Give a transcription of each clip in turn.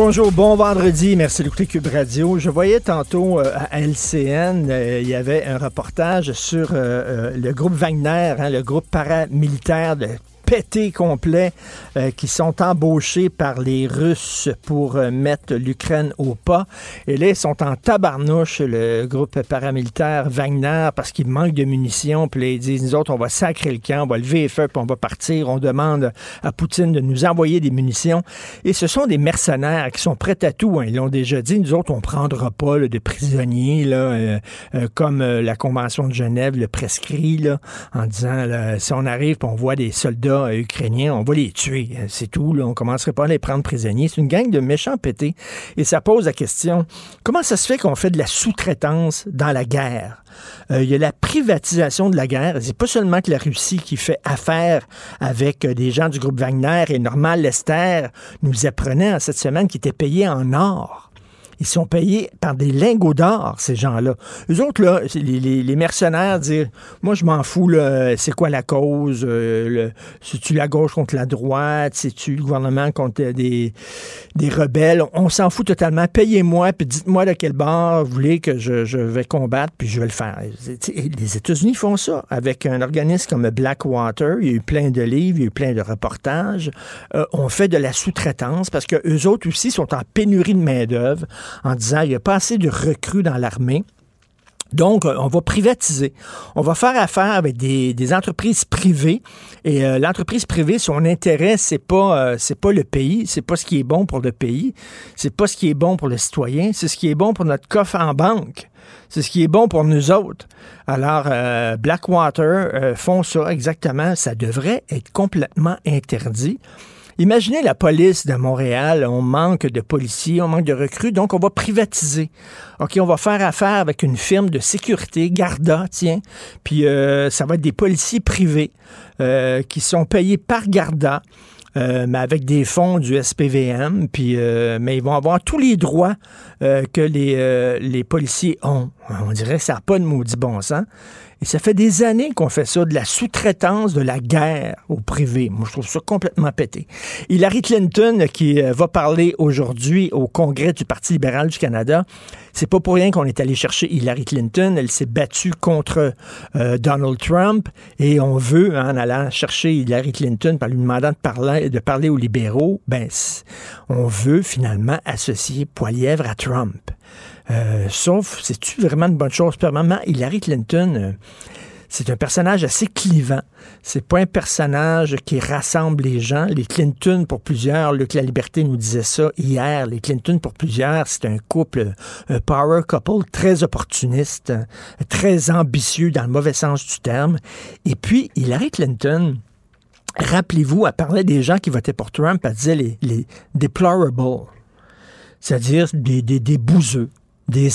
Bonjour, bon vendredi. Merci d'écouter Cube Radio. Je voyais tantôt euh, à LCN, euh, il y avait un reportage sur euh, le groupe Wagner, hein, le groupe paramilitaire de pété complet euh, qui sont embauchés par les Russes pour euh, mettre l'Ukraine au pas. Et là, ils sont en tabarnouche, le groupe paramilitaire Wagner, parce qu'il manque de munitions. Puis là, ils disent, nous autres, on va sacrer le camp, on va lever les feux, puis on va partir. On demande à Poutine de nous envoyer des munitions. Et ce sont des mercenaires qui sont prêts à tout. Hein. Ils l'ont déjà dit, nous autres, on prendra pas de prisonniers, là, euh, comme la Convention de Genève le prescrit, là, en disant, si on arrive, puis on voit des soldats ukrainiens, on va les tuer. Euh, c'est tout. Là. On commencerait pas à les prendre prisonniers. C'est une gang de méchants pétés. Et ça pose la question, comment ça se fait qu'on fait de la sous-traitance dans la guerre? Euh, il y a la privatisation de la guerre. C'est pas seulement que la Russie qui fait affaire avec euh, des gens du groupe Wagner et Normal Lester nous apprenait en cette semaine qu'ils étaient payés en or. Ils sont payés par des lingots d'or, ces gens-là. Les autres, là, les, mercenaires disent Moi, je m'en fous, c'est quoi la cause euh, C'est-tu la gauche contre la droite C'est-tu le gouvernement contre des, des rebelles? On s'en fout totalement. Payez-moi, puis dites-moi de quel bord vous voulez que je, vais combattre, puis je vais le faire. Les États-Unis font ça avec un organisme comme Blackwater. Il y a eu plein de livres, il y a eu plein de reportages. Euh, on fait de la sous-traitance parce que eux autres aussi sont en pénurie de main-d'œuvre en disant il n'y a pas assez de recrues dans l'armée. Donc, euh, on va privatiser. On va faire affaire avec des, entreprises privées. Et euh, l'entreprise privée, son intérêt, c'est pas euh, pas le pays, c'est pas ce qui est bon pour le pays, c'est pas ce qui est bon pour le citoyen, c'est ce qui est bon pour notre coffre en banque. C'est ce qui est bon pour nous autres. Alors, Blackwater font ça exactement. Ça devrait être complètement interdit. Imaginez la police de Montréal, on manque de policiers, on manque de recrues, donc on va privatiser. OK, on va faire affaire avec une firme de sécurité, Garda, tiens, puis euh, ça va être des policiers privés euh, qui sont payés par Garda. Euh, mais avec des fonds du SPVM, puis mais ils vont avoir tous les droits que les, les policiers ont. On dirait que ça n'a pas de maudit bon sens. Et ça fait des années qu'on fait ça, de la sous-traitance de la guerre au privé. Moi, je trouve ça complètement pété. Hillary Clinton, qui euh, va parler aujourd'hui au Congrès du Parti libéral du Canada, c'est pas pour rien qu'on est allé chercher Hillary Clinton. Elle s'est battue contre euh, Donald Trump et on veut, hein, en allant chercher Hillary Clinton par lui demandant de parler, de parler aux libéraux, ben, on veut finalement associer Poilièvre à Trump. Euh, sauf, c'est-tu vraiment une bonne chose? Premièrement, Hillary Clinton, euh, c'est un personnage assez clivant. C'est pas un personnage qui rassemble les gens. Les Clinton, pour plusieurs, Luc La Liberté nous disait ça hier, les Clinton, pour plusieurs, c'est un couple, un power couple très opportuniste, très ambitieux dans le mauvais sens du terme. Et puis, Hillary Clinton, rappelez-vous, elle parlait des gens qui votaient pour Trump, elle disait les, les deplorables, c'est-à-dire des, des, des des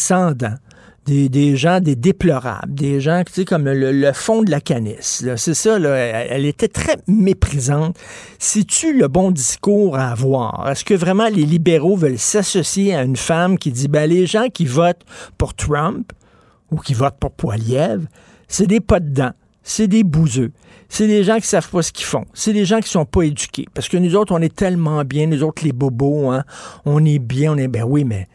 des, gens, des déplorables, des gens, tu sais, comme le, fond de la canisse. C'est ça, elle, était très méprisante. C'est-tu le bon discours à avoir? Est-ce que vraiment les libéraux veulent s'associer à une femme qui dit, ben, les gens qui votent pour Trump ou qui votent pour Poiliev, c'est des pas dedans, c'est des bouseux c'est des gens qui savent pas ce qu'ils font. C'est des gens qui sont pas éduqués. Parce que nous autres, on est tellement bien, nous autres, les bobos, hein, on est bien, on est, ben oui, mais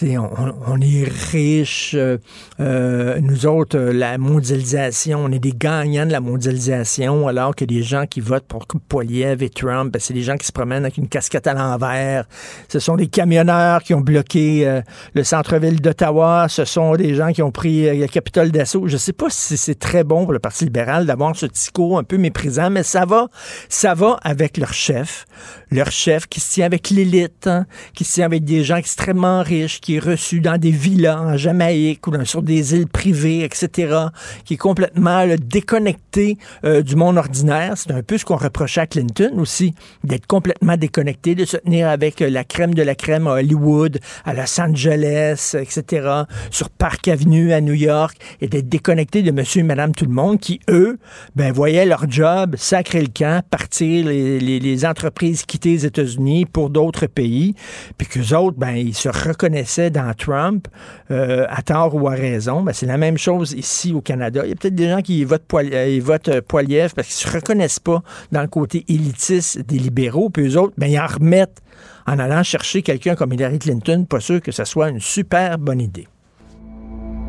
on, est riche. Euh, euh, nous autres, euh, la mondialisation, on est des gagnants de la mondialisation, alors que des gens qui votent pour Poiliev et Trump, ben, c'est des gens qui se promènent avec une casquette à l'envers. Ce sont des camionneurs qui ont bloqué le centre-ville d'Ottawa. Ce sont des gens qui ont pris le Capitole d'assaut. Je sais pas si c'est très bon pour le Parti libéral d'avoir ce discours un peu méprisant, mais ça va, ça va avec leur chef, leur chef qui se tient avec l'élite, hein, qui se tient avec des gens extrêmement riches, qui est reçu dans des villas en Jamaïque ou sur des îles privées, etc., qui est complètement déconnecté euh, du monde ordinaire. C'est un peu ce qu'on reprochait à Clinton aussi, d'être complètement déconnecté, de se tenir avec euh, la crème de la crème à Hollywood, à Los Angeles, etc., sur Park Avenue à New York, et d'être déconnecté de monsieur et madame tout le monde qui, eux, ben, voyaient leur job sacrer le camp, partir les, les entreprises quitter les États-Unis pour d'autres pays, puis qu'eux autres, ben, ils se reconnaissaient dans Trump, euh, à tort ou à raison. Ben, c'est la même chose ici au Canada. Il y a peut-être des gens qui votent, euh, votent euh, Poiliev parce qu'ils ne se reconnaissent pas dans le côté élitiste des libéraux, puis eux autres, ben, ils en remettent en allant chercher quelqu'un comme Hillary Clinton. Pas sûr que ce soit une super bonne idée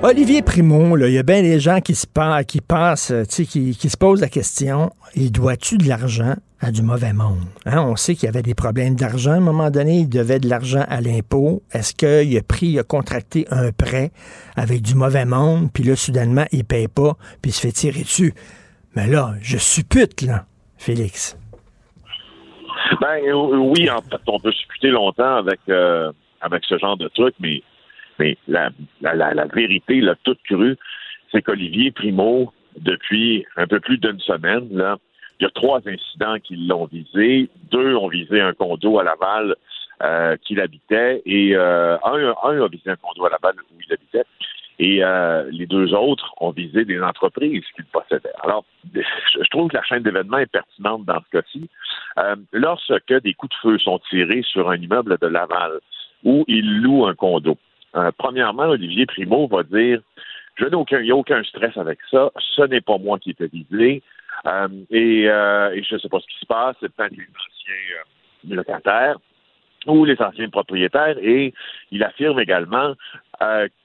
Olivier Primo, il y a bien des gens qui se qui pensent, qui, qui se posent la question, il doit-tu de l'argent à du mauvais monde. Hein? On sait qu'il y avait des problèmes d'argent. À un moment donné, il devait de l'argent à l'impôt. Est-ce qu'il a pris, il a contracté un prêt avec du mauvais monde, puis là, soudainement, il paye pas, puis il se fait tirer dessus? Mais là, je suppute, là, Félix. Ben oui, en fait, on peut supputer longtemps euh, avec ce genre de truc, mais, mais la, vérité, la toute crue, c'est qu'Olivier Primo, depuis un peu plus d'une semaine, il y a trois incidents qui l'ont visé. Deux ont visé un condo à Laval euh, qu'il habitait et euh, un, un, a visé un condo à Laval où il habitait. Et euh, les deux autres ont visé des entreprises qu'il possédait. Alors, je trouve que la chaîne d'événements est pertinente dans ce cas-ci. Euh, lorsque des coups de feu sont tirés sur un immeuble de Laval où il loue un condo, euh, premièrement, Olivier Primo va dire je n'ai aucun, il n'y a aucun stress avec ça. Ce n'est pas moi qui étais visé. Euh, et, euh, et, je ne sais pas ce qui se passe, c'est peut-être les anciens locataires ou les anciens propriétaires, et il affirme également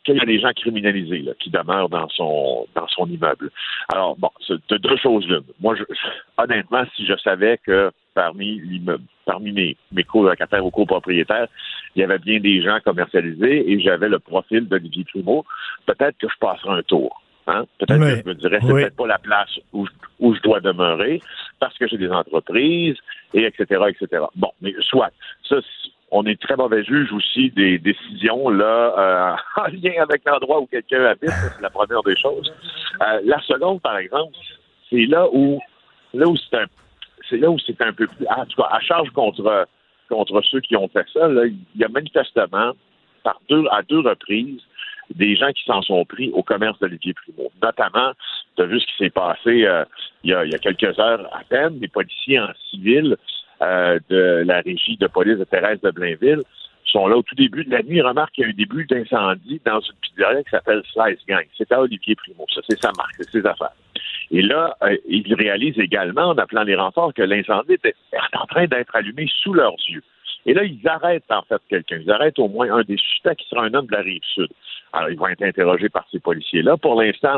qu'il y a des gens criminalisés qui demeurent dans son immeuble. Alors bon, c'est deux choses l'une. Moi, je, honnêtement, si je savais que parmi parmi mes, mes colocataires ou copropriétaires, il y avait bien des gens commercialisés et j'avais le profil d'Olivier Primo, peut-être que je passerais un tour. Hein? Peut-être que je me dirais, c'est peut-être pas la place où, où je dois demeurer parce que j'ai des entreprises et etc., etc. Bon, mais soit. Ça, on est très mauvais juge aussi des décisions là euh, en lien avec l'endroit où quelqu'un habite. C'est la première des choses. Euh, la seconde, par exemple, c'est là où là où c'est un c'est là où c'est un peu plus en tout cas à charge contre contre ceux qui ont fait ça. Il y a manifestement par deux à deux reprises des gens qui s'en sont pris au commerce d'Olivier Primo. Notamment, tu as vu ce qui s'est passé euh, il, y a, il, y a, quelques heures à peine, des policiers en civil euh, de la régie de police de Thérèse de Blainville sont là au tout début de la nuit. Remarque qu'il y a un début d'incendie dans une pizzeria qui s'appelle Slice Gang. C'est à Olivier Primo. Ça, c'est sa marque, c'est ses affaires. Et là, euh, ils réalisent également, en appelant les renforts, que l'incendie était en train d'être allumé sous leurs yeux. Et là, ils arrêtent en fait quelqu'un. Ils arrêtent au moins un des suspects qui sera un homme de la rive sud. Alors, ils vont être interrogés par ces policiers-là. Pour l'instant,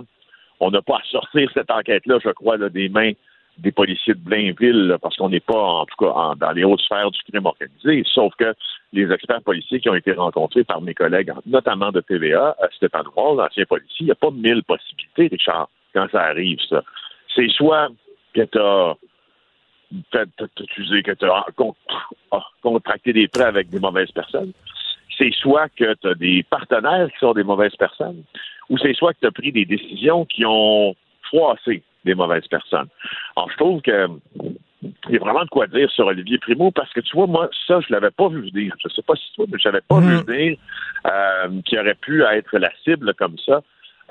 on n'a pas à sortir cette enquête-là, je crois, des mains des policiers de Blainville, parce qu'on n'est pas, en tout cas, dans les hautes sphères du crime organisé, sauf que les experts policiers qui ont été rencontrés par mes collègues, notamment de TVA, euh, Stéphane Wall, l'ancien policier, il n'y a pas mille possibilités, Richard, quand ça arrive, ça. C'est soit que tu as que tu as contracté des prêts avec des mauvaises personnes, c'est soit que tu as des partenaires qui sont des mauvaises personnes, ou c'est soit que tu as pris des décisions qui ont froissé des mauvaises personnes. Alors, je trouve que il y a vraiment de quoi dire sur Olivier Primo parce que tu vois, moi, ça, je l'avais pas vu venir. Je sais pas si toi, mais je n'avais pas vu mm. venir euh, qu'il aurait pu être la cible comme ça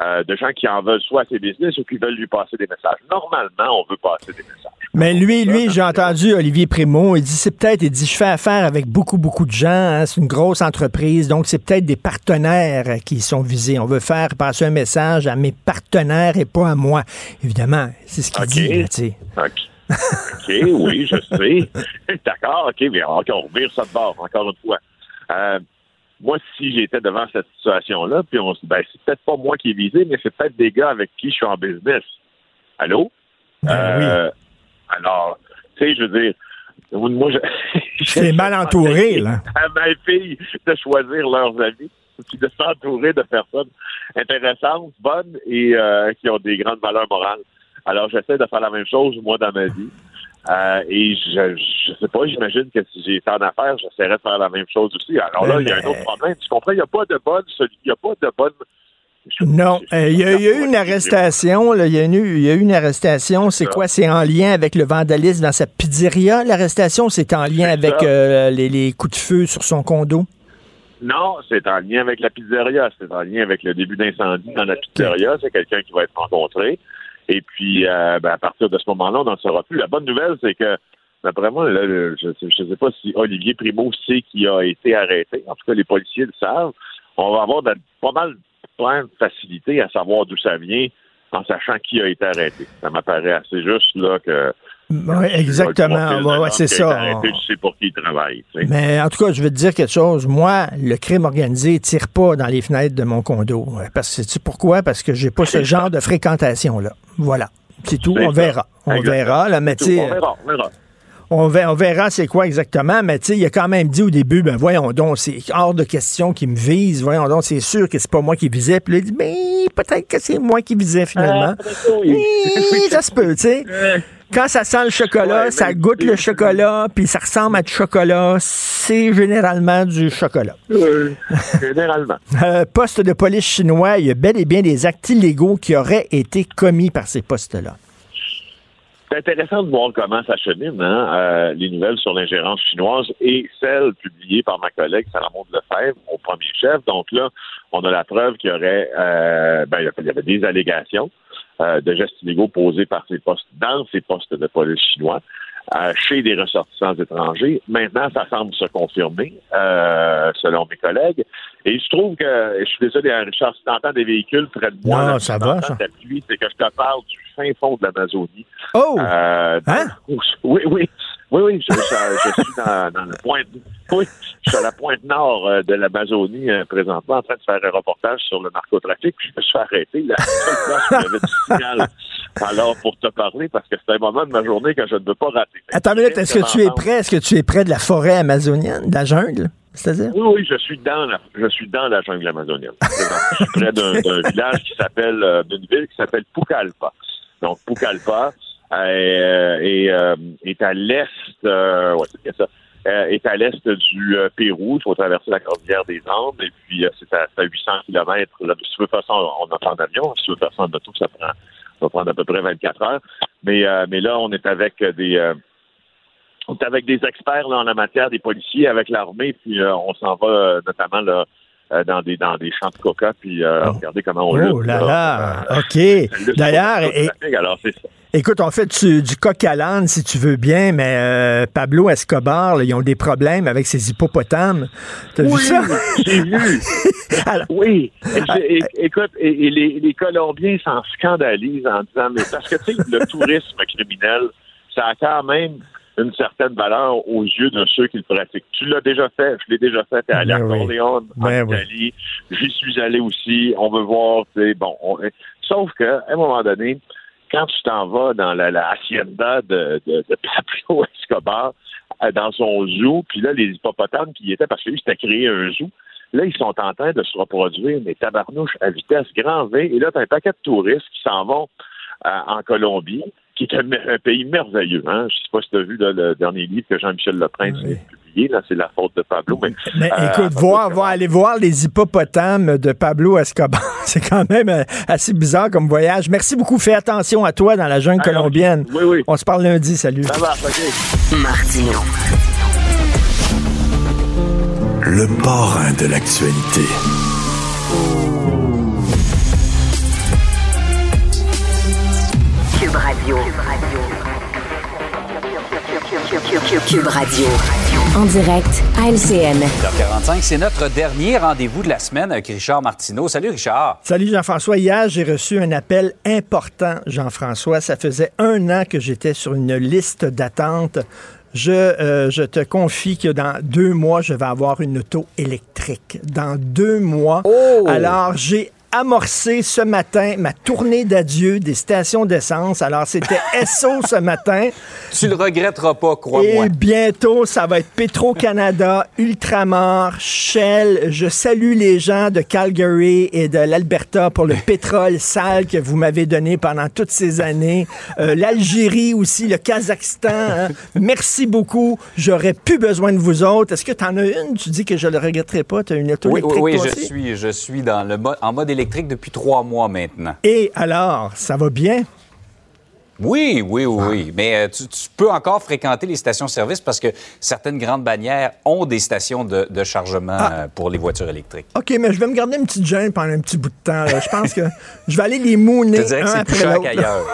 euh, de gens qui en veulent soit à ses business ou qui veulent lui passer des messages. Normalement, on veut passer des messages. Mais lui, lui, j'ai entendu Olivier Primo, il dit c'est peut-être, il dit je fais affaire avec beaucoup, beaucoup de gens, hein, c'est une grosse entreprise, donc c'est peut-être des partenaires qui sont visés. On veut faire passer un message à mes partenaires et pas à moi. Évidemment, c'est ce qu'il dit, sais. OK, oui, je sais. D'accord, OK, mais on revire ça de bord, encore une fois. Euh, moi, si j'étais devant cette situation-là, puis on se dit, ben, c'est peut-être pas moi qui est visé, mais c'est peut-être des gars avec qui je suis en business. Allô? Ben euh, alors, tu sais, je veux dire, moi, je. C'est mal entouré, là. À ma fille de choisir leurs amis, puis de s'entourer de personnes intéressantes, bonnes et euh, qui ont des grandes valeurs morales. Alors, j'essaie de faire la même chose, moi, dans ma vie. Euh, et je, je sais pas, j'imagine que si j'étais en affaires, j'essaierais de faire la même chose aussi. Alors là, il y a un autre problème. Tu comprends? Il n'y a pas de bonne, il a pas de bonne non, euh, il y, a eu une arrestation. Il y, a eu une arrestation. C'est quoi? C'est en lien avec le vandalisme dans sa pizzeria. L'arrestation, c'est en lien avec euh, les, coups de feu sur son condo? Non, c'est en lien avec la pizzeria. C'est en lien avec le début d'incendie dans la pizzeria. C'est quelqu'un qui va être rencontré. Et puis, euh, ben, à partir de ce moment-là, on n'en saura plus. La bonne nouvelle, c'est que, d'après moi, je ne sais pas si Olivier Primo sait qui a été arrêté. En tout cas, les policiers le savent. On va avoir pas mal de facilité à savoir d'où ça vient en sachant qui a été arrêté. Ça m'apparaît assez juste là que oui, exactement. Ouais, c'est ça. Tu sais pour qui il travaille. Mais en tout cas, je vais te dire quelque chose. Moi, le crime organisé ne tire pas dans les fenêtres de mon condo. Parce que sais pourquoi? Parce que j'ai pas ce genre de fréquentation-là. Voilà. C'est tout. On verra. On verra. Là, mais on verra. On verra. On verra, c'est quoi exactement, mais tu sais, il a quand même dit au début, ben voyons donc, c'est hors de question qu'il me vise, voyons donc, c'est sûr que c'est pas moi qui visais. Puis là, il dit, mais peut-être que c'est moi qui visais finalement. Ah, ça se peut, tu sais. Quand ça sent le chocolat, ça goûte le chocolat, puis ça ressemble à du chocolat, c'est généralement du chocolat. généralement. euh, poste de police chinois, il y a bel et bien des actes illégaux qui auraient été commis par ces postes-là. C'est intéressant de voir comment ça chemine, hein, euh, les nouvelles sur l'ingérence chinoise et celles publiées par ma collègue Sarah Maud Lefebvre au premier chef. Donc là, on a la preuve qu'il y aurait, euh, ben, il y avait des allégations euh, de gestes illégaux posés par ces postes dans ces postes de police chinois. Euh, chez des ressortissants étrangers. Maintenant, ça semble se confirmer, euh, selon mes collègues. Et je trouve que, je suis désolé, hein, Richard, si tu entends des véhicules près de moi, non, ça va, ça. c'est que je te parle du fin fond de l'Amazonie. Oh! Euh, hein? Oui, oui. Oui, oui, je, suis dans, dans, le point. Oui, je suis à la pointe nord euh, de l'Amazonie euh, présentement en train de faire un reportage sur le narcotrafic. Je me suis arrêté. La où j'avais du signal alors pour te parler parce que c'est un moment de ma journée que je ne veux pas rater. Attends une minute, est-ce que tu es près? Est-ce que tu es près de la forêt amazonienne, de la jungle? C'est-à-dire? Oui, oui, je suis dans la, je suis dans la jungle amazonienne. je suis près d'un village qui s'appelle, euh, d'une ville qui s'appelle Pucallpa. Donc, Pucallpa, et, euh, est à l'est, euh, ça, est à l'est du Pérou. Il faut traverser la cordillère des Andes et puis c'est à, 800 km. Si tu veux faire ça, on entend en avion. Si tu veux faire ça en auto, ça prend, ça va prendre à peu près 24 heures. Mais, mais là, on est avec des on est avec des experts là, en la matière, des policiers, avec l'armée, puis on s'en va notamment là, dans des dans des champs de coca, puis euh, oh. regardez comment on Oh là là, OK. D'ailleurs, alors c'est ça. Écoute, on fait du, coq à l'âne, si tu veux bien, mais euh, Pablo Escobar, ils ont des problèmes avec ses hippopotames. T'as vu ça? j'ai vu. oui. écoute, et, les, les, Colombiens s'en scandalisent en disant, mais parce que, tu sais, le tourisme criminel, ça a quand même une certaine valeur aux yeux de ceux qui le pratiquent. Tu l'as déjà fait, je l'ai déjà fait, t'es allé à ben Corleone, en ben Italie, j'y suis allé aussi, on veut voir, bon, sauf qu'à un moment donné, quand tu t'en vas dans la, hacienda de, de, Pablo Escobar, euh, dans son zoo, puis là, les hippopotames qui y étaient, parce que lui, c'était créé un zoo, là, ils sont en train de se reproduire, mais tabarnouches à vitesse grand V, et là, tu as un paquet de touristes qui s'en vont euh, en Colombie, qui est un, pays merveilleux. Hein? Je sais pas si tu as vu le dernier livre que Jean-Michel Leprince a publié, là, c'est la faute de Pablo. Mais, euh, écoute, voir, voir, aller voir les hippopotames de Pablo Escobar, c'est quand même euh, assez bizarre comme voyage. Merci beaucoup. Fais attention à toi dans la jungle ah, colombienne. Oui, oui. On se parle lundi. Salut. Ça va, OK. Martino. Le parrain de l'actualité. Cube Radio. En direct à LCN. 45 c'est notre dernier rendez-vous de la semaine avec Richard Martineau. Salut Richard. Salut Jean-François. Hier, j'ai reçu un appel important, Jean-François. Ça faisait un an que j'étais sur une liste d'attente. Je, euh, je te confie que dans deux mois, je vais avoir une auto électrique. Dans deux mois. Oh! Alors, j'ai amorcé ce matin ma tournée d'adieu des stations d'essence. Alors, c'était SO ce matin. Tu le regretteras pas, crois-moi. Et bientôt, ça va être Petro-Canada, Ultramar, Shell. Je salue les gens de Calgary et de l'Alberta pour le pétrole sale que vous m'avez donné pendant toutes ces années. Euh, L'Algérie aussi, le Kazakhstan. hein. Merci beaucoup. J'aurais plus besoin de vous autres. Est-ce que tu en as une? Tu dis que je le regretterai pas. Tu as une auto Oui, oui, électrique oui, toi je suis, je suis dans le mo- en mode électrique depuis trois mois maintenant. Et alors, ça va bien? Oui, oui, oui, Ah. oui. Mais euh, tu, tu peux encore fréquenter les stations-service parce que certaines grandes bannières ont des stations de, de chargement Ah. euh, pour les voitures électriques. OK, mais je vais me garder une petite gêne pendant un petit bout de temps. là. Je pense que je vais aller les mouner Je te dirais que c'est plus cher qu'ailleurs.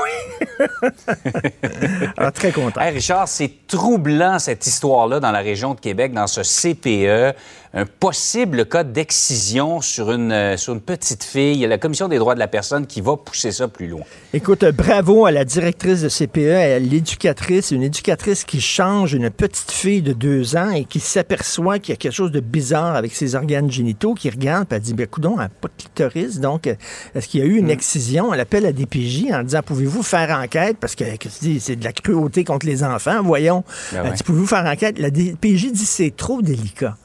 Alors, très content. Hey, Richard, c'est troublant cette histoire-là dans la région de Québec, dans ce CPE. Un possible cas d'excision sur une, euh, sur une petite fille. Il y a la Commission des droits de la personne qui va pousser ça plus loin. Écoute, euh, bravo à la directrice de CPE, à l'éducatrice, une éducatrice qui change une petite fille de deux ans et qui s'aperçoit qu'il y a quelque chose de bizarre avec ses organes génitaux, qui regarde, puis elle dit, ben coudon, elle n'a pas de clitoris, donc euh, est-ce qu'il y a eu une excision? Elle appelle à DPJ en disant, pouvez-vous faire enquête? Parce que qu'est-ce que c'est de la cruauté contre les enfants, voyons. Ben Elle dit, pouvez-vous faire enquête? La DPJ dit, c'est trop délicat.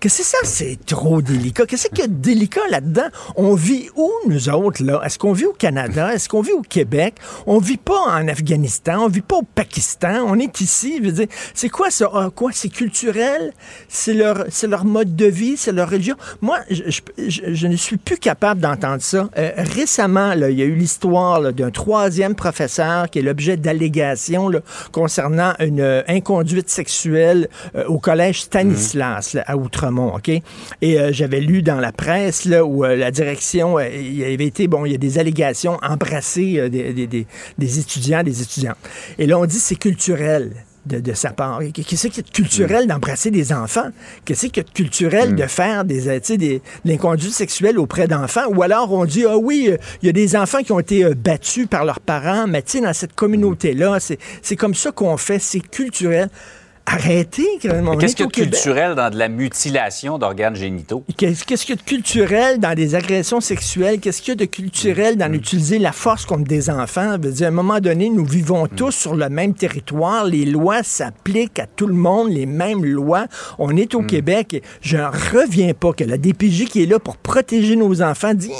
Qu'est-ce que c'est ça, c'est trop délicat? Qu'est-ce qu'il y a de délicat là-dedans? On vit où, nous autres, là? Est-ce qu'on vit au Canada? Est-ce qu'on vit au Québec? On vit pas en Afghanistan, on vit pas au Pakistan, on est ici. C'est quoi ça? Ah, quoi? C'est culturel? C'est leur, leur mode de vie? C'est leur religion? Moi, je, je- je- je ne suis plus capable d'entendre ça. Euh, récemment, là, il y a eu l'histoire d'un troisième professeur qui est l'objet d'allégations concernant une euh, inconduite sexuelle euh, au collège Stanislas là, à OK? Et euh, j'avais lu dans la presse là, où euh, la direction, euh, il avait été, bon, il y a des allégations embrassées des, des- des- étudiants, des étudiantes. Et là, on dit c'est culturel. De, de sa part. Qu'est-ce a de culturel d'embrasser des enfants? Qu'est-ce qu'il y a de culturel de faire des, des, de l'inconduite sexuelle auprès d'enfants? Ou alors on dit, ah oui, euh, il y a des enfants qui ont été euh, battus par leurs parents, mais tu sais, dans cette communauté-là, c'est c'est comme ça qu'on fait, c'est culturel. Arrêtez, Qu'est-ce est qu'il y a de culturel dans de la mutilation d'organes génitaux? Qu'est-ce qu'il y a de culturel dans des agressions sexuelles? Qu'est-ce qu'il y a de culturel dans utiliser la force contre des enfants? Je veux dire, à un moment donné, nous vivons tous sur le même territoire. Les lois s'appliquent à tout le monde, les mêmes lois. On est au Québec. et Je ne reviens pas que la DPJ qui est là pour protéger nos enfants dit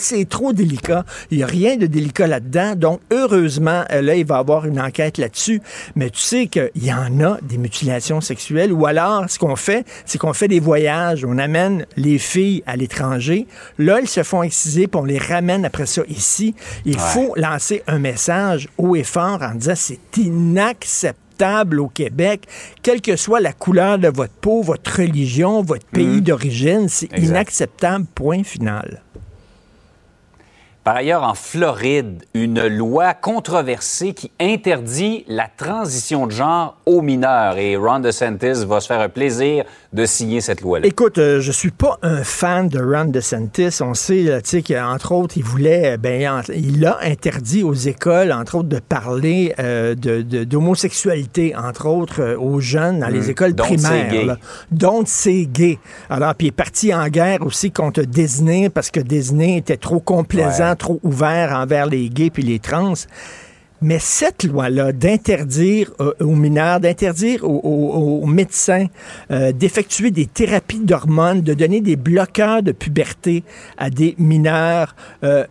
c'est trop délicat. Il n'y a rien de délicat là-dedans. Donc, heureusement, euh, là, il va y avoir une enquête là-dessus. Mais tu sais qu'il y en a des mutilations sexuelles. Ou alors, ce qu'on fait, c'est qu'on fait des voyages. On amène les filles à l'étranger. Là, elles se font exciser, puis on les ramène après ça ici. Il faut lancer un message haut et fort en disant c'est inacceptable au Québec, quelle que soit la couleur de votre peau, votre religion, votre pays d'origine, c'est inacceptable, point final. Par ailleurs, en Floride, une loi controversée qui interdit la transition de genre aux mineurs. Et Ron DeSantis va se faire un plaisir de signer cette loi-là. Écoute, euh, je suis pas un fan de Ron DeSantis. On sait, tu sais, qu'entre autres, il voulait, euh, ben, en- il a interdit aux écoles, entre autres, de parler euh, de- de- d'homosexualité, entre autres, euh, aux jeunes dans les écoles Don't say primaires. Donc, c'est gay. Alors, puis il est parti en guerre aussi contre Disney parce que Disney était trop complaisant, Ouais. Trop ouvert envers les gays puis les trans. Mais cette loi-là d'interdire euh, aux mineurs, d'interdire aux, médecins euh, d'effectuer des thérapies d'hormones, de donner des bloqueurs de puberté à des mineurs, euh,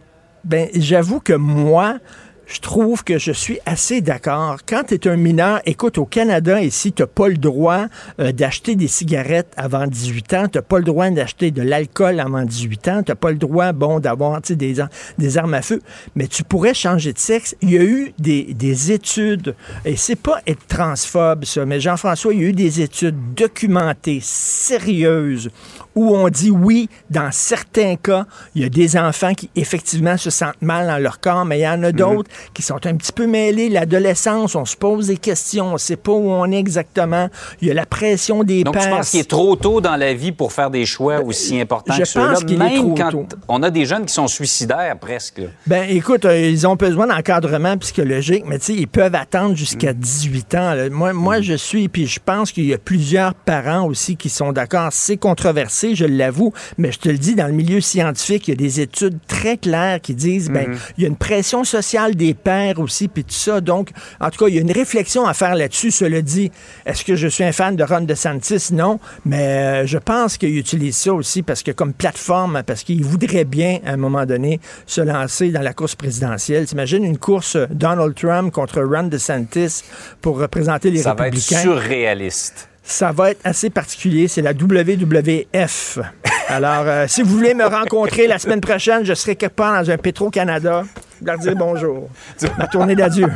ben j'avoue que moi, je trouve que je suis assez d'accord. Quand tu es un mineur, écoute, au Canada, ici, tu n'as pas le droit euh, d'acheter des cigarettes avant 18 ans, tu n'as pas le droit d'acheter de l'alcool avant 18 ans, tu n'as pas le droit, bon, d'avoir des, des armes à feu, mais tu pourrais changer de sexe. Il y a eu des, des études, et c'est pas être transphobe, ça, mais Jean-François, il y a eu des études documentées, sérieuses, où on dit oui, dans certains cas, il y a des enfants qui effectivement se sentent mal dans leur corps, mais il y en a d'autres qui sont un petit peu mêlés. L'adolescence, on se pose des questions, on sait pas où on est exactement. Il y a la pression des Donc, pères. tu penses qu'il est trop tôt dans la vie pour faire des choix aussi importants je que ceux-là, pense qu'il est même trop quand tôt. on a des jeunes qui sont suicidaires presque. Ben, écoute, euh, ils ont besoin d'encadrement psychologique, mais tu sais, ils peuvent attendre jusqu'à Mm. 18 ans. là. Moi, moi, je suis, puis je pense qu'il y a plusieurs parents aussi qui sont d'accord. C'est controversé, je l'avoue, mais je te le dis, dans le milieu scientifique, il y a des études très claires qui disent, ben, Mm-hmm. il y a une pression sociale des pères aussi, puis tout ça. Donc, en tout cas, il y a une réflexion à faire là-dessus. Cela dit, est-ce que je suis un fan de Ron DeSantis? Non, mais euh, je pense qu'il utilise ça aussi parce que comme plateforme, parce qu'il voudrait bien, à un moment donné, se lancer dans la course présidentielle. T'imagines une course euh, Donald Trump contre Ron DeSantis pour représenter les Ça va être républicains? surréaliste. Ça va être assez particulier. C'est la WWF. Alors, euh, si vous voulez me rencontrer la semaine prochaine, je serai quelque part dans un Petro-Canada. Je leur dire bonjour. Ma tournée d'adieu.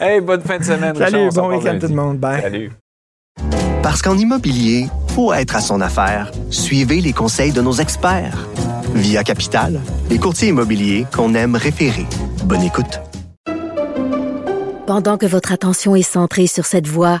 Hey, bonne fin de semaine. Salut, Richard, bon week-end tout le monde. Bye. Salut. Parce qu'en immobilier, pour être à son affaire, suivez les conseils de nos experts. Via Capital, les courtiers immobiliers qu'on aime référer. Bonne écoute. Pendant que votre attention est centrée sur cette voix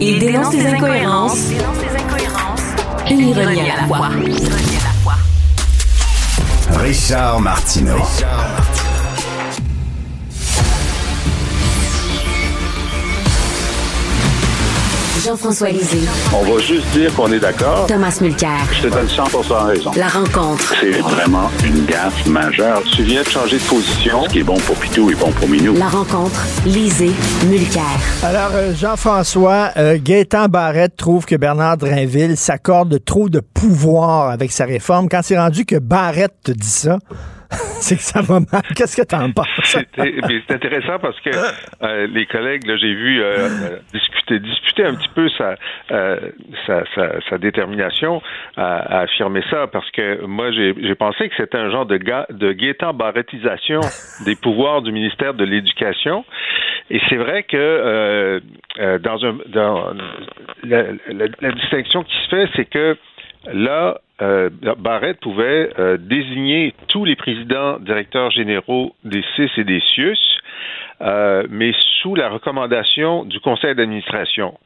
il dénonce les incohérences. et l'ironie à la fois. Richard Martineau. Jean-François Lisée, On va juste dire qu'on est d'accord. Thomas Mulcair. Je te donne 100 raison. La rencontre. C'est vraiment une gaffe majeure. Tu viens de changer de position. Ce qui est bon pour Pitou est bon pour Minou. La rencontre. Lisée. Mulcair. Alors, euh, Jean-François, euh, Gaétan Barrette trouve que Bernard Drinville s'accorde trop de pouvoir avec sa réforme. Quand c'est rendu que Barrette te dit ça, c'est que ça va mal. Qu'est-ce que t'en penses? C'est intéressant parce que euh, les collègues, là, j'ai vu euh, euh, discuter, discuter un petit peu sa, euh, sa, sa, sa détermination à, à affirmer ça parce que moi, j'ai pensé que c'était un genre de, ga, de barrettisation des pouvoirs du ministère de l'Éducation. Et c'est vrai que dans, un, dans la, la, la distinction qui se fait, c'est que là, euh, Barrett pouvait euh, désigner tous les présidents directeurs généraux des CIS et des CIUS, euh, mais sous la recommandation du conseil d'administration.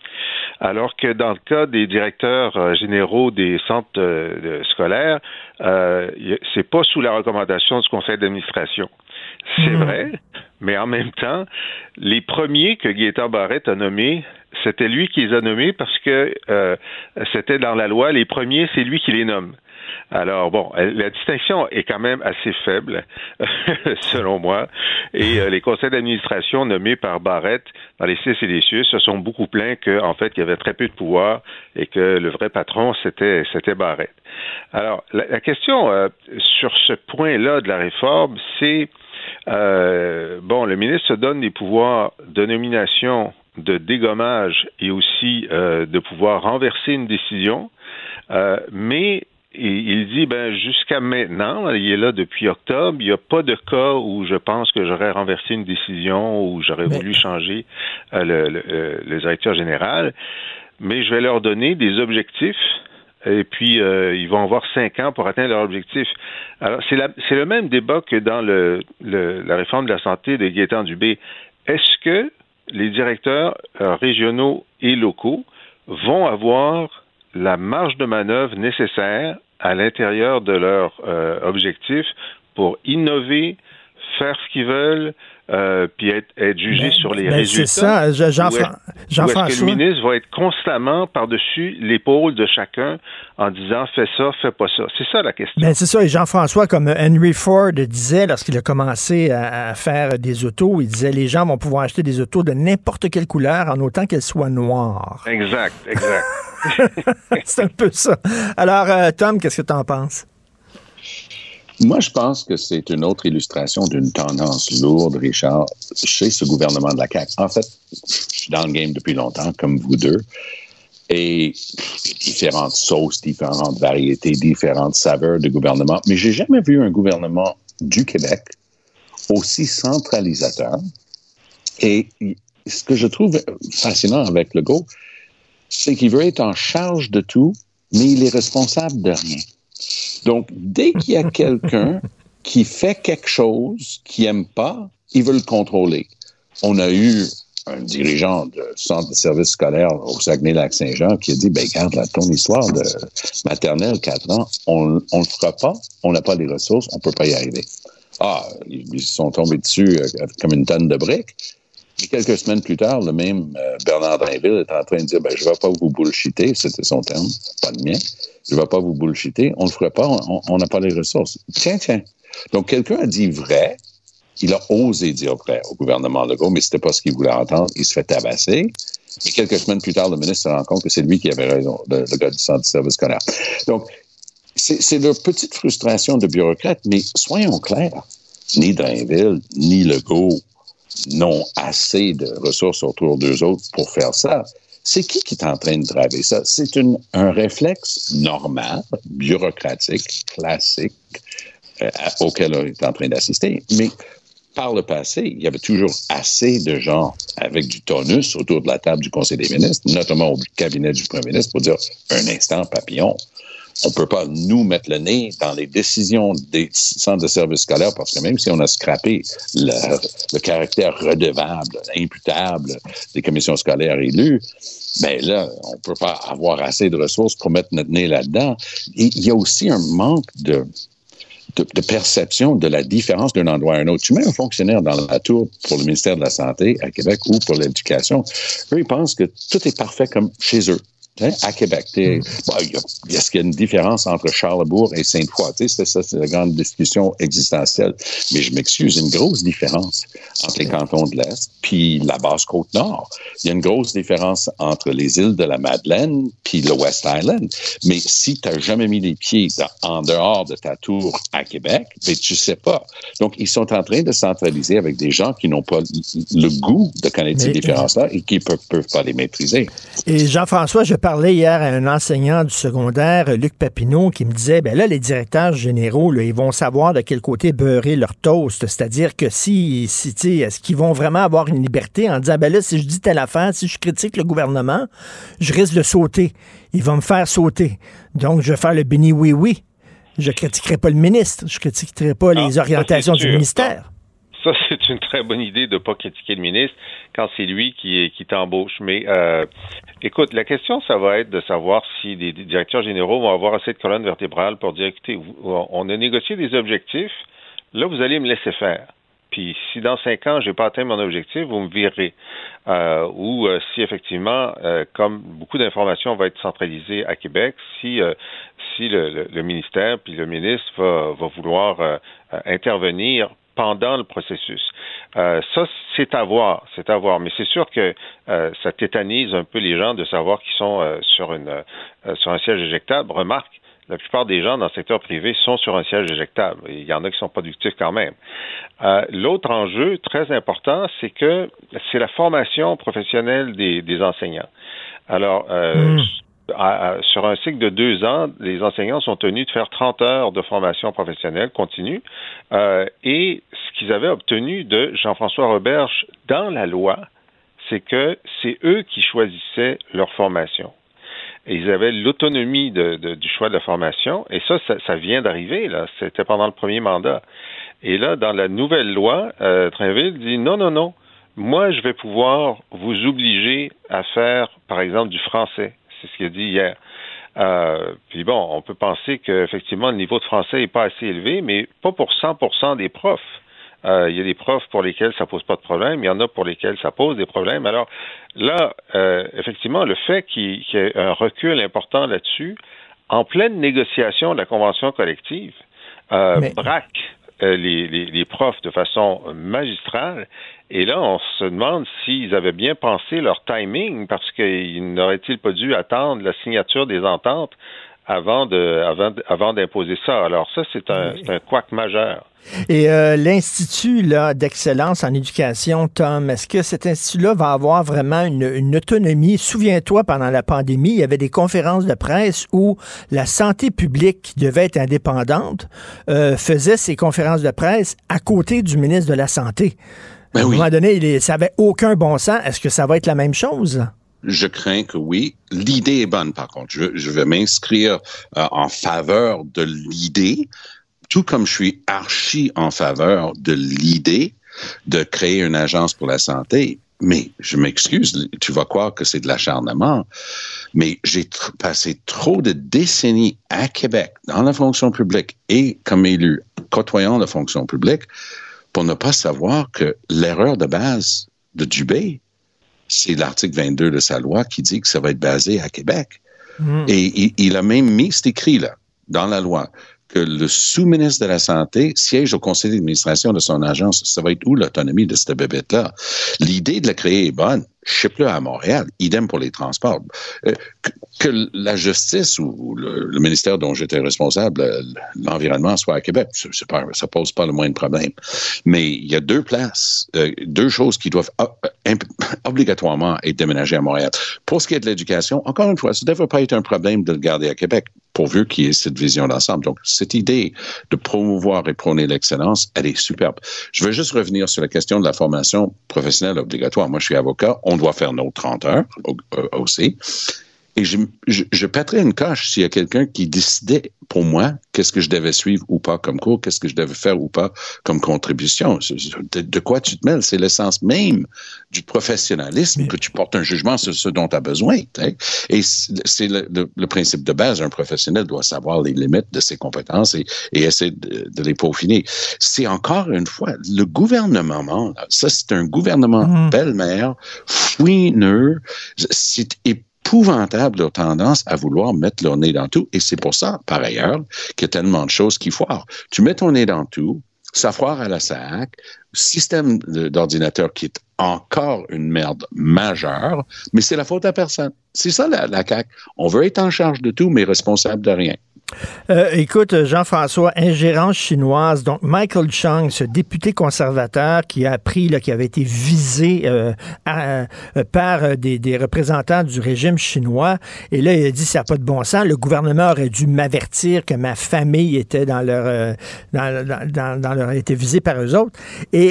Alors que dans le cas des directeurs euh, généraux des centres euh, scolaires, euh, c'est pas sous la recommandation du conseil d'administration. C'est vrai, mais en même temps, les premiers que Gaétan Barrette a nommés, c'était lui qui les a nommés parce que euh, c'était dans la loi, les premiers, c'est lui qui les nomme. Alors bon, la distinction est quand même assez faible, selon moi. Et euh, les conseils d'administration nommés par Barrette dans les CIS et les CIUS se sont beaucoup plaints qu'en fait, il y avait très peu de pouvoir et que le vrai patron, c'était Barrette. Alors, la, question euh, sur ce point-là de la réforme, c'est bon, le ministre se donne des pouvoirs de nomination, de dégommage et aussi euh, de pouvoir renverser une décision, euh, mais il, il dit ben jusqu'à maintenant, il est là depuis octobre, il n'y a pas de cas où je pense que j'aurais renversé une décision ou j'aurais voulu changer euh, le, le, le directeur général, mais je vais leur donner des objectifs et puis euh, ils vont avoir cinq ans pour atteindre leur objectif. Alors c'est la- c'est le même débat que dans le, le- la réforme de la santé de Gaétan Dubé. Est-ce que les directeurs euh, régionaux et locaux vont avoir la marge de manœuvre nécessaire à l'intérieur de leur euh, objectif pour innover, faire ce qu'ils veulent, euh, puis être, être jugés sur les ben, résultats. c'est ça, je- Jean- que Jean-François? le ministre va être constamment par-dessus l'épaule de chacun en disant fais ça, fais pas ça. C'est ça la question. Ben, c'est ça. Et Jean-François, comme Henry Ford disait lorsqu'il a commencé à, à faire des autos, il disait les gens vont pouvoir acheter des autos de n'importe quelle couleur en autant qu'elles soient noires. Exact, exact. c'est un peu ça. Alors, euh, Tom, qu'est-ce que tu en penses? Moi, je pense que c'est une autre illustration d'une tendance lourde, Richard, chez ce gouvernement de la CAQ. En fait, je suis dans le game depuis longtemps, comme vous deux, et différentes sauces, différentes variétés, différentes saveurs de gouvernement, mais j'ai jamais vu un gouvernement du Québec aussi centralisateur. Et ce que je trouve fascinant avec le Go, c'est qu'il veut être en charge de tout, mais il est responsable de rien. Donc, dès qu'il y a quelqu'un qui fait quelque chose qu'il n'aime pas, il veut le contrôler. On a eu un dirigeant de centre de services scolaires au Saguenay-Lac-Saint-Jean qui a dit, ben, garde là, ton histoire de maternelle, 4 ans, on ne le fera pas, on n'a pas les ressources, on ne peut pas y arriver. Ah, ils sont tombés dessus euh, comme une tonne de briques. Et quelques semaines plus tard, le même euh, Bernard Drinville est en train de dire ben, Je ne vais pas vous bullshiter, c'était son terme, pas le mien. Je ne vais pas vous bullshiter, on ne le fera pas, on n'a pas les ressources. Tiens, tiens. Donc, quelqu'un a dit vrai, il a osé dire vrai au gouvernement Legault, mais ce n'était pas ce qu'il voulait entendre, il se fait tabasser. Et quelques semaines plus tard, le ministre se rend compte que c'est lui qui avait raison, le, le gars du centre de service scolaire. Donc, c'est leur petite frustration de bureaucrate, mais soyons clairs, ni Drainville, ni Legault n'ont assez de ressources autour d'eux autres pour faire ça. C'est qui qui est en train de draver ça? C'est un réflexe normal, bureaucratique, classique, euh, auquel on est en train d'assister. Mais par le passé, il y avait toujours assez de gens avec du tonus autour de la table du Conseil des ministres, notamment au cabinet du Premier ministre, pour dire un instant, papillon, on peut pas nous mettre le nez dans les décisions des centres de services scolaires parce que même si on a scrappé le, caractère redevable, imputable des commissions scolaires élues, ben là, on peut pas avoir assez de ressources pour mettre notre nez là-dedans. Il y a aussi un manque de, de, perception de la différence d'un endroit à un autre. Tu mets un fonctionnaire dans la tour pour le ministère de la Santé à Québec ou pour l'éducation, eux, ils pensent que tout est parfait comme chez eux. Hein, à Québec. Il y a, ce qu'il y a une différence entre Charlebourg et Sainte-Foy? C'est ça, c'est la grande discussion existentielle. Mais je m'excuse, une grosse différence entre les cantons de l'Est puis la Basse-Côte-Nord. Il y a une grosse différence entre les îles de la Madeleine puis le West Island. Mais si tu n'as jamais mis les pieds en dehors de ta tour à Québec, ben, tu sais pas. Donc, ils sont en train de centraliser avec des gens qui n'ont pas le goût de connaître ces différences-là et qui ne peuvent, peuvent, pas les maîtriser. Et Jean-François, je parlais hier à un enseignant du secondaire, Luc Papineau, qui me disait, ben là, les directeurs généraux, ils vont savoir de quel côté beurrer leur toast. C'est-à-dire que si, si est-ce qu'ils vont vraiment avoir une liberté en disant, ben là, si je dis telle affaire, si je critique le gouvernement, je risque de sauter. Il va me faire sauter. Donc, je vais faire le béni oui-oui. Je critiquerai pas le ministre. Je critiquerai pas les ah, orientations du ministère. Ça, c'est une très bonne idée de ne pas critiquer le ministre quand c'est lui qui, t'embauche. Mais euh, écoute, la question, ça va être de savoir si les directeurs généraux vont avoir assez de colonne vertébrale pour dire, écoutez, on a négocié des objectifs, là, vous allez me laisser faire. Puis si dans cinq ans, j'ai pas atteint mon objectif, vous me virez. Euh, ou euh, si effectivement, comme beaucoup d'informations vont être centralisées à Québec, si si le, ministère puis le ministre va vouloir intervenir pendant le processus. Euh, ça, c'est à voir, c'est à voir. Mais c'est sûr que euh, ça tétanise un peu les gens de savoir qu'ils sont euh, sur un siège éjectable. Remarque, la plupart des gens dans le secteur privé sont sur un siège éjectable. Il y en a qui sont productifs quand même. L'autre enjeu très important, c'est que c'est la formation professionnelle des, enseignants. Alors, mmh sur un cycle de deux ans, les enseignants sont tenus de faire 30 heures de formation professionnelle continue. Euh, et ce qu'ils avaient obtenu de Jean-François Roberge dans la loi, c'est que c'est eux qui choisissaient leur formation. Ils avaient l'autonomie du choix de la formation. Et ça, ça, vient d'arriver, là. C'était pendant le premier mandat. Et là, dans la nouvelle loi, euh, Trinville dit non, non, non. Moi, je vais pouvoir vous obliger à faire, par exemple, du français c'est ce qu'il a dit hier. Euh, puis bon, on peut penser qu'effectivement, le niveau de français n'est pas assez élevé, mais pas pour 100 des profs. Euh, il y a des profs pour lesquels ça pose pas de problème, il y en a pour lesquels ça pose des problèmes. Alors là, euh, effectivement, le fait qu'il y ait un recul important là-dessus, en pleine négociation de la convention collective, braque les, les, profs de façon magistrale. Et là, on se demande s'ils avaient bien pensé leur timing, parce qu'ils n'auraient-ils pas dû attendre la signature des ententes avant de avant, avant d'imposer ça. Alors ça, c'est un, un couac majeur. Et euh, l'Institut là, d'excellence en éducation, Tom, est-ce que cet institut-là va avoir vraiment une, une autonomie? Souviens-toi, pendant la pandémie, il y avait des conférences de presse où la santé publique, qui devait être indépendante, euh, faisait ses conférences de presse à côté du ministre de la Santé. Ben à un oui. moment donné, il- ça n'avait aucun bon sens. Est-ce que ça va être la même chose? Je crains que oui. L'idée est bonne, par contre. Je, vais m'inscrire euh, en faveur de l'idée, tout comme je suis archi en faveur de l'idée de créer une agence pour la santé. Mais je m'excuse, tu vas croire que c'est de l'acharnement, mais j'ai passé trop de décennies à Québec, dans la fonction publique et comme élu, côtoyant la fonction publique, pour ne pas savoir que l'erreur de base de Dubé, c'est l'article 22 de sa loi qui dit que ça va être basé à Québec. Et il, il a même mis, c'est écrit là, dans la loi, que le sous-ministre de la Santé siège au conseil d'administration de son agence. Ça va être où l'autonomie de cette bébête-là? L'idée de la créer est bonne. Ship-le à Montréal. Idem pour les transports. Euh, que, la justice ou, le, ministère dont j'étais responsable, euh, l'environnement, soit à Québec, pas, ça pose pas le moindre problème. Mais il y a deux places, euh, deux choses qui doivent obligatoirement être déménagées à Montréal. Pour ce qui est de l'éducation, encore une fois, ça ne devrait pas être un problème de le garder à Québec, pourvu qu'il y ait cette vision d'ensemble. Donc, cette idée de promouvoir et prôner l'excellence, elle est superbe. Je veux juste revenir sur la question de la formation professionnelle obligatoire. Moi, je suis avocat, on doit faire nos 30 heures euh, aussi. Et je, je, je pèterais une coche s'il y a quelqu'un qui décidait pour moi qu'est-ce que je devais suivre ou pas comme cours, qu'est-ce que je devais faire ou pas comme contribution. De, de quoi tu te mêles? C'est l'essence même du professionnalisme que tu portes un jugement sur ce dont tu as besoin. Et c'est le, le- le principe de base. Un professionnel doit savoir les limites de ses compétences et, et essayer de, de les peaufiner. C'est encore une fois le gouvernement. là, ça, c'est un gouvernement belle-mère, fouineux. C'est épouvantable leur tendance à vouloir mettre leur nez dans tout. Et c'est pour ça, par ailleurs, qu'il y a tellement de choses qui foirent. Tu mets ton nez dans tout, ça foire à la SAC, système d'ordinateur qui est encore une merde majeure, mais c'est la faute à personne. C'est ça la, la CAQ. On veut être en charge de tout, mais responsable de rien. Euh, écoute, Jean-François, ingérence chinoise. Donc, Michael Chung, ce député conservateur qui a appris qu'il avait été visé euh, euh, par des, représentants du régime chinois. Et là, il a dit ça n'a pas de bon sens. Le gouvernement aurait dû m'avertir que ma famille était dans leur, été visée par eux autres.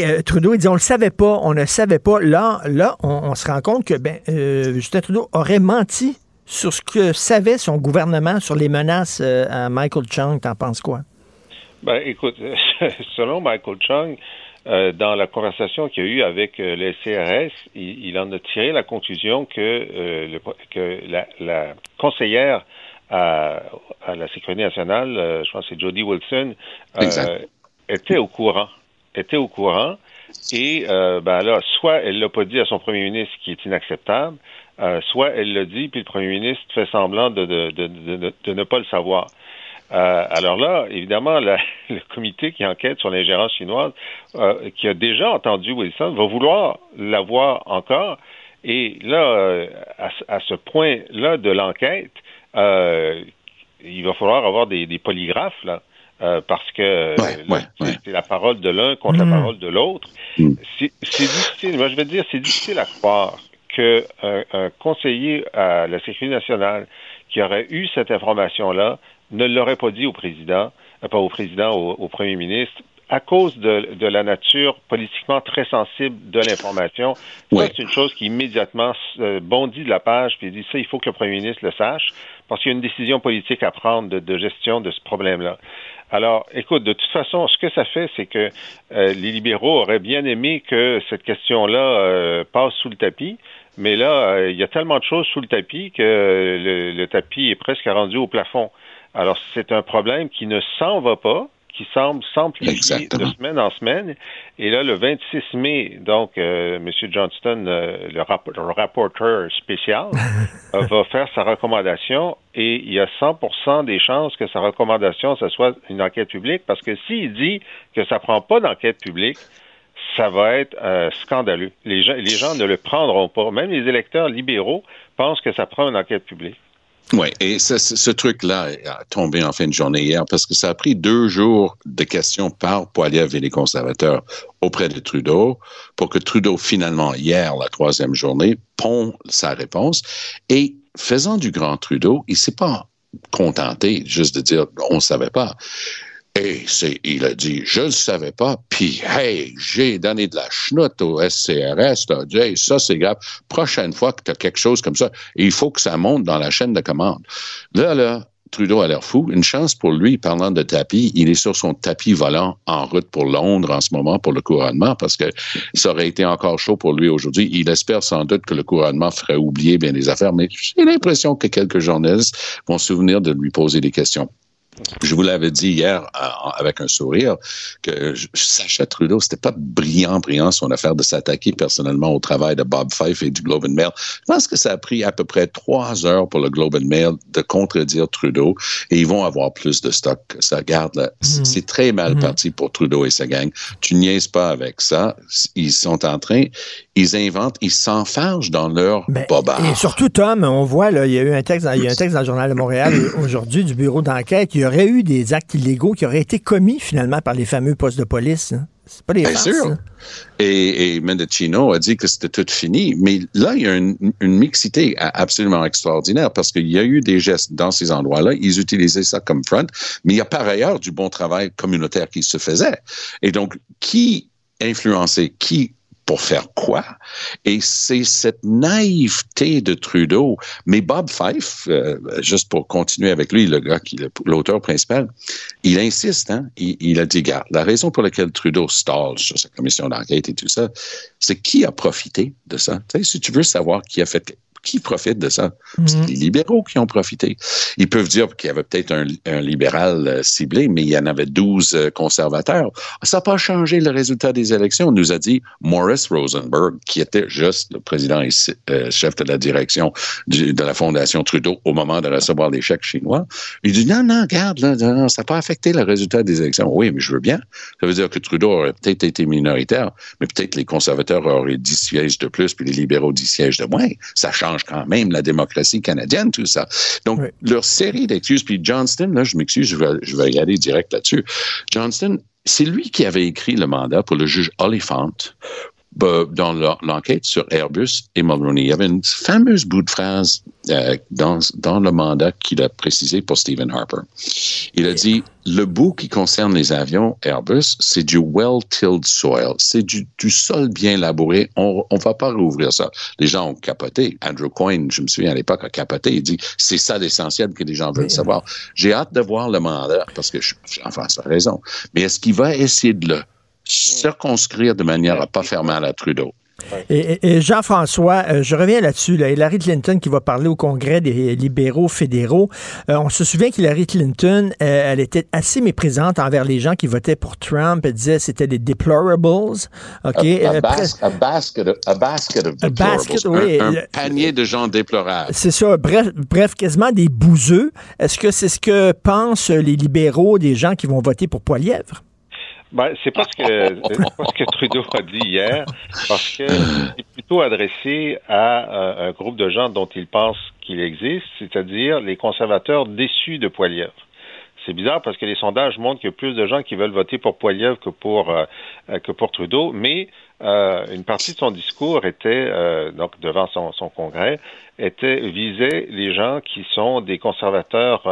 Euh, Trudeau, il dit on le savait pas, on ne savait pas. Là, là, on, on se rend compte que ben, euh, Justin Trudeau aurait menti sur ce que savait son gouvernement sur les menaces euh, à Michael Chung. T'en penses quoi? Ben, écoute, selon Michael Chung, euh, dans la conversation qu'il y a eu avec euh, le CRS, il, il en a tiré la conclusion que, euh, le- que la, la conseillère à, à la sécurité nationale, euh, je pense que c'est Jody Wilson, euh, était au courant, était au courant, et euh, ben là, soit elle l'a pas dit à son premier ministre, qui est inacceptable, euh, soit elle l'a dit, puis le premier ministre fait semblant de, ne pas le savoir. Euh, alors là, évidemment, le comité qui enquête sur l'ingérence chinoise, qui a déjà entendu Wilson, va vouloir l'avoir encore. Et là, à, ce- point-là de l'enquête, il va falloir avoir des, des polygraphes, là. Euh, parce que Ouais, là, ouais, c'est- ouais. la parole de l'un contre Mm. la parole de l'autre. Mm. C'est c'est difficile, moi je vais te dire, c'est difficile à croire qu'un un conseiller à la Sécurité nationale qui aurait eu cette information-là ne l'aurait pas dit au président, euh, pas au président, au, au premier ministre, à cause de, de la nature politiquement très sensible de l'information. Ça, Oui. c'est une chose qui immédiatement euh, bondit de la page puis dit ça, il faut que le premier ministre le sache parce qu'il y a une décision politique à prendre de, de gestion de ce problème-là. Alors, écoute, de toute façon, ce que ça fait, c'est que euh, les libéraux auraient bien aimé que cette question-là euh, passe sous le tapis, mais là, euh, il y a tellement de choses sous le tapis que le, le tapis est presque rendu au plafond. Alors, c'est un problème qui ne s'en va pas, qui semble s'amplifier de semaine en semaine. Et là, le 26 mai, donc, euh, M. Johnston, euh, le, rap- le rapporteur spécial, euh, va faire sa recommandation et il y a 100% des chances que sa recommandation, ce soit une enquête publique parce que s'il dit que ça prend pas d'enquête publique, ça va être euh, scandaleux. Les gens, les gens ne le prendront pas. Même les électeurs libéraux pensent que ça prend une enquête publique. Oui, et ce, truc-là a tombé en fin de journée hier parce que ça a pris deux jours de questions par Poiliev et les conservateurs auprès de Trudeau pour que Trudeau, finalement, hier, la troisième journée, pond sa réponse. Et faisant du grand Trudeau, il s'est pas contenté juste de dire on ne savait pas. Et il a dit, je ne savais pas, puis hey, j'ai donné de la chenoute au SCRS, t'as dit, ça c'est grave. Prochaine fois que tu as quelque chose comme ça, il faut que ça monte dans la chaîne de commande. Là, là, Trudeau a l'air fou. Une chance pour lui, parlant de tapis, il est sur son tapis volant en route pour Londres en ce moment pour le couronnement parce que ça aurait été encore chaud pour lui aujourd'hui. Il espère sans doute que le couronnement ferait oublier bien les affaires, mais j'ai l'impression que quelques journalistes vont se souvenir de lui poser des questions. Je vous l'avais dit hier euh, avec un sourire que Sacha Trudeau, c'était pas brillant, brillant son affaire de s'attaquer personnellement au travail de Bob Fife et du Globe and Mail. Je pense que ça a pris à peu près trois heures pour le Globe and Mail de contredire Trudeau et ils vont avoir plus de stock que ça. Garde, là, c'est très mal parti pour Trudeau et sa gang. Tu niaises pas avec ça. Ils sont en train, ils inventent, ils s'enfargent dans leur bobard. Et surtout, Tom, on voit, là, il y a eu un texte, dans- il y a un texte dans le Journal de Montréal aujourd'hui du bureau d'enquête. Il y aurait eu des actes illégaux qui auraient été commis finalement par les fameux postes de police. hein. C'est pas des Bien farces, sûr. hein. Et, et Mendocino a dit que c'était tout fini. Mais là, il y a une, une mixité absolument extraordinaire parce qu'il y a eu des gestes dans ces endroits-là. Ils utilisaient ça comme front, mais il y a par ailleurs du bon travail communautaire qui se faisait. Et donc, qui influençait qui pour faire quoi? Et c'est cette naïveté de Trudeau. Mais Bob Fife, euh, juste pour continuer avec lui, le gars qui l'auteur principal, il insiste, hein? Il, a dit, garde, la raison pour laquelle Trudeau stall sur sa commission d'enquête et tout ça, c'est qui a profité de ça? Tu si tu veux savoir qui a fait qui profite de ça? C'est les libéraux qui ont profité. Ils peuvent dire qu'il y avait peut-être un, un libéral euh, ciblé, mais il y en avait 12 euh, conservateurs. Ça n'a pas changé le résultat des élections, nous a dit Morris Rosenberg, qui était juste le président et euh, chef de la direction du- de la Fondation Trudeau au moment de recevoir les chèques chinois. Il dit non, non, regarde, là, non, ça n'a pas affecté le résultat des élections. Oui, mais je veux bien. Ça veut dire que Trudeau aurait peut-être été minoritaire, mais peut-être les conservateurs auraient 10 sièges de plus, puis les libéraux 10 sièges de moins. Ça change quand même la démocratie canadienne, tout ça. Donc, leur série d'excuses, puis Johnston, là, je m'excuse, je vais, je vais y aller direct là-dessus. Johnston, c'est lui qui avait écrit le mandat pour le juge Oliphant dans l'en- l'enquête sur Airbus et Mulroney. Il y avait une fameuse bout de phrase euh, dans, dans le mandat qu'il a précisé pour Stephen Harper. Il a dit, le bout qui concerne les avions Airbus, c'est du well-tilled soil. C'est du, du sol bien labouré. On ne va pas rouvrir ça. Les gens ont capoté. Andrew Coyne, je me souviens à l'époque, a capoté. Il dit, c'est ça l'essentiel que les gens veulent savoir. J'ai hâte de voir le mandat parce que, je, enfin, ça a raison. Mais est-ce qu'il va essayer de le circonscrire de manière à pas faire mal à Trudeau? Et, Jean-François, euh, je reviens là-dessus. là. Hillary Clinton qui va parler au Congrès des libéraux fédéraux. Euh, on se souvient qu'Hillary Clinton, euh, elle était assez méprisante envers les gens qui votaient pour Trump. Elle disait que c'était des deplorables. OK? A, a bas- presque- a basket, of- a basket of A deplorables. basket, oui. Un, panier de gens déplorables. C'est ça. Bref, bref, quasiment des bouseux. Est-ce que c'est ce que pensent les libéraux des gens qui vont voter pour Poilièvre? Ben, c'est pas ce que pas ce que Trudeau a dit hier, parce que c'est plutôt adressé à euh, un groupe de gens dont il pense qu'il existe, c'est-à-dire les conservateurs déçus de Poilievre. C'est bizarre parce que les sondages montrent qu'il y a plus de gens qui veulent voter pour Poilievre que pour euh, euh, que pour Trudeau, mais une partie de son discours était donc devant son, son congrès était visait les gens qui sont des conservateurs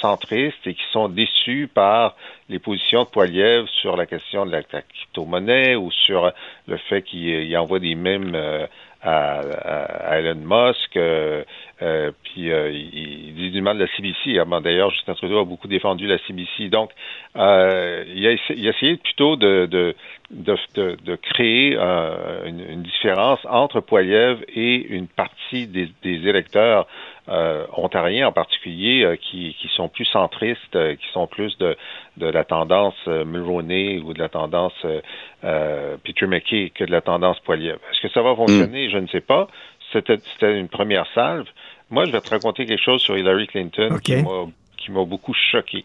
centristes et qui sont déçus par les positions de Poilievre sur la question de la, crypto-monnaie ou sur le fait qu'il il envoie des mèmes euh, à, Elon Musk, euh, euh, puis euh, il, il dit du mal de la CBC. Ah, bon, D'ailleurs, Justin Trudeau a beaucoup défendu la CBC. Donc, euh, il, a, il essayé plutôt de, de, de, créer une, différence entre Poilievre et une partie des électeurs euh, ontariens en particulier euh, qui, qui sont plus centristes, euh, qui sont plus de, de la tendance euh, Mulroney ou de la tendance euh, euh, Peter McKay que de la tendance Poilievre. Est-ce que ça va fonctionner? Je ne sais pas. C'était c'était une première salve. Moi, je vais te raconter quelque chose sur Hillary Clinton qui m'a qui m'a beaucoup choqué.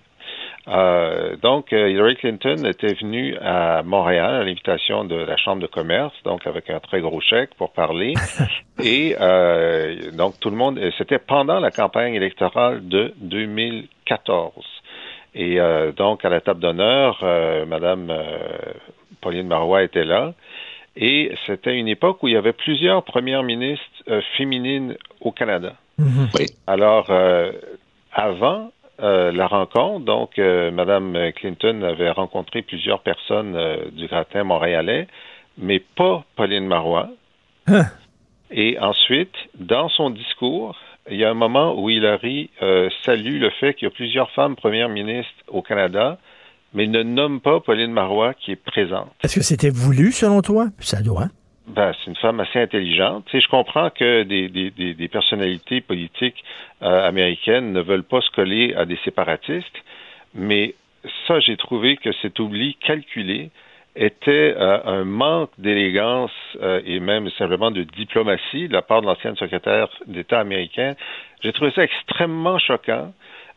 Euh, donc, euh, Hillary Clinton était venue à Montréal à l'invitation de la Chambre de commerce, donc avec un très gros chèque pour parler. Et euh, donc, tout le monde, c'était pendant la campagne électorale de 2014. Et euh, donc, à la table d'honneur, euh, Madame euh, Pauline Marois était là. Et c'était une époque où il y avait plusieurs premières ministres euh, féminines au Canada. Oui. Alors, euh, avant euh, la rencontre, donc, euh, Mme Clinton avait rencontré plusieurs personnes euh, du gratin montréalais, mais pas Pauline Marois. Et ensuite, dans son discours, il y a un moment où Hillary euh, salue le fait qu'il y a plusieurs femmes premières ministres au Canada, mais ne nomme pas Pauline Marois qui est présente. Est-ce que c'était voulu, selon toi? Ça doit. Ben, c'est une femme assez intelligente. Tu sais, je comprends que des, des, des, des personnalités politiques euh, américaines ne veulent pas se coller à des séparatistes, mais ça, j'ai trouvé que cet oubli calculé était euh, un manque d'élégance euh, et même simplement de diplomatie de la part de l'ancienne secrétaire d'État américaine. J'ai trouvé ça extrêmement choquant.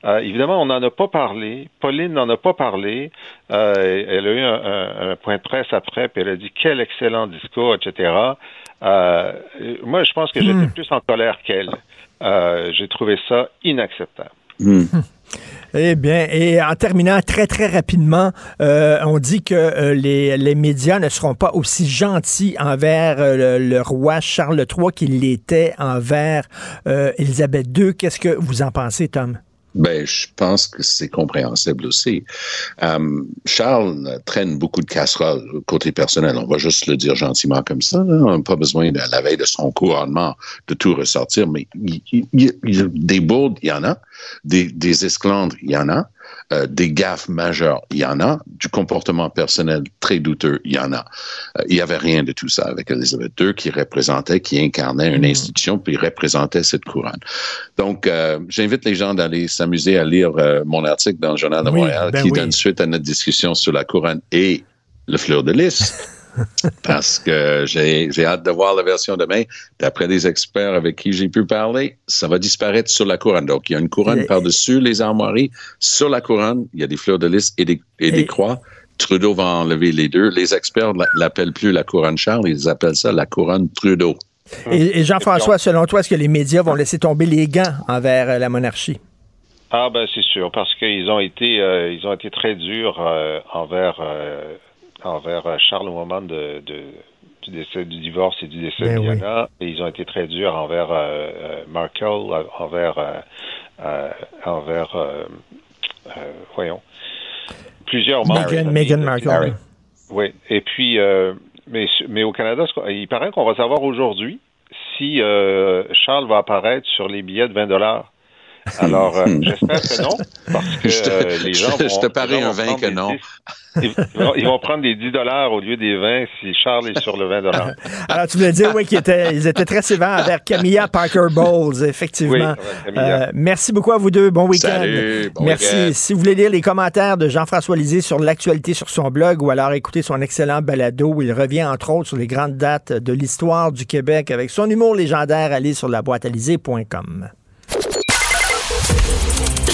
Euh, évidemment, on n'en a pas parlé. Pauline n'en a pas parlé. Euh, elle a eu un, un- un point de presse après, puis elle a dit quel excellent discours, etc. Euh, moi, je pense que j'étais Hmm. plus en colère qu'elle. Euh, J'ai trouvé ça inacceptable. Eh bien, et en terminant très, très rapidement, euh, on dit que euh, les, les médias ne seront pas aussi gentils envers euh, le, le roi Charles III qu'ils l'étaient envers euh, Élisabeth II. Qu'est-ce que vous en pensez, Tom? Ben, je pense que c'est compréhensible aussi. Euh, Charles traîne beaucoup de casseroles côté personnel. On va juste le dire gentiment comme ça. On n'a pas besoin de la veille de son couronnement de tout ressortir, mais il- il- il- des bourdes, il y en a. Des, des esclandres, il y en a. Euh, des gaffes majeures, il y en a. Du comportement personnel très douteux, il y en a. Euh, il n'y avait rien de tout ça avec Elisabeth II qui représentait, qui incarnait une institution, puis représentait cette couronne. Donc, euh, j'invite les gens d'aller s'amuser à lire euh, mon article dans le Journal de Oui, Montréal ben qui oui. donne suite à notre discussion sur la couronne et le fleur de lys. Parce que j'ai j'ai hâte de voir la version demain. D'après des experts avec qui j'ai pu parler, ça va disparaître sur la couronne. Donc, il y a une couronne par-dessus les armoiries. Sur la couronne, il y a des fleurs de lys et des, et des Et- croix. Trudeau va enlever les deux. Les experts ne l'appellent plus la couronne Charles, ils appellent ça la couronne Trudeau. Et, et Jean-François, selon toi, est-ce que les médias vont laisser tomber les gants envers euh, la monarchie? Ah ben c'est sûr parce qu'ils ont été euh, ils ont été très durs euh, envers euh, envers euh, Charles au moment de, de du décès du divorce et du décès Ben de oui. Diana et ils ont été très durs envers euh, euh, Markle envers euh, envers euh, euh, voyons plusieurs membres Meghan, Markle. Oui, et puis, euh, mais, mais au Canada, il paraît qu'on va savoir aujourd'hui si euh, Charles va apparaître sur les billets de 20 dollars. Alors, euh, j'espère que non, parce que Je te- euh, les gens je vont, te parie les gens un vont 20 prendre que des non. 10 Ils vont, ils vont prendre des 10 dollars au lieu des 20 si Charles est sur le 20 dollars. Alors, tu voulais dire, oui, qu'ils étaient, ils étaient très sévères envers Camilla Parker Bowles, effectivement. Oui. Euh, merci beaucoup à vous deux. Bon week-end. Salut, bon merci. week-end. Si vous voulez lire les commentaires de Jean-François Lisée sur l'actualité sur son blog ou alors écouter son excellent balado où il revient, entre autres, sur les grandes dates de l'histoire du Québec avec son humour légendaire, allez sur laboîtealisée.com.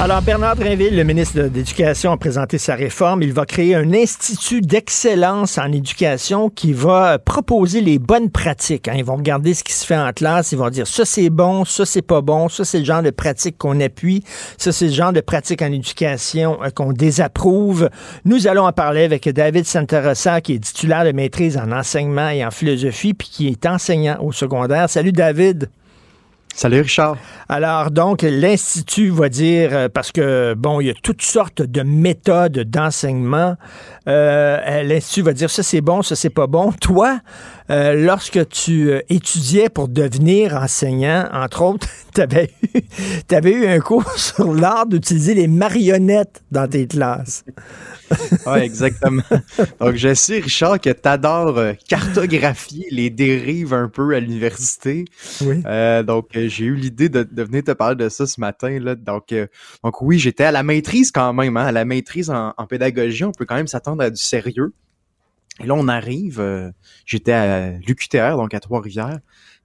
Alors, Bernard Drinville, le ministre de l'Éducation, a présenté sa réforme. Il va créer un institut d'excellence en éducation qui va proposer les bonnes pratiques. hein. Ils vont regarder ce qui se fait en classe. Ils vont dire ça c'est bon, ça c'est pas bon, ça c'est le genre de pratique qu'on appuie, ça c'est le genre de pratique en éducation euh, qu'on désapprouve. Nous allons en parler avec David Santarossa, qui est titulaire de maîtrise en enseignement et en philosophie, puis qui est enseignant au secondaire. Salut David. Salut Richard. Alors, donc, l'Institut va dire, euh, parce que, bon, il y a toutes sortes de méthodes d'enseignement, euh, l'Institut va dire, ça c'est bon, ça c'est pas bon. Toi, euh, lorsque tu euh, étudiais pour devenir enseignant, entre autres, tu avais, eu- un cours sur l'art d'utiliser les marionnettes dans tes classes. Oui, exactement. Donc, je sais, Richard, que tu adores cartographier les dérives un peu à l'université. Oui. Euh, donc, euh, j'ai eu l'idée de, de venir te parler de ça ce matin. Là. Donc, euh, donc, oui, j'étais à la maîtrise quand même. Hein, à la maîtrise en, en pédagogie, on peut quand même s'attendre à du sérieux. Et là, on arrive, euh, j'étais à l'UQTR, donc à Trois-Rivières,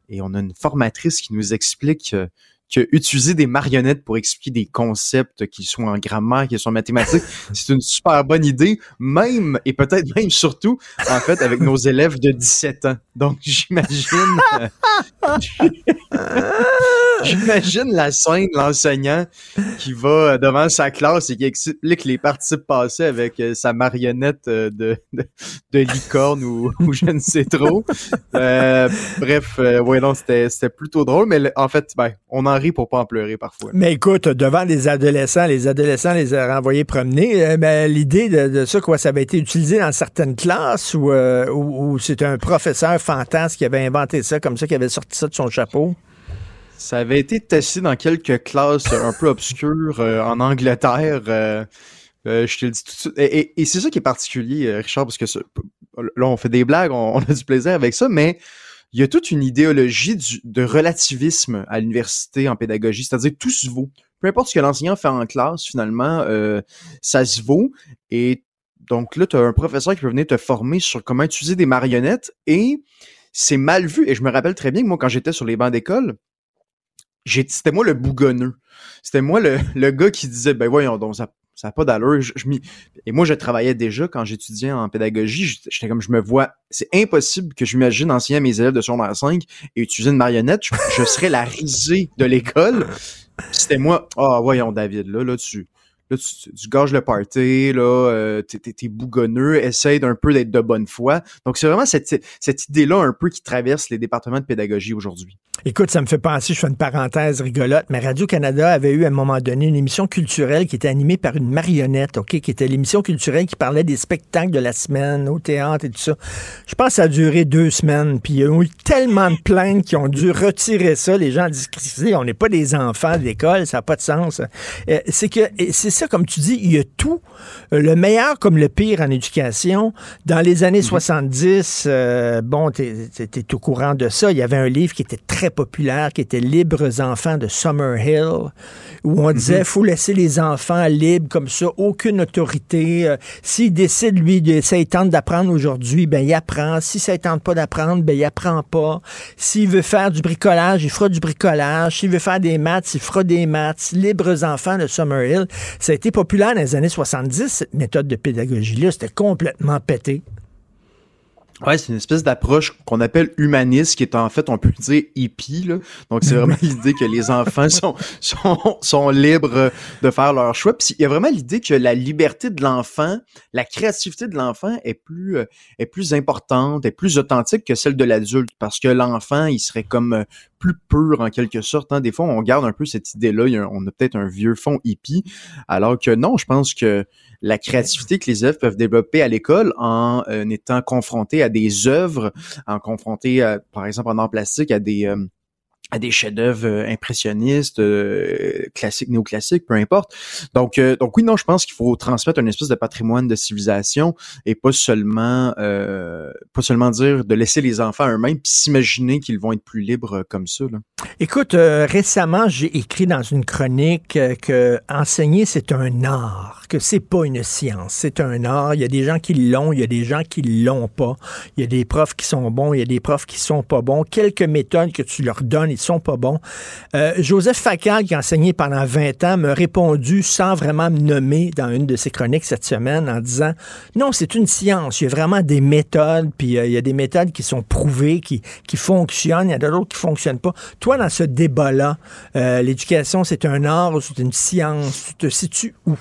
et on a une formatrice qui nous explique euh, que utiliser des marionnettes pour expliquer des concepts qui sont en grammaire, qui sont en mathématiques, c'est une super bonne idée, même, et peut-être même surtout, en fait, avec nos élèves de 17 ans. Donc, j'imagine... euh, J'imagine la scène, l'enseignant qui va devant sa classe et qui explique les participes passés avec euh, sa marionnette euh, de, de, de licorne ou, je ne sais trop. Euh, bref, euh, ouais, non, c'était plutôt drôle, mais en fait, ben, on en rit pour pas en pleurer parfois. Mais écoute, devant les adolescents, les adolescents les a renvoyés promener. Euh, ben, L'idée de, de, ça, quoi, ça avait été utilisé dans certaines classes euh, ou, ou c'est un professeur fantasme qui avait inventé ça, comme ça, qui avait sorti ça de son chapeau? Ça avait été testé dans quelques classes un peu obscures euh, en Angleterre. Euh, euh, je te le dis tout de suite. Et, c'est ça qui est particulier, Richard, parce que là, on fait des blagues, on, a du plaisir avec ça, mais il y a toute une idéologie de relativisme à l'université en pédagogie, c'est-à-dire tout se vaut. Peu importe ce que l'enseignant fait en classe, finalement, ça se vaut. Et donc là, tu as un professeur qui peut venir te former sur comment utiliser des marionnettes et c'est mal vu. Et je me rappelle très bien que moi, quand j'étais sur les bancs d'école, c'était moi le bougonneux. C'était moi le, le, gars qui disait, ben voyons donc, ça ça n'a pas d'allure. Je, et moi, je travaillais déjà quand j'étudiais en pédagogie. J'étais comme, je me vois, c'est impossible que je m'imagine enseigner à mes élèves de secondaire 5 et utiliser une marionnette. Je, serais la risée de l'école. C'était moi, ah, voyons, David, là, là, tu, tu, tu le party, là, euh, t'es, bougonneux, essaye d'un peu d'être de bonne foi. Donc, c'est vraiment cette, cette idée-là un peu qui traverse les départements de pédagogie aujourd'hui. Écoute, ça me fait penser, je fais une parenthèse rigolote, mais Radio-Canada avait eu à un moment donné une émission culturelle qui était animée par une marionnette, OK, qui était l'émission culturelle qui parlait des spectacles de la semaine au théâtre et tout ça. Je pense que ça a duré deux semaines, puis il y a eu tellement de plaintes qui ont dû retirer ça. Les gens disent, on n'est pas des enfants d'école, ça n'a pas de sens. Euh, c'est que, c'est ça, comme tu dis, il y a tout, le meilleur comme le pire en éducation. Dans les années mm -hmm. 70, euh, bon, tu es, au courant de ça, il y avait un livre qui était très populaire qui était Libres enfants de Summerhill, où on disait, mm -hmm. faut laisser les enfants libres comme ça, aucune autorité. Euh, S'il décide, lui, de, ça il tente d'apprendre aujourd'hui, ben il apprend. Si ça il tente pas d'apprendre, ben il apprend pas. S'il veut faire du bricolage, il fera du bricolage. S'il veut faire des maths, il fera des maths. Libres enfants de Summerhill. Ça a été populaire dans les années 70, cette méthode de pédagogie-là. C'était complètement pété. Ouais, c'est une espèce d'approche qu'on appelle humaniste, qui est en fait, on peut dire hippie. Là. Donc, c'est vraiment l'idée que les enfants sont, sont, sont libres de faire leur choix. Puis, il y a vraiment l'idée que la liberté de l'enfant, la créativité de l'enfant est plus est plus importante, est plus authentique que celle de l'adulte, parce que l'enfant, il serait comme plus pur en quelque sorte. Hein. Des fois, on garde un peu cette idée-là. On a peut-être un vieux fond hippie, alors que non, je pense que la créativité que les élèves peuvent développer à l'école en euh, étant confrontés à des œuvres, en confrontés, à, par exemple, en art plastique, à des euh, à des chefs-d'œuvre euh, impressionnistes, euh, classiques, néoclassiques, peu importe. Donc, euh, donc oui, non, je pense qu'il faut transmettre une espèce de patrimoine de civilisation et pas seulement, pas seulement dire de laisser les enfants eux-mêmes puis s'imaginer qu'ils vont être plus libres comme ça. Écoute, récemment, j'ai écrit dans une chronique que enseigner c'est un art, que c'est pas une science, c'est un art. Il y a des gens qui l'ont, il y a des gens qui l'ont pas. Il y a des profs qui sont bons, il y a des profs qui sont pas bons. Quelques méthodes que tu leur donnes, ils sont pas bons. Euh, Joseph Facal, qui a enseigné pendant 20 ans, m'a répondu sans vraiment me nommer dans une de ses chroniques cette semaine en disant non, c'est une science. Il y a vraiment des méthodes, puis euh, il y a des méthodes qui sont prouvées, qui, fonctionnent. Il y a d'autres qui fonctionnent pas. Toi, dans ce débat-là, euh, l'éducation, c'est un art c'est une science? Tu te situes où?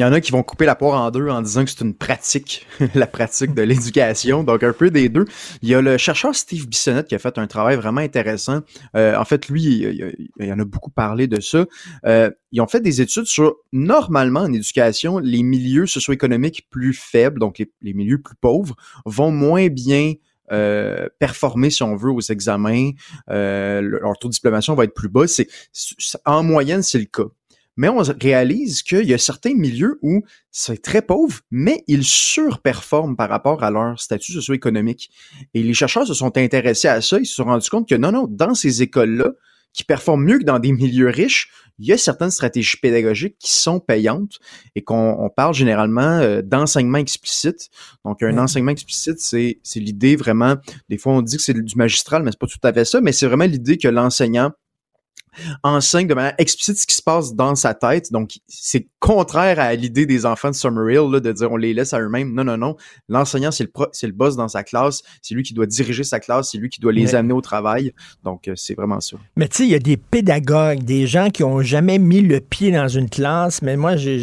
Il y en a qui vont couper la poire en deux en disant que c'est une pratique, la pratique de l'éducation, donc un peu des deux. Il y a le chercheur Steve Bissonnette qui a fait un travail vraiment intéressant. Euh, en fait, lui, il, il, en a beaucoup parlé de ça. Euh, ils ont fait des études sur, normalement, en éducation, les milieux socio-économiques plus faibles, donc les, les, milieux plus pauvres, vont moins bien euh, performer, si on veut, aux examens. Euh, leur taux de diplomation va être plus bas. C'est, en moyenne, c'est le cas mais on réalise qu'il y a certains milieux où c'est très pauvre, mais ils surperforment par rapport à leur statut socio-économique. Et les chercheurs se sont intéressés à ça, ils se sont rendus compte que non, non, dans ces écoles-là, qui performent mieux que dans des milieux riches, il y a certaines stratégies pédagogiques qui sont payantes et qu'on parle généralement euh, d'enseignement explicite. Donc, un enseignement explicite, c'est l'idée vraiment, des fois on dit que c'est du magistral, mais c'est pas tout à fait ça, mais c'est vraiment l'idée que l'enseignant enseigne de manière explicite ce qui se passe dans sa tête. Donc, c'est contraire à l'idée des enfants de Summerhill là, de dire on les laisse à eux-mêmes. Non, non, non. L'enseignant, c'est le, c'est le boss dans sa classe. C'est lui qui doit diriger sa classe. C'est lui qui doit les amener au travail. Donc, euh, c'est vraiment ça. Mais tu sais, il y a des pédagogues, des gens qui ont jamais mis le pied dans une classe. Mais moi, j'ai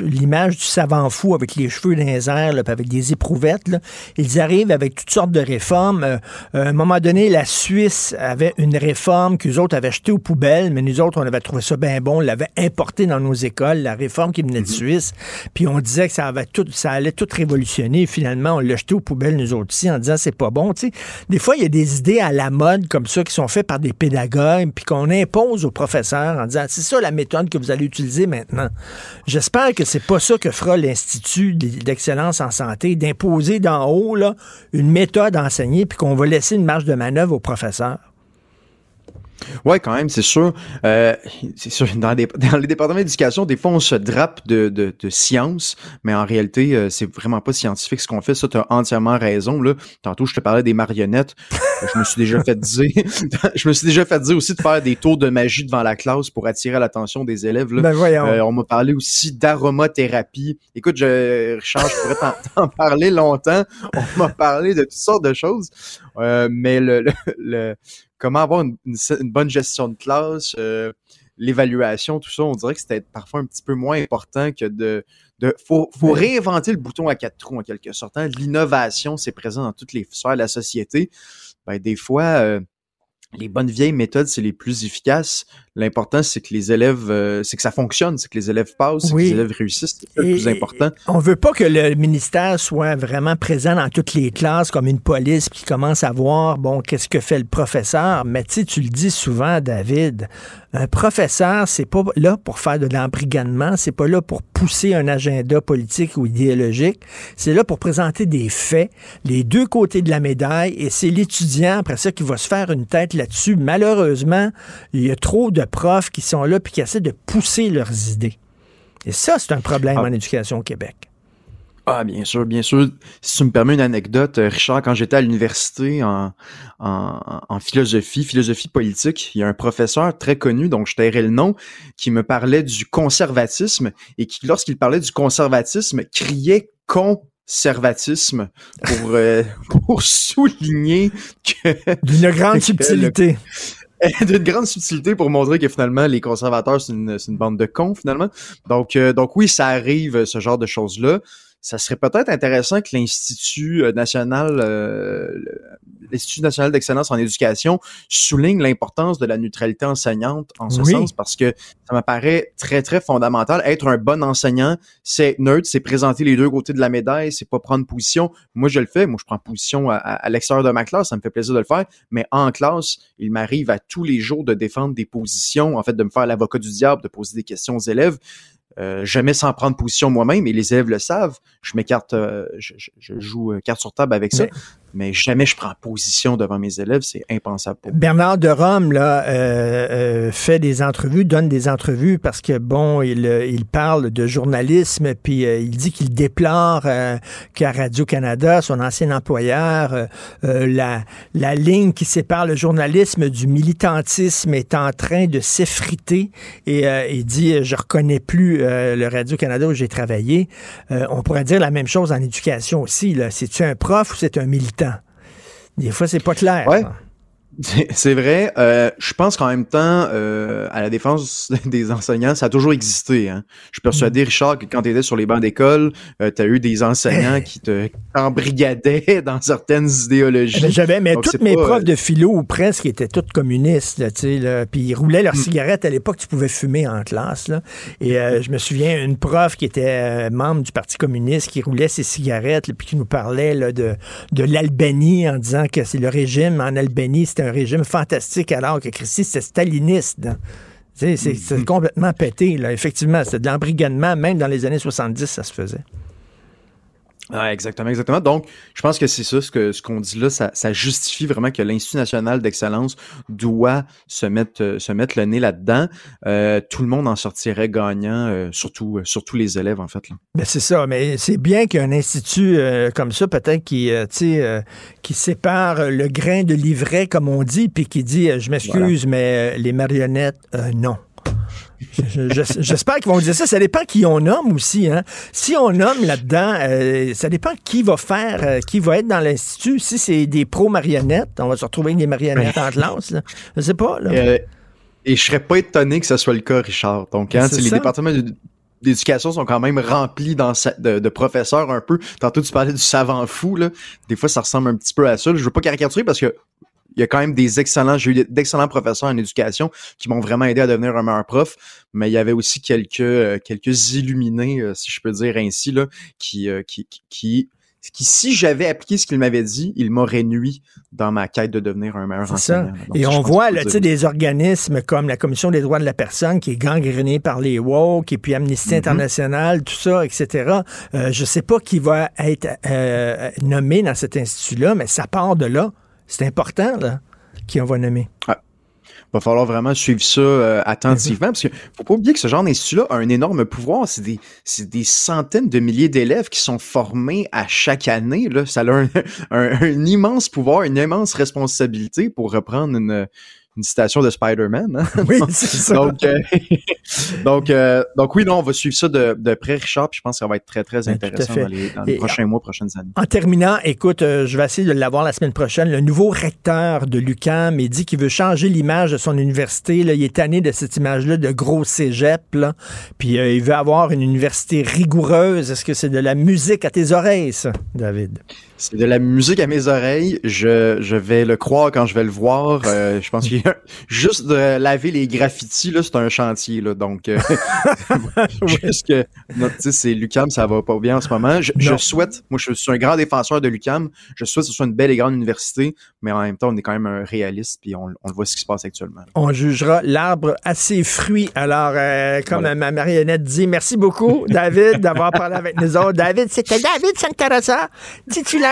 l'image du savant fou avec les cheveux dans les airs, là, avec des éprouvettes. Là. Ils arrivent avec toutes sortes de réformes. Euh, à un moment donné, la Suisse avait une réforme qu'eux autres avaient jetée au poubelle, mais nous autres, on avait trouvé ça bien bon. On l'avait importé dans nos écoles, la réforme qui venait de mhm. Suisse. Puis on disait que ça, avait tout, ça allait tout révolutionner. Finalement, on l'a jeté aux poubelles, nous autres ici, en disant c'est pas bon. sais, des fois, il y a des idées à la mode comme ça qui sont faites par des pédagogues, puis qu'on impose aux professeurs en disant c'est ça la méthode que vous allez utiliser maintenant. J'espère que c'est pas ça que fera l'Institut d'excellence en santé, d'imposer d'en haut là, une méthode enseignée, puis qu'on va laisser une marge de manœuvre aux professeurs. Ouais, quand même, c'est sûr. Euh, c'est sûr, dans, les départements d'éducation, des fois, on se drape de, de, de science, mais en réalité, euh, c'est vraiment pas scientifique ce qu'on fait. Ça, tu as entièrement raison. Là. Tantôt, je te parlais des marionnettes. je me suis déjà fait dire, je me suis déjà fait dire aussi de faire des tours de magie devant la classe pour attirer l'attention des élèves. Là. Ben voyons. Euh, on m'a parlé aussi d'aromathérapie. Écoute, je, Richard, je pourrais t'en parler longtemps. On m'a parlé de toutes sortes de choses. Euh, mais le, le comment avoir une, bonne gestion de classe, euh, l'évaluation, tout ça, on dirait que c'était parfois un petit peu moins important que de... de faut, faut réinventer le bouton à quatre trous en quelque sorte. Hein. L'innovation, c'est présent dans toutes les sphères de la société. Ben, des fois, euh, les bonnes vieilles méthodes, c'est les plus efficaces. L'important, c'est que les élèves, euh, c'est que ça fonctionne, c'est que les élèves passent, que les élèves réussissent. C'est le plus important. On veut pas que le ministère soit vraiment présent dans toutes les classes comme une police qui commence à voir, bon, qu'est-ce que fait le professeur? Mais tu sais, tu le dis souvent, David, un professeur, c'est pas là pour faire de l'embrigadement, c'est pas là pour pousser un agenda politique ou idéologique, c'est là pour présenter des faits, les deux côtés de la médaille, et c'est l'étudiant, après ça, qui va se faire une tête là-dessus. Malheureusement, il y a trop de profs qui sont là puis qui essaient de pousser leurs idées. Et ça, c'est un problème ah. en éducation au Québec. Ah, bien sûr, bien sûr. Si tu me permets une anecdote, euh, Richard, quand j'étais à l'université en, en, philosophie, philosophie politique, il y a un professeur très connu, donc je tairai le nom, qui me parlait du conservatisme et qui, lorsqu'il parlait du conservatisme, criait conservatisme pour, euh, pour souligner que... D'une grande subtilité. d'une grande subtilité pour montrer que finalement les conservateurs c'est une, bande de cons finalement. Donc euh, donc oui, ça arrive ce genre de choses là ça serait peut-être intéressant que l'Institut euh, national, euh, l'Institut national d'excellence en éducation souligne l'importance de la neutralité enseignante en ce sens, parce que ça m'apparaît très, très fondamental. Être un bon enseignant, c'est neutre, c'est présenter les deux côtés de la médaille, c'est pas prendre position. Moi, je le fais. Moi, je prends position à, à l'extérieur de ma classe. Ça me fait plaisir de le faire. Mais en classe, il m'arrive à tous les jours de défendre des positions, en fait, de me faire l'avocat du diable, de poser des questions aux élèves. Euh, jamais sans prendre position moi-même, et les élèves le savent. Je m'écarte, euh, je, je, joue euh, carte sur table avec ça mais jamais je prends position devant mes élèves, c'est impensable. Bernard de Rome là, euh, euh, fait des entrevues, donne des entrevues parce que, bon, il, euh, il parle de journalisme, puis il dit qu'il déplore qu'à Radio-Canada, son ancien employeur, la, la ligne qui sépare le journalisme du militantisme est en train de s'effriter, et il dit, je reconnais plus le Radio-Canada où j'ai travaillé. on pourrait dire la même chose en éducation aussi. C'est-tu un prof ou c'est un militant? Des fois, c'est pas clair. Ouais. C'est vrai. Euh, je pense qu'en même temps, euh, à la défense des enseignants, ça a toujours existé. Hein. Je suis persuadé, mm. Richard, que quand tu étais sur les bancs d'école, euh, tu as eu des enseignants qui te embrigadaient dans certaines idéologies. Eh j'avais, mais toutes mes profs de philo ou presque étaient toutes communistes. Puis ils roulaient leurs mm. cigarettes. À l'époque, tu pouvais fumer en classe. Là. Et je me souviens, une prof qui était membre du Parti communiste qui roulait ses cigarettes puis qui nous parlait là, de, de l'Albanie en disant que c'est le régime en Albanie, c'était un régime fantastique alors que Christie, c'était staliniste. C'est mm-hmm. complètement pété. Là. Effectivement, c'était de l'embrigadement. Même dans les années 70, ça se faisait. Exactement, exactement. Donc, je pense que c'est ça, ce qu'on dit là, ça, ça, justifie vraiment que l'Institut national d'excellence doit se mettre euh, se mettre le nez là-dedans. Euh, tout le monde en sortirait gagnant, euh, surtout surtout les élèves en fait. Là. Ben c'est ça, mais c'est bien qu'il y ait un institut euh, comme ça, peut-être qui, qui sépare le grain de l'ivraie, comme on dit, puis qui dit, je m'excuse, voilà. mais les marionnettes, non. J'espère qu'ils vont dire ça. Ça dépend qui on nomme aussi. Hein. Si on nomme là-dedans, euh, ça dépend qui va faire, euh, qui va être dans l'institut. Si c'est des pro-marionnettes, on va se retrouver avec des marionnettes en classe. Là. Je sais pas. Là. Euh, et je serais pas étonné que ce soit le cas, Richard. Donc, hein, les départements d'éducation sont quand même remplis dans de, de, professeurs un peu. Tantôt, tu parlais du savant fou. Là. Des fois, ça ressemble un petit peu à ça. Je veux pas caricaturer parce que il y a quand même des excellents, j'ai eu d'excellents professeurs en éducation qui m'ont vraiment aidé à devenir un meilleur prof, mais il y avait aussi quelques euh, quelques illuminés, euh, si je peux dire ainsi, là, qui, euh, qui, qui, qui, si j'avais appliqué ce qu'il m'avait dit, il m'aurait nuit dans ma quête de devenir un meilleur enseignant. Ça. Et on voit là, des organismes comme la Commission des droits de la personne qui est gangrénée par les woke et puis Amnesty mm -hmm. International, tout ça, etc. Euh, je sais pas qui va être euh, nommé dans cet institut-là, mais ça part de là. C'est important, là, qui on va nommer. Ouais. Va falloir vraiment suivre ça euh, attentivement, parce que faut pas oublier que ce genre d'institut-là a un énorme pouvoir. C'est des, centaines de milliers d'élèves qui sont formés à chaque année. Là. Ça a un immense pouvoir, une immense responsabilité pour reprendre une, une citation de Spider-Man. Hein? Oui, c'est ça. donc, euh, donc, euh, donc, oui, non, on va suivre ça de, de près, Richard, puis je pense que ça va être très, très intéressant dans les, dans les prochains en, mois, prochaines années. En terminant, écoute, euh, je vais essayer de l'avoir la semaine prochaine. Le nouveau recteur de l'UQAM, il dit qu'il veut changer l'image de son université. Là. Il est tanné de cette image-là de gros cégep, là. puis il veut avoir une université rigoureuse. Est-ce que c'est de la musique à tes oreilles, ça, David? C'est de la musique à mes oreilles. Je, je vais le croire quand je vais le voir. Euh, je pense qu'il y a juste de laver les graffitis, là, c'est un chantier. Là, donc, euh, juste que c'est Lucam, ça va pas bien en ce moment. Je, je, souhaite, moi je suis un grand défenseur de Lucam. Je souhaite que ce soit une belle et grande université, mais en même temps, on est quand même un réaliste, puis on, on voit ce qui se passe actuellement. On jugera l'arbre à ses fruits. Alors, euh, comme voilà. ma marionnette dit, merci beaucoup, David, d'avoir parlé avec nous autres. David, c'était David Santarossa, titulaire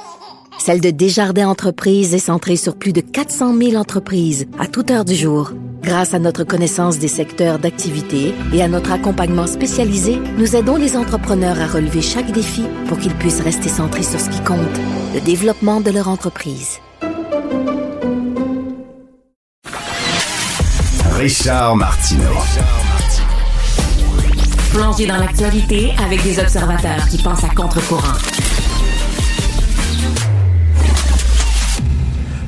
celle de Desjardins Entreprises est centrée sur plus de 400 000 entreprises à toute heure du jour. Grâce à notre connaissance des secteurs d'activité et à notre accompagnement spécialisé, nous aidons les entrepreneurs à relever chaque défi pour qu'ils puissent rester centrés sur ce qui compte, le développement de leur entreprise. Richard Martineau. Plongé dans l'actualité avec des observateurs qui pensent à contre-courant.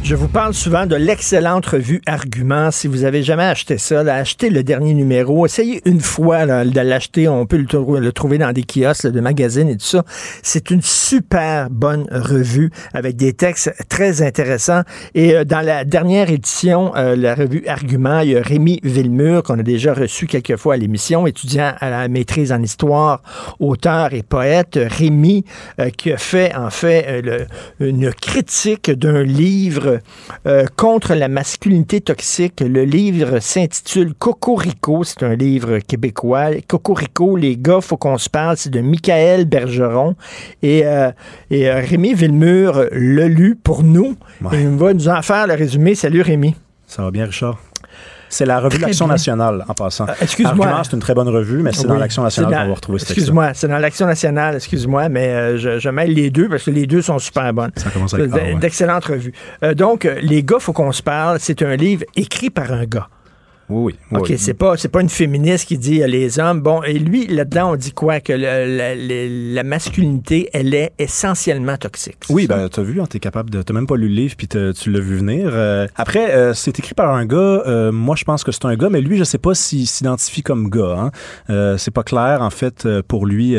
Je vous parle souvent de l'excellente revue Argument. Si vous avez jamais acheté ça, là, achetez le dernier numéro. Essayez une fois là, de l'acheter. On peut le, trouver dans des kiosques là, de magazines et tout ça. C'est une super bonne revue avec des textes très intéressants. Et euh, dans la dernière édition, euh, la revue Argument, il y a Rémi Villemur, qu'on a déjà reçu quelques fois à l'émission, étudiant à la maîtrise en histoire, auteur et poète. Rémi, euh, qui a fait en fait le, une critique d'un livre euh, contre la masculinité toxique. Le livre s'intitule Cocorico. C'est un livre québécois. Cocorico, les gars, faut qu'on se parle. C'est de Michael Bergeron. Et, euh, et euh, Rémi Villemur l'a lu pour nous. Ouais. il va nous en faire le résumé. Salut Rémi. Ça va bien, Richard? C'est la revue de l'Action nationale, en passant. Euh, excuse-moi. c'est une très bonne revue, mais c'est oui, dans l'Action nationale qu'on va retrouver Excuse-moi, c'est dans l'Action nationale, excuse-moi, mais euh, je, je, mêle les deux parce que les deux sont super bonnes. Ça commence avec D'excellentes revues. Euh, donc, Les gars, faut qu'on se parle, c'est un livre écrit par un gars. Oui, oui. OK, oui. c'est pas pas une féministe qui dit euh, les hommes. Bon, et lui, là-dedans, on dit quoi? Que le- la, masculinité, elle est essentiellement toxique. Oui, ben, t'as vu, hein, t'es capable de. T'as même pas lu le livre, puis tu l'as vu venir. Euh, après, euh, c'est écrit par un gars. euh, moi, je pense que c'est un gars, mais lui, je sais pas s'il s'identifie comme gars. Hein. C'est pas clair, en fait, pour lui,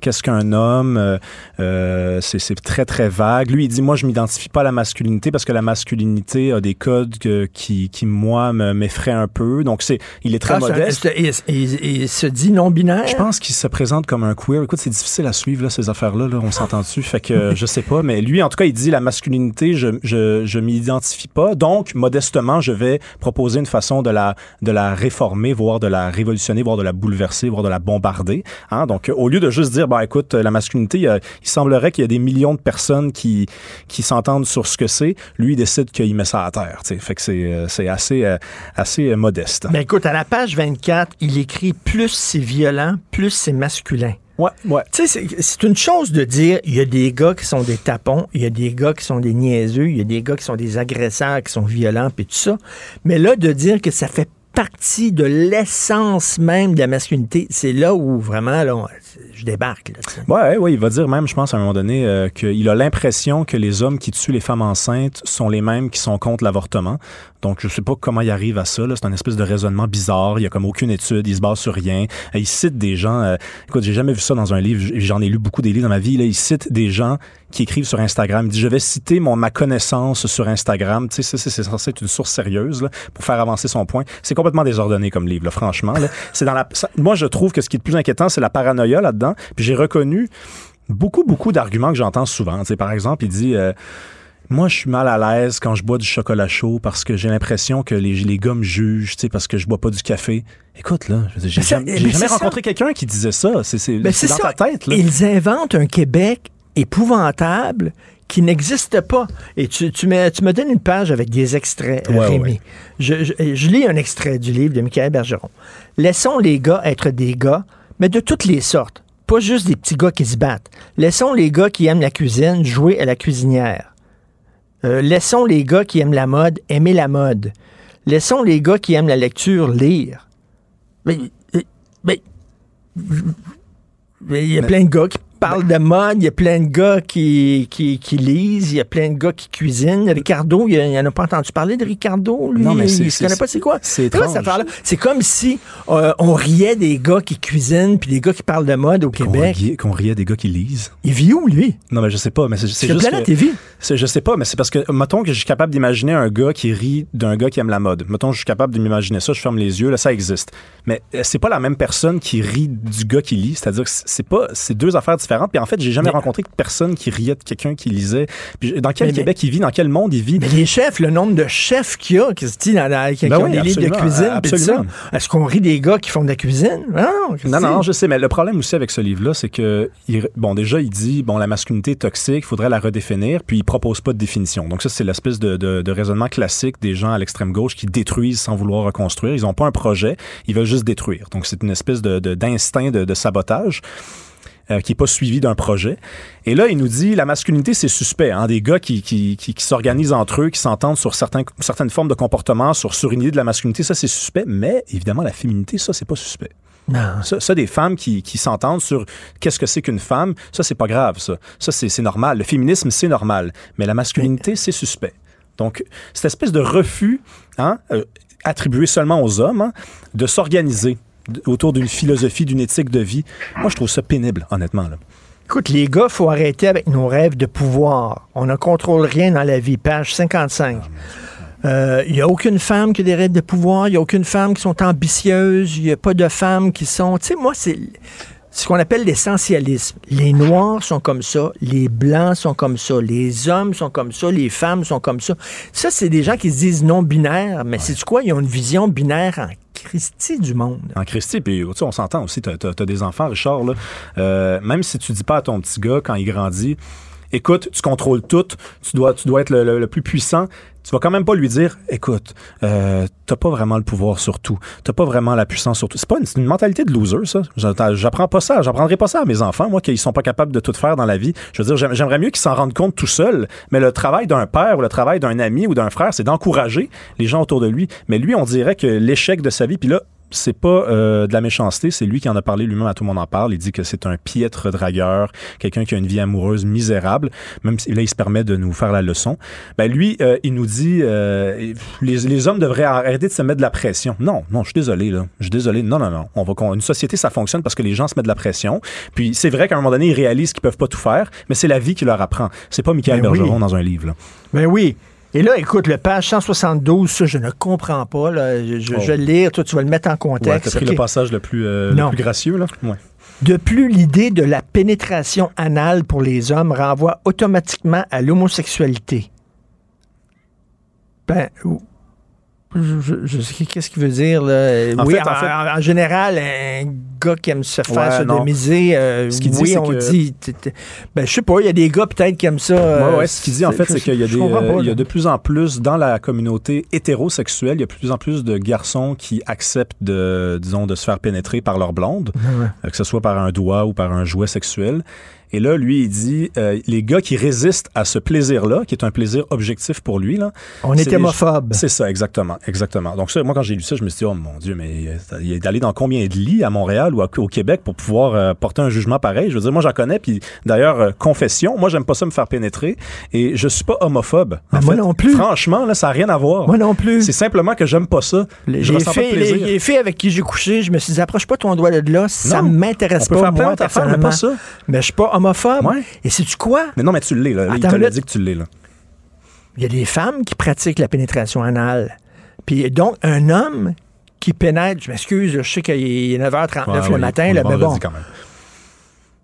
qu'est-ce qu'un homme. c'est très, très vague. Lui, il dit Moi, je m'identifie pas à la masculinité parce que la masculinité a des codes que- qui, qui, moi, me- m'effraient un peu. Donc, c'est il est très Ah, modeste. il, il- il se dit non-binaire? Je pense qu'il se présente comme un queer. Écoute, c'est difficile à suivre, là, ces affaires-là. Là, on s'entend dessus. Fait que je sais pas. Mais lui, en tout cas, il dit la masculinité, je, je, je m'y identifie pas. Donc, modestement, je vais proposer une façon de la, de la réformer, voire de la révolutionner, voire de la bouleverser, voire de la bombarder. Hein? Donc, au lieu de juste dire, bah, écoute, la masculinité, il, semblerait qu'il y a des millions de personnes qui, qui s'entendent sur ce que c'est. Lui, il décide qu'il met ça à terre. tu sais. Fait que c'est, euh, c'est assez, euh, assez euh, modeste. Ben écoute, à la page 24, il écrit plus c'est violent, plus c'est masculin. Ouais, ouais. Tu sais, c'est- c'est une chose de dire il y a des gars qui sont des tapons, il y a des gars qui sont des niaiseux, il y a des gars qui sont des agresseurs, qui sont violents, puis tout ça. Mais là, de dire que ça fait partie de l'essence même de la masculinité, c'est là où vraiment, là, on- je débarque. Sais. Ouais, il va dire même, je pense, à un moment donné, euh, qu'il a l'impression que les hommes qui tuent les femmes enceintes sont les mêmes qui sont contre l'avortement. Donc, je sais pas comment il arrive à ça. C'est un espèce de raisonnement bizarre. Il y a comme aucune étude. Il se base sur rien. Il cite des gens. euh, écoute, j'ai jamais vu ça dans un livre. J'en ai lu beaucoup des livres dans ma vie. Là. Il cite des gens qui écrivent sur Instagram. Il dit, je vais citer mon, ma connaissance sur Instagram. Tu sais, c'est censé être une source sérieuse là, pour faire avancer son point. C'est complètement désordonné comme livre, là, franchement. Là. C'est dans la, ça- moi, je trouve que ce qui est le plus inquiétant, c'est la paranoïa là-dedans. Puis j'ai reconnu beaucoup, beaucoup d'arguments que j'entends souvent. Tu sais, par exemple, il dit... euh, moi, je suis mal à l'aise quand je bois du chocolat chaud parce que j'ai l'impression que les, les gars me jugent, tu sais, parce que je bois pas du café. Écoute, là, j'ai jamais, jamais rencontré quelqu'un qui disait ça. C'est dans ça. ta tête, là. Ils inventent un Québec épouvantable qui n'existe pas. Et tu, tu, me, tu me donnes une page avec des extraits, Ouais, Rémi. ouais. Je, je- je lis un extrait du livre de Michael Bergeron. Laissons les gars être des gars, mais de toutes les sortes. Pas juste des petits gars qui se battent. Laissons les gars qui aiment la cuisine jouer à la cuisinière. Euh, laissons les gars qui aiment la mode aimer la mode. Laissons les gars qui aiment la lecture lire. Mais, mais- mais il y a plein de gars qui parlent de mode, il y a plein de gars qui, qui, qui lisent, il y a plein de gars qui cuisinent. Ricardo, il y en a pas entendu parler de Ricardo, lui? Non, mais il c'est- connaît pas c'est quoi? c'est? C'est comme si euh, on riait des gars qui cuisinent puis des gars qui parlent de mode au Québec. qu'on riait des gars qui lisent. Il vit où, lui? Non, mais je sais pas, mais c'est juste. Planète que- TV. c'est- Je sais pas, mais c'est parce que, mettons que je suis capable d'imaginer un gars qui rit d'un gars qui aime la mode. Mettons que je suis capable de m'imaginer ça, je ferme les yeux, là, ça existe. Mais euh, c'est pas la même personne qui rit du gars qui lit. C'est-à-dire que c'est- c'est pas, c'est deux affaires différentes. Puis en fait, j'ai jamais rencontré personne qui riait de quelqu'un qui lisait. Puis dans quel Mais- Québec il vit, dans quel monde il vit? Mais les chefs, le nombre de chefs qu'il y a, qui se dit dans, dans- qui Ben ont oui, des livres de cuisine, absolument. Est-ce qu'on rit des gars qui font de la cuisine? Non, Non, non, je sais, mais le problème aussi avec ce livre-là, c'est que, il- bon, déjà, il dit, bon, la masculinité est toxique, il faudrait la redéfinir, puis il propose pas de définition. Donc ça, c'est l'espèce de, de- de raisonnement classique des gens à l'extrême gauche qui détruisent sans vouloir reconstruire. Ils ont pas un projet, ils veulent juste détruire. Donc c'est une espèce de- d'instinct de, de sabotage. Euh, qui n'est pas suivi d'un projet. Et là, il nous dit la masculinité, c'est suspect. Hein, des gars qui, qui, qui, qui s'organisent entre eux, qui s'entendent sur certains, certaines formes de comportement, sur, sur une idée de la masculinité, ça, c'est suspect. Mais évidemment, la féminité, ça, c'est pas suspect. Non. Ça, ça, des femmes qui, qui s'entendent sur qu'est-ce que c'est qu'une femme, ça, c'est pas grave, ça. Ça, c'est normal. Le féminisme, c'est normal. Mais la masculinité, c'est suspect. Donc, cette espèce de refus hein, euh, attribué seulement aux hommes hein, de s'organiser autour d'une philosophie, d'une éthique de vie, moi, je trouve ça pénible, honnêtement. Là. Écoute, les gars, faut arrêter avec nos rêves de pouvoir. On ne contrôle rien dans la vie. Page 55. Il n'y a aucune femme qui a des rêves de pouvoir. Il n'y a aucune femme qui sont ambitieuses. Il n'y a pas de femmes qui sont... Tu sais, moi, c'est ce qu'on appelle l'essentialisme. Les Noirs sont comme ça, les Blancs sont comme ça, les hommes sont comme ça, les femmes sont comme ça. Ça, c'est des gens qui se disent non-binaires, mais c'est quoi? Ils ont une vision binaire en Christie du monde. En Christie, puis tu sais, on s'entend aussi, tu as, des enfants, Richard, là, euh, même si tu dis pas à ton petit gars quand il grandit, écoute, tu contrôles tout, tu dois, tu dois être le, plus puissant. Tu vas quand même pas lui dire, écoute, euh, t'as pas vraiment le pouvoir sur tout, t'as pas vraiment la puissance sur tout. C'est pas une, une mentalité de loser, ça. J'apprends pas ça, j'apprendrai pas ça à mes enfants, moi, qu'ils sont pas capables de tout faire dans la vie. Je veux dire, j'aim- j'aimerais mieux qu'ils s'en rendent compte tout seuls, mais le travail d'un père ou le travail d'un ami ou d'un frère, c'est d'encourager les gens autour de lui. Mais lui, on dirait que l'échec de sa vie, puis là, c'est pas euh, de la méchanceté, c'est lui qui en a parlé lui-même, à tout le monde en parle. Il dit que c'est un piètre dragueur, quelqu'un qui a une vie amoureuse misérable, même si là, il se permet de nous faire la leçon. Ben lui, euh, il nous dit euh, les, les hommes devraient arrêter de se mettre de la pression. Non, non, je suis désolé, là. Je suis désolé. Non, non, non. On va, une société, ça fonctionne parce que les gens se mettent de la pression. Puis c'est vrai qu'à un moment donné, ils réalisent qu'ils peuvent pas tout faire, mais c'est la vie qui leur apprend. C'est pas Michael Ben oui. Bergeron dans un livre, là. Ben oui. Et là, écoute, le page 172, ça, je ne comprends pas. là. Je, je- Oh. je vais le lire. Toi, tu vas le mettre en Ouais, contexte. t'as pris OK. le passage le plus, euh, le Non. plus gracieux, là. Ouais. De plus, l'idée de la pénétration anale pour les hommes renvoie automatiquement à l'homosexualité. Ben, je, sais qu'est-ce qu'il veut dire là. En oui, fait, en, en fait- en- général, un gars qui aime se faire Ouais, sodomiser, euh, Ce qu'il dit, oui, on que- dit. t- t- Ben, je sais pas, il y a des gars peut-être qui aiment ça. Ouais, euh, ouais, ce qu'il dit en fait, c'est qu'il y a euh, y de plus en plus dans la communauté hétérosexuelle, il y a de plus en plus de garçons qui acceptent de, disons, de se faire pénétrer par leur blonde, euh, que ce soit par un doigt ou par un jouet sexuel. Et là, lui, il dit, euh, les gars qui résistent à ce plaisir-là, qui est un plaisir objectif pour lui, là. On est les- hémophobe. C'est ça, exactement, exactement. Donc ça, moi, quand j'ai lu ça, je me suis dit, oh mon Dieu, mais il est allé dans combien de lits à Montréal ou à- au Québec pour pouvoir euh, porter un jugement pareil? Je veux dire, moi, j'en connais, puis d'ailleurs, euh, confession, moi, j'aime pas ça me faire pénétrer, et je suis pas homophobe. En Ben, moi fait, non plus. Franchement, là, ça n'a rien à voir. Moi non plus. C'est simplement que j'aime pas ça. Je J'ai ressens pas de fait, plaisir. les, les filles avec qui j'ai couché, je me suis dit, approche pas ton doigt de là, ça m'intéresse pas, faire moi, affaires, mais pas ça. Mais je suis pas homophobe. Ouais. Et sais-tu quoi? Mais non, mais tu l'es, là. il Attends te une l'a dit que tu l'es, là. Il y a des femmes qui pratiquent la pénétration anale. Puis donc, un homme qui pénètre, je m'excuse, je sais qu'il est 9h39 Ouais, le matin, là, mais bon, vendredi quand même.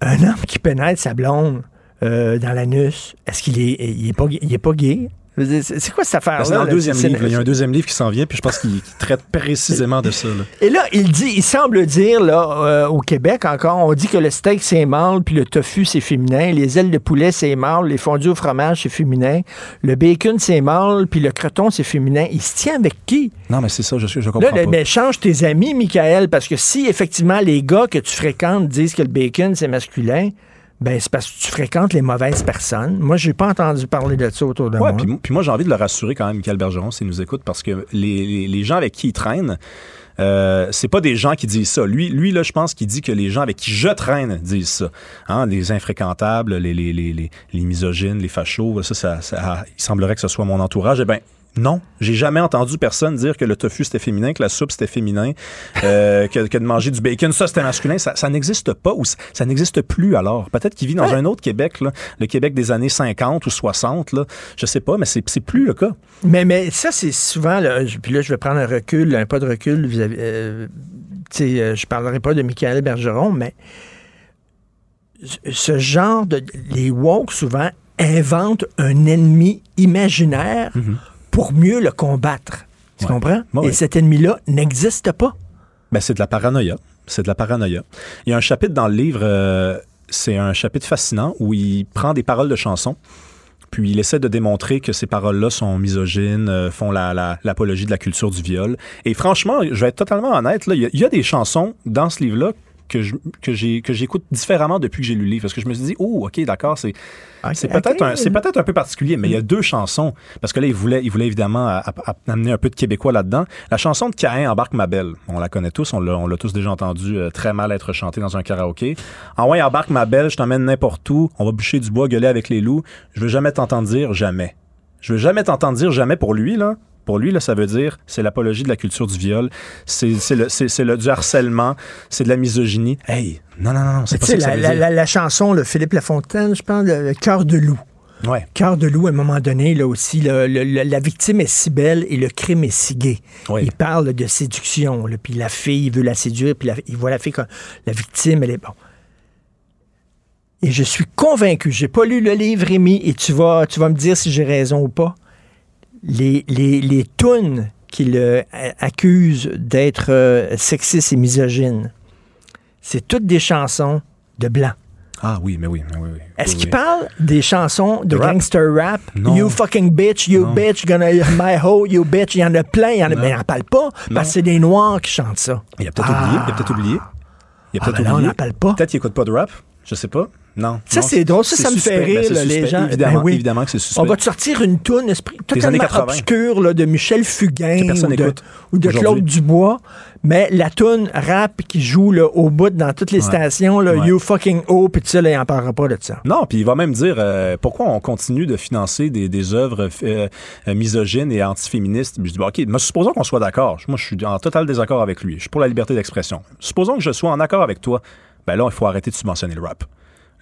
un homme qui pénètre sa blonde euh, dans l'anus, est-ce qu'il est, il est, pas, il est pas gay? C'est quoi cette affaire-là? Ben, c'est dans le deuxième livre. Il y a un deuxième livre qui s'en vient, puis je pense qu'il qu'il traite précisément de ça. là. Et là, il dit, il semble dire, là, euh, au Québec encore, on dit que le steak, c'est mâle, puis le tofu, c'est féminin. Les ailes de poulet, c'est mâle. Les fondus au fromage, c'est féminin. Le bacon, c'est mâle, puis le croton, c'est féminin. Il se tient avec qui? Non, mais c'est ça, je, je comprends Là, pas. mais change tes amis, Michael, parce que si effectivement les gars que tu fréquentes disent que le bacon, c'est masculin, ben c'est parce que tu fréquentes les mauvaises personnes. Moi, j'ai pas entendu parler de ça autour de Ouais, moi. puis, puis moi, j'ai envie de le rassurer quand même, Michael Bergeron, s'il nous écoute, parce que les, les- les gens avec qui il traîne, euh, c'est pas des gens qui disent ça. Lui, lui là, je pense qu'il dit que les gens avec qui je traîne disent ça. Hein, les infréquentables, les, les, les, les, misogynes, les fachos, ça, ça, ça- il semblerait que ce soit mon entourage. Eh ben, non, j'ai jamais entendu personne dire que le tofu c'était féminin, que la soupe c'était féminin, euh, que, que de manger du bacon ça c'était masculin. Ça, ça n'existe pas ou ça, ça n'existe plus alors. Peut-être qu'il vit dans un autre Québec, là, le Québec des années 50 ou 60, là, je sais pas, mais c'est plus le cas. Mais, mais ça, c'est souvent, là, puis là, je vais prendre un recul, un pas de recul vis-à-vis. euh, sais, euh, je parlerai pas de Michael Bergeron, mais ce- ce genre de. Les woke, souvent, inventent un ennemi imaginaire pour mieux le combattre. Tu. Ouais. comprends? Ouais, Et cet ennemi-là n'existe pas. Ben, c'est de la paranoïa. C'est de la paranoïa. Il y a un chapitre dans le livre, euh, c'est un chapitre fascinant où il prend des paroles de chansons, puis il essaie de démontrer que ces paroles-là sont misogynes, euh, font la- la- l'apologie de la culture du viol. Et franchement, je vais être totalement honnête, là, il y a- il y, a des chansons dans ce livre-là que je- que j'écoute différemment depuis que j'ai lu le livre parce que je me suis dit oh ok d'accord c'est c'est ok. peut-être un c'est peut-être un peu particulier mais il y a deux chansons parce que là il voulait il voulait évidemment à- à- à- amener un peu de québécois là-dedans la chanson de Caïn embarque ma belle on la connaît tous on l'a on l'a tous déjà entendu euh, très mal être chantée dans un karaoké en ouais embarque ma belle je t'emmène n'importe où on va bûcher du bois gueuler avec les loups je veux jamais t'entendre dire jamais je veux jamais t'entendre dire jamais pour lui, là. Pour lui, là, ça veut dire c'est l'apologie de la culture du viol, c'est du harcèlement, c'est de la misogynie. Hey, non, non, non, c'est pas ça que ça la, veut la- dire. la- la chanson, le Philippe Lafontaine, je pense, le Cœur de loup. Ouais. Cœur de loup, à un moment donné, là aussi, le- le- la victime est si belle et le crime est si gai. Oui. Il parle de séduction, là, puis la fille veut la séduire, puis la- il voit la fille comme la victime, elle est bon. Et je suis convaincu, j'ai pas lu le livre, Rémi, et tu vas, tu vas me dire si j'ai raison ou pas. Les, les, les tunes qu'il euh, accuse d'être euh, sexistes et misogynes, c'est toutes des chansons de blancs. Ah oui, mais oui, mais oui. oui. Est-ce Oui, qu'il parle des chansons de Rap? gangster rap? Non. You fucking bitch, you Non. bitch, gonna my hoe, you bitch. Il y en a plein, il y en a, Non. mais il n'en parle pas, parce que c'est des Noirs qui chantent ça. Il a peut-être Ah. oublié. Il a peut-être oublié. Il a Ah, peut-être ben là, on oublié. n'en parle pas. Peut-être qu'il écoute pas de rap. Je sais pas. Non. Ça, c'est drôle. Ça, ça me fait rire, Ben, là, les gens. Évidemment, Ben oui. évidemment que c'est suspect. On va te sortir une toune esprit totalement 80. obscure là, de Michel Fugain ou de, ou de Claude. Dubois, mais la toune rap qui joue là, au bout dans toutes les Ouais. stations, là, Ouais. You fucking oh, puis tout ça, là, il en parlera pas de ça. Non, puis il va même dire euh, pourquoi on continue de financer des, des œuvres euh, misogynes et antiféministes? Je dis, bon, OK, mais supposons qu'on soit d'accord. Moi, je suis en total désaccord avec lui. Je suis pour la liberté d'expression. Supposons que je sois en accord avec toi. Ben là, il faut arrêter de subventionner le rap.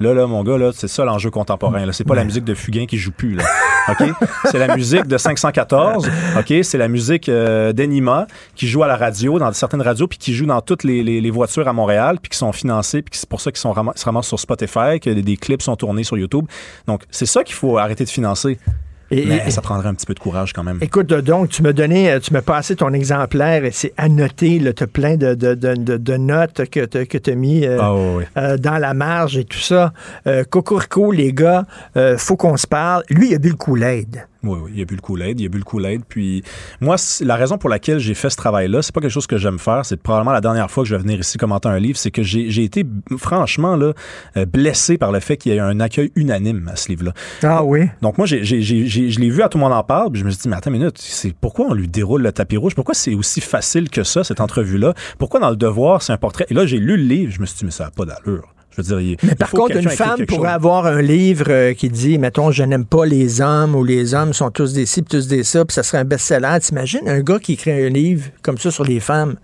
Là, là, mon gars, là, c'est ça l'enjeu contemporain. Là. C'est pas la musique de Fugain qui joue plus. Là. OK? C'est la musique de 514. OK? C'est la musique euh, d'Enima qui joue à la radio, dans certaines radios, puis qui joue dans toutes les, les- voitures à Montréal, puis qui sont financées, puis c'est pour ça qu'ils sont se ramassent sur Spotify, que des clips sont tournés sur YouTube. Donc, c'est ça qu'il faut arrêter de financer. Et- Mais et- ça prendrait un petit peu de courage quand même. Écoute, donc, tu m'as donné, euh, tu m'as passé ton exemplaire et c'est annoté, là, t'as plein de, de, de, de- de notes que que t'as mis euh, Ah, euh, dans la marge et tout ça. Euh, Cocorico, les gars, faut qu'on se parle. Lui, il a bu le Kool-Aid. Oui, oui, il a bu le Kool-Aid, il a bu le Kool-Aid. Puis moi, la raison pour laquelle j'ai fait ce travail-là, c'est pas quelque chose que j'aime faire. C'est probablement la dernière fois que je vais venir ici commenter un livre. C'est que j'ai été, franchement, là, euh, blessé par le fait qu'il y ait un accueil unanime à ce livre-là. Ah oui? Donc moi, j'ai- je l'ai vu à tout le monde en parle, puis je me suis dit, mais attends une minute, c'est pourquoi on lui déroule le tapis rouge? Pourquoi c'est aussi facile que ça, cette entrevue-là? Pourquoi dans le devoir, c'est un portrait? Et là, j'ai lu le livre, je me suis dit, mais ça n'a pas d'allure. Je veux dire, il, Mais par contre, une femme pourrait chose. avoir un livre euh, qui dit, mettons, je n'aime pas les hommes ou les hommes sont tous des ci, puis tous des ça, puis ça serait un best-seller. T'imagines un gars qui écrit un livre comme ça sur les femmes?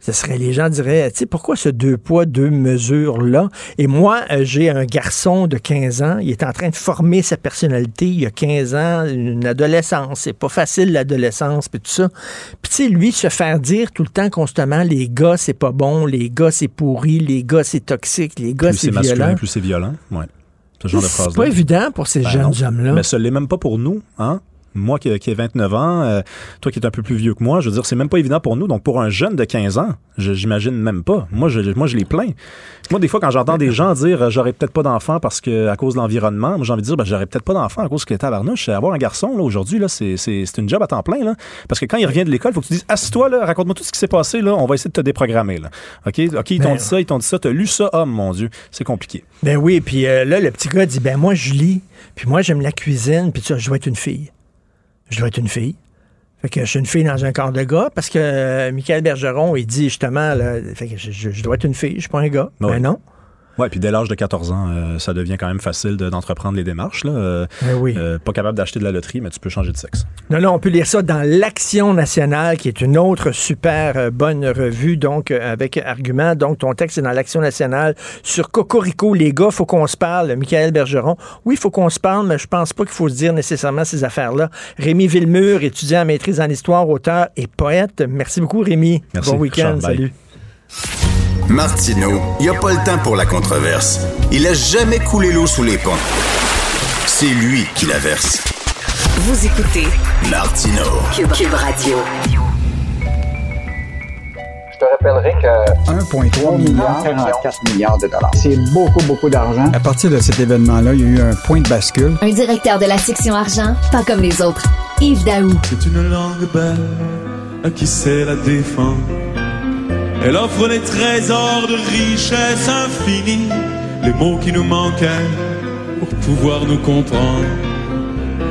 Ce serait, les gens diraient, tu sais, pourquoi ce deux poids, deux mesures-là? Et moi, euh, j'ai un garçon de 15 ans, il est en train de former sa personnalité, il a 15 ans, une adolescence, c'est pas facile l'adolescence, puis tout ça. Puis tu sais, lui, se faire dire tout le temps, constamment, les gars, c'est pas bon, les gars, c'est pourri, les gars, c'est toxique, les gars, plus c'est c'est masculin, violent. plus c'est violent. Ouais. Ce genre de C'est phrase pas évident pour ces Ben jeunes hommes-là. Mais ce l'est même pas pour nous, hein? Moi qui, qui ai 29 ans, euh, toi qui es un peu plus vieux que moi, je veux dire, c'est même pas évident pour nous. Donc, pour un jeune de 15 ans, je- j'imagine même pas. Moi, je, moi, je les plains. Moi, des fois, quand j'entends des gens dire euh, j'aurais peut-être pas d'enfant parce que à cause de l'environnement, moi, j'ai envie de dire ben, j'aurais peut-être pas d'enfant à cause que tabarnouche, avoir un garçon là aujourd'hui là, c'est c'est c'est une job à temps plein là. Parce que quand il revient de l'école, faut que tu dises assis-toi là, raconte-moi tout ce qui s'est passé là, on va essayer de te déprogrammer là. OK, OK, ils t'ont Ben, dit ça, ils t'ont dit ça, t'as lu ça, oh mon dieu, c'est compliqué. Ben oui, puis euh, là, le petit gars dit, ben moi, je lis, puis moi, j'aime la cuisine, puis ça, je dois être une fille. Je dois être une fille. Fait que je suis une fille dans un corps de gars, parce que euh, Michael Bergeron, il dit justement, là, fait que je, je- je dois être une fille, je suis pas un gars. Ouais. Ben non. Ouais, puis dès l'âge de 14 ans, euh, ça devient quand même facile de- d'entreprendre les démarches. Là. Euh, Ben oui. euh, pas capable d'acheter de la loterie, mais tu peux changer de sexe. Non, non, on peut lire ça dans l'Action nationale, qui est une autre super bonne revue, donc avec argument. Donc, ton texte est dans l'Action nationale sur Cocorico. Les gars, faut qu'on se parle. Michael Bergeron. Oui, faut qu'on se parle, mais je pense pas qu'il faut se dire nécessairement ces affaires-là. Rémi Villemur, étudiant en maîtrise en histoire, auteur et poète. Merci beaucoup, Rémi. Merci, Bon week-end. Bye. Martineau, il n'y a pas le temps pour la controverse. Il a jamais coulé l'eau sous les ponts. C'est lui qui la verse. Vous écoutez Martineau. Cube, Cube Radio. Je te rappellerai que 1,3 milliard, 44 milliards de dollars. C'est beaucoup, beaucoup d'argent. À partir de cet événement-là, il y a eu un point de bascule. Un directeur de la section argent, pas comme les autres. Yves Daou. C'est une langue belle à qui sait la défendre. Elle offre les trésors de richesse infinie, les mots qui nous manquaient pour pouvoir nous comprendre,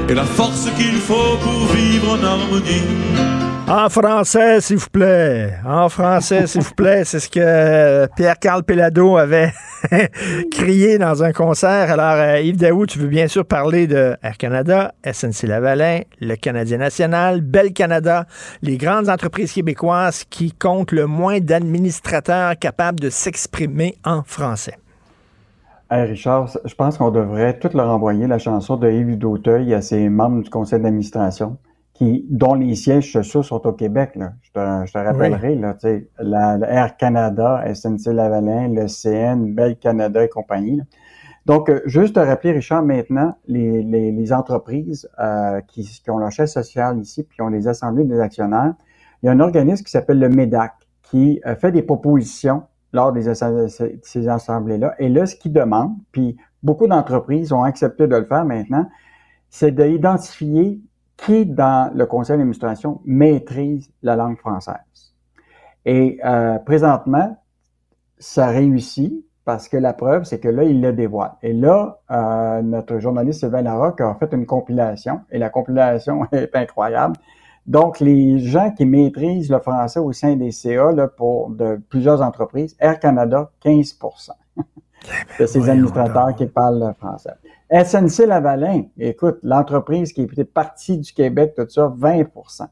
et la force qu'il faut pour vivre en harmonie. En français, s'il vous plaît. En français, s'il vous plaît. C'est ce que euh, Pierre-Carl Pelado avait crié dans un concert. Alors, euh, Yves Daou, tu veux bien sûr parler de Air Canada, SNC-Lavalin, le Canadien national, Bell Canada, les grandes entreprises québécoises qui comptent le moins d'administrateurs capables de s'exprimer en français. Hey Richard, je pense qu'on devrait tout leur envoyer la chanson de Yves Dauteuil à ses membres du conseil d'administration, qui, dont les sièges sociaux sont au Québec. Là. Je, te, je te rappellerai, là, tu sais, la, la Air Canada, SNC-Lavalin, le CN, Bell Canada et compagnie. là. Donc, euh, juste te rappeler, Richard, maintenant, les, les, les entreprises euh, qui, qui ont leur chaise sociale ici, puis qui ont les assemblées des actionnaires, il y a un organisme qui s'appelle le MEDAC, qui euh, fait des propositions lors des ces assemblées-là. Et là, ce qu'ils demandent, puis beaucoup d'entreprises ont accepté de le faire maintenant, c'est d'identifier qui, dans le conseil d'administration, maîtrise la langue française. Et euh, présentement, ça réussit parce que la preuve, c'est que là, il le dévoile. Et là, euh, notre journaliste Sylvain Larocque a fait une compilation, et la compilation est incroyable. Donc, les gens qui maîtrisent le français au sein des CA là, pour de plusieurs entreprises, Air Canada, 15% de ces administrateurs qui parlent le français. SNC Lavalin, écoute, l'entreprise qui est partie du Québec, tout ça, 20%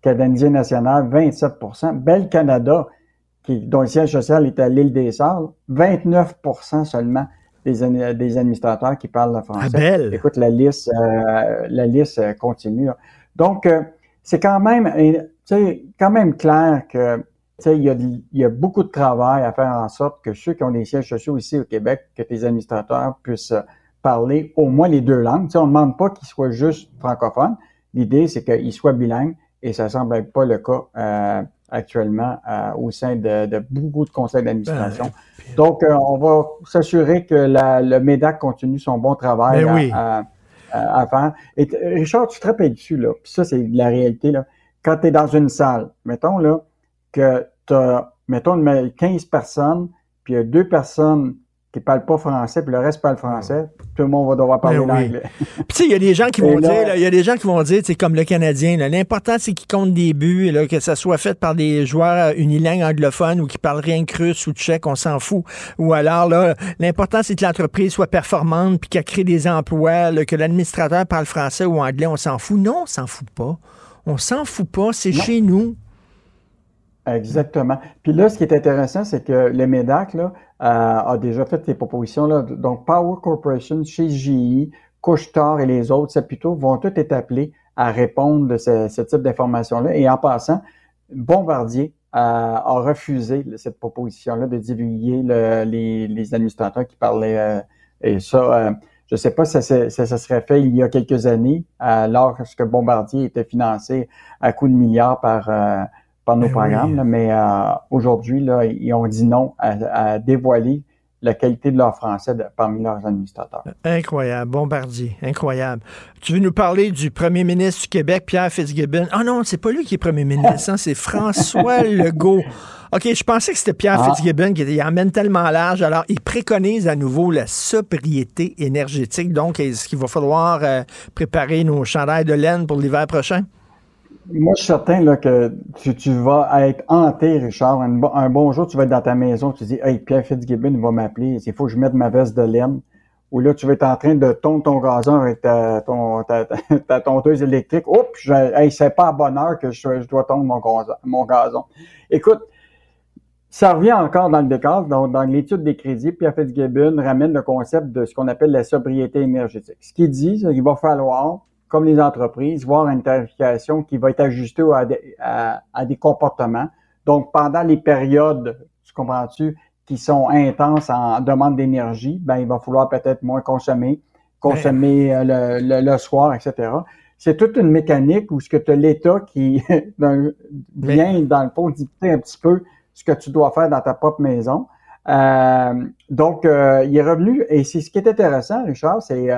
Canadien National, 27% Belle Canada, qui, dont le siège social est à l'île des Sœurs, 29% seulement des, des, administrateurs qui parlent le français. Ah, belle. Écoute, la liste, euh, la liste continue. Donc, euh, c'est quand même, quand même clair que il y, a, il y a beaucoup de travail à faire en sorte que ceux qui ont des sièges sociaux ici au Québec, que tes administrateurs puissent parler au moins les deux langues. on ne demande pas qu'ils soient juste francophones. L'idée, c'est qu'ils soient bilingues et ça semble être pas le cas euh, actuellement euh, au sein de, beaucoup de conseils d'administration. Ben, Donc, euh, on va s'assurer que la, le MEDAC continue son bon travail ben à, à, faire. Et Richard, tu te rappelles dessus, là, puis ça, c'est la réalité, là. Quand tu es dans une salle, mettons là, que tu as, mettons, 15 personnes, puis il y a deux personnes qui parlent pas français, puis le reste parle français, tout le monde va devoir parler ben l'anglais. Puis tu sais, il y a des gens qui vont dire, il y a des gens qui vont dire, c'est comme le Canadien, l'important c'est qu'ils comptent des buts, là, que ça soit fait par des joueurs unilingues anglophones ou qui parlent rien que russe ou tchèque, on s'en fout. Ou alors là, l'important c'est que l'entreprise soit performante puis qu'elle crée des emplois, que l'administrateur parle français ou anglais, on s'en fout. Non, on s'en fout pas. On s'en fout pas, c'est chez nous. Exactement. Puis là, ce qui est intéressant, c'est que le MEDAC là, euh, a déjà fait ces propositions. Là. Donc, Power Corporation, chez GE, Couchetard et les autres, plutôt vont tous être appelés à répondre de ce, type d'informations-là. Et en passant, Bombardier euh, a refusé cette proposition-là de divulguer les, administrateurs qui parlaient. Euh, et ça, je ne sais pas si ça, ça, serait fait il y a quelques années, lorsque Bombardier était financé à coups de milliards par par nos ben programmes, mais euh, aujourd'hui, là, ils ont dit non à, dévoiler la qualité de leur français parmi leurs administrateurs. Incroyable, Bombardier, incroyable. Tu veux nous parler du premier ministre du Québec, Pierre Fitzgibbon? Ah non, c'est pas lui qui est premier ministre, hein, c'est François Legault. OK, je pensais que c'était Pierre ah. Fitzgibbon qui il emmène tellement large. Alors, il préconise à nouveau la sobriété énergétique. Donc, est-ce qu'il va falloir euh, préparer nos chandails de laine pour l'hiver prochain? Moi, je suis certain là, que tu, vas être hanté, Richard. Un, bon jour, tu vas être dans ta maison, tu dis Hey, Pierre Fitzgibbon va m'appeler, il faut que je mette ma veste de laine. Ou là, tu vas être en train de tondre ton gazon avec ta, ton, tondeuse électrique. Oups, hey, c'est pas à bonne heure que je, dois tondre mon gazon. Écoute, ça revient encore dans le décor. Donc, dans l'étude des crédits, Pierre Fitzgibbon ramène le concept de ce qu'on appelle la sobriété énergétique. Ce qu'il dit, c'est qu'il va falloir comme les entreprises, voir une tarification qui va être ajustée à des, comportements. Donc, pendant les périodes, tu comprends-tu, qui sont intenses en demande d'énergie, ben, il va falloir peut-être moins consommer, consommer euh, le, soir, etc. C'est toute une mécanique où ce que tu as l'État qui vient, dans le fond, dicter un petit peu ce que tu dois faire dans ta propre maison. Euh, donc, euh, il est revenu, et c'est ce qui est intéressant, Richard, c'est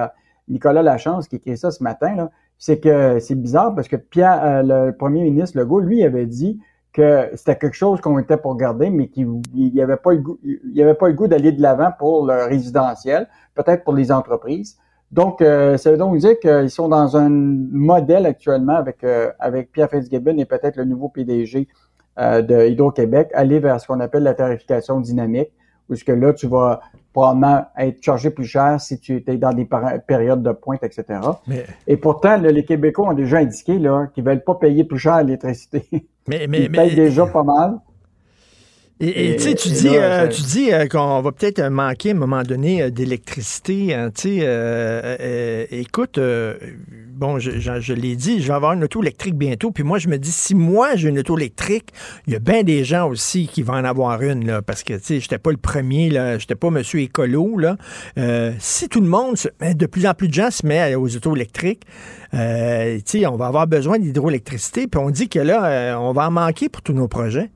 Nicolas Lachance qui écrit ça ce matin, c'est que c'est bizarre parce que Pierre, euh, le premier ministre Legault, lui, avait dit que c'était quelque chose qu'on était pour garder, mais qu'il n'y avait pas le goût, goût d'aller de l'avant pour le résidentiel, peut-être pour les entreprises. Donc, euh, ça veut donc dire qu'ils sont dans un modèle actuellement avec, euh, avec Pierre Fitzgibbon et peut-être le nouveau PDG de Hydro-Québec, aller vers ce qu'on appelle la tarification dynamique, puisque là, tu vas probablement être chargé plus cher si tu étais dans des périodes de pointe, etc. Et pourtant, les Québécois ont déjà indiqué qu'ils ne veulent pas payer plus cher l'électricité. Mais, mais, Ils payent déjà pas mal. Et tu dis, euh, tu dis euh, qu'on va peut-être manquer à un moment donné euh, d'électricité. Hein, écoute, bon, je, l'ai dit, je vais avoir une auto électrique bientôt. Puis moi, je me dis, si moi j'ai une auto électrique, il y a bien des gens aussi qui vont en avoir une, là, parce que, tu sais, j'étais pas le premier, là, j'étais pas monsieur écolo, là. si tout le monde, de plus en plus de gens se mettent aux autos électriques, tu on va avoir besoin d'hydroélectricité. Puis on dit que là, on va en manquer pour tous nos projets.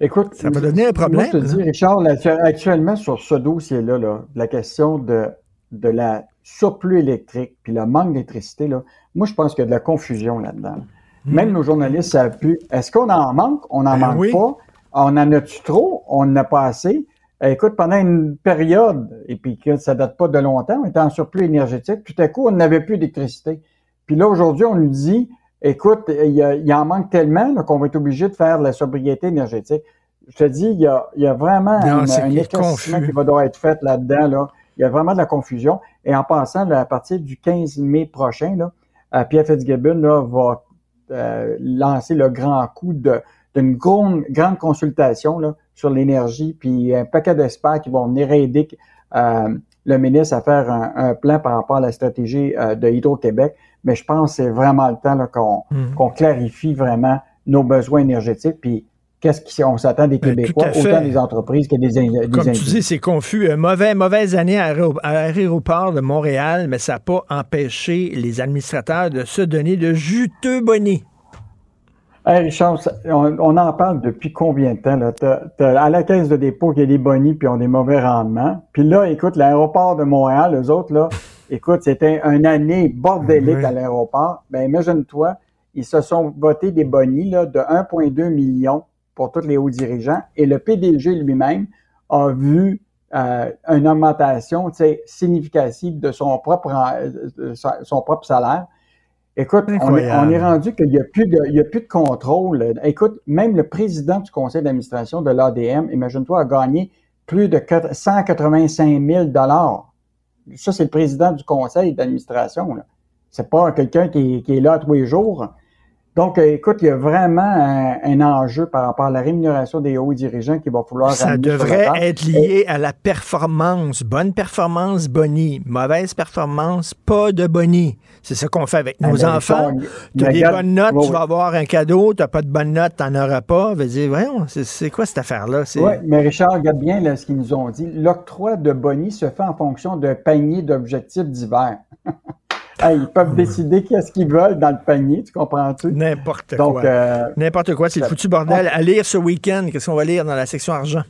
Écoute, ça va devenir un problème. Moi, je te dis, Richard, actuellement, sur ce dossier-là, là, la question de, de la surplus électrique puis le manque d'électricité, là, moi, je pense qu'il y a de la confusion là-dedans. Hmm. Même nos journalistes savent plus. Est-ce qu'on en manque? On n'en Ben manque pas. On en a-tu trop? On n'en a pas assez. Eh, Écoute, pendant une période, et puis que ça date pas de longtemps, on était en surplus énergétique, tout à coup, on n'avait plus d'électricité. Puis là, aujourd'hui, on nous dit, écoute, il, y a- il en manque tellement là, qu'on va être obligé de faire de la sobriété énergétique. Je te dis, il y a, il y a vraiment Non, un, éclaircissement qui va devoir être fait là-dedans. Là. Il y a vraiment de la confusion. Et en passant, là, à partir du 15 mai prochain, là, euh, Pierre Fitzgibbon là, va euh, lancer le grand coup de d'une grande, grande consultation là, sur l'énergie, puis un paquet d'experts qui vont venir aider euh, le ministre à faire un, un plan par rapport à la stratégie euh, de Hydro-Québec. Mais je pense que c'est vraiment le temps qu'on Mhm. qu'on clarifie vraiment nos besoins énergétiques, puis qu'est-ce qu'on s'attend des Ben, Québécois, autant des entreprises que des, in- des Comme tu individus. dis, c'est confus. Euh, mauvais, mauvaise année à l'aéro- à l'aéroport de Montréal, mais ça n'a pas empêché les administrateurs de se donner de juteux bonnets. Hey Richard, on, on en parle depuis combien de temps? Là? À la caisse de dépôt, il y a des bonnies puis ont des mauvais rendements. Puis là, écoute, l'aéroport de Montréal, eux autres, là, écoute, c'était une année bordélique à l'aéroport. Ben, imagine-toi, ils se sont votés des bonnies là, de 1,2 million pour tous les hauts dirigeants et le PDG lui-même a vu euh, une augmentation tu sais, significative de son propre, euh, de son- propre salaire. Écoute, on est, Incroyable. on est rendu qu'il n'y a, plus de- il y a plus de contrôle. Écoute, même le président du conseil d'administration de l'ADM, imagine-toi, a gagné plus de quatre- 185 000 Ça, c'est le président du conseil d'administration. C'est pas quelqu'un qui est là tous les jours. Donc, euh, écoute, il y a vraiment un, un enjeu par rapport à la rémunération des hauts dirigeants qu'il va falloir Ça devrait être lié à la performance. Bonne performance, boni. Mauvaise performance, pas de boni. C'est ça qu'on fait avec Ah, nos ben, enfants. Tu as des regarde- bonnes notes, tu vas avoir un cadeau. Tu n'as pas de bonnes notes, tu n'en auras pas. Veut dire, voyons, c'est- quoi cette affaire-là? Oui, mais Richard, regarde bien là, ce qu'ils nous ont dit. L'octroi de boni se fait en fonction d'un panier d'objectifs divers. Hey, ils peuvent décider qu'est-ce qu'ils veulent dans le panier, tu comprends-tu? N'importe quoi. euh, N'importe quoi, c'est le foutu bordel. À lire ce week-end, qu'est-ce qu'on va lire dans la section argent?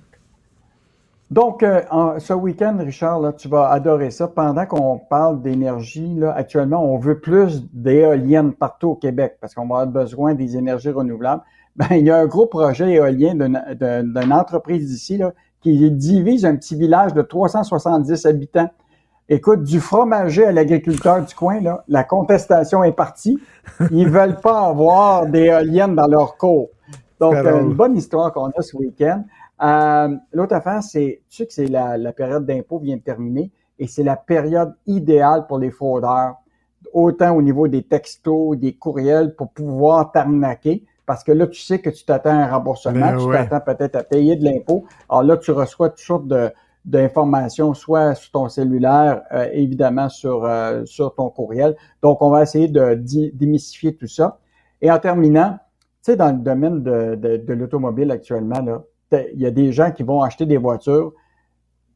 Donc, euh, en- ce week-end, Richard, là, tu vas adorer ça. Pendant qu'on parle d'énergie, là, actuellement, on veut plus d'éoliennes partout au Québec parce qu'on va avoir besoin des énergies renouvelables. Ben, il y a un gros projet éolien d'une entreprise d'ici là, qui divise un petit village de 370 habitants. Écoute, du fromager à l'agriculteur du coin, là, la contestation est partie. Ils veulent pas avoir d'éoliennes dans leur cours. Donc, euh, une bonne histoire qu'on a ce week-end. Euh, L'autre affaire, c'est, tu sais que c'est la, la période d'impôt vient de terminer et c'est la période idéale pour les fraudeurs, autant au niveau des textos, des courriels, pour pouvoir t'arnaquer. Parce que là, tu sais que tu t'attends à un remboursement, Ben tu ouais. t'attends peut-être à payer de l'impôt. Alors là, tu reçois toutes sortes de, d'informations, soit sur ton cellulaire, euh, évidemment sur, euh, sur ton courriel. Donc, on va essayer de démystifier tout ça. Et en terminant, tu sais, dans le domaine de, de, de l'automobile actuellement, il y a des gens qui vont acheter des voitures.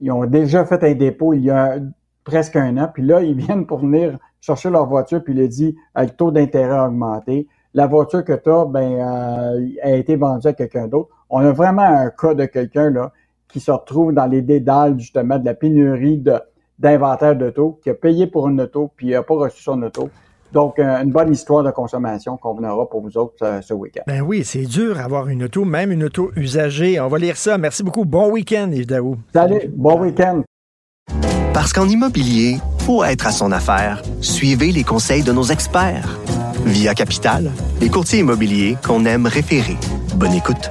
Ils ont déjà fait un dépôt il y a presque un an, puis là, ils viennent pour venir chercher leur voiture, puis il a dit le taux d'intérêt a augmenté. La voiture que tu as, ben, euh, a été vendue à quelqu'un d'autre. On a vraiment un cas de quelqu'un là qui se retrouve dans les dédales justement de la pénurie de, d'inventaire d'auto, qui a payé pour une auto, puis il n'a pas reçu son auto. Donc, euh, une bonne histoire de consommation qu'on venera pour vous autres euh, ce week-end. Ben oui, c'est dur avoir une auto, même une auto usagée. On va lire ça. Merci beaucoup. Bon week-end, Yves Daou. Salut, bon week-end. Parce qu'en immobilier, pour être à son affaire, suivez les conseils de nos experts. Via Capital, les courtiers immobiliers qu'on aime référer. Bonne écoute.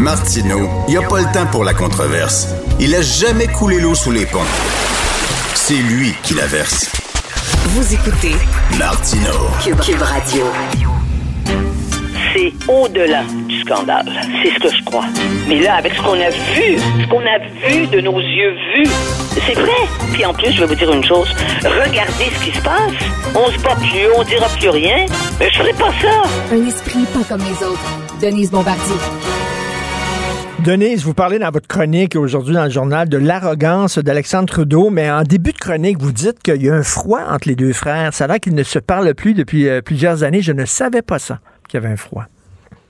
Martineau, il n'y a pas le temps pour la controverse. Il a jamais coulé l'eau sous les ponts. C'est lui qui la verse. Vous écoutez Martineau. Cube, Cube Radio. c'est au-delà du scandale. C'est ce que je crois. Mais là, avec ce qu'on a vu, ce qu'on a vu de nos yeux vus, c'est vrai. Puis en plus, je vais vous dire une chose. Regardez ce qui se passe. On se bat plus, on dira plus rien. Mais je ferai pas ça. Un esprit pas comme les autres. Denise Bombardier. Denise, vous parlez dans votre chronique aujourd'hui dans le journal de l'arrogance d'Alexandre Trudeau, mais en début de chronique, vous dites qu'il y a un froid entre les deux frères. Ça a l'air qu'ils ne se parlent plus depuis euh, plusieurs années. Je ne savais pas ça, qu'il y avait un froid.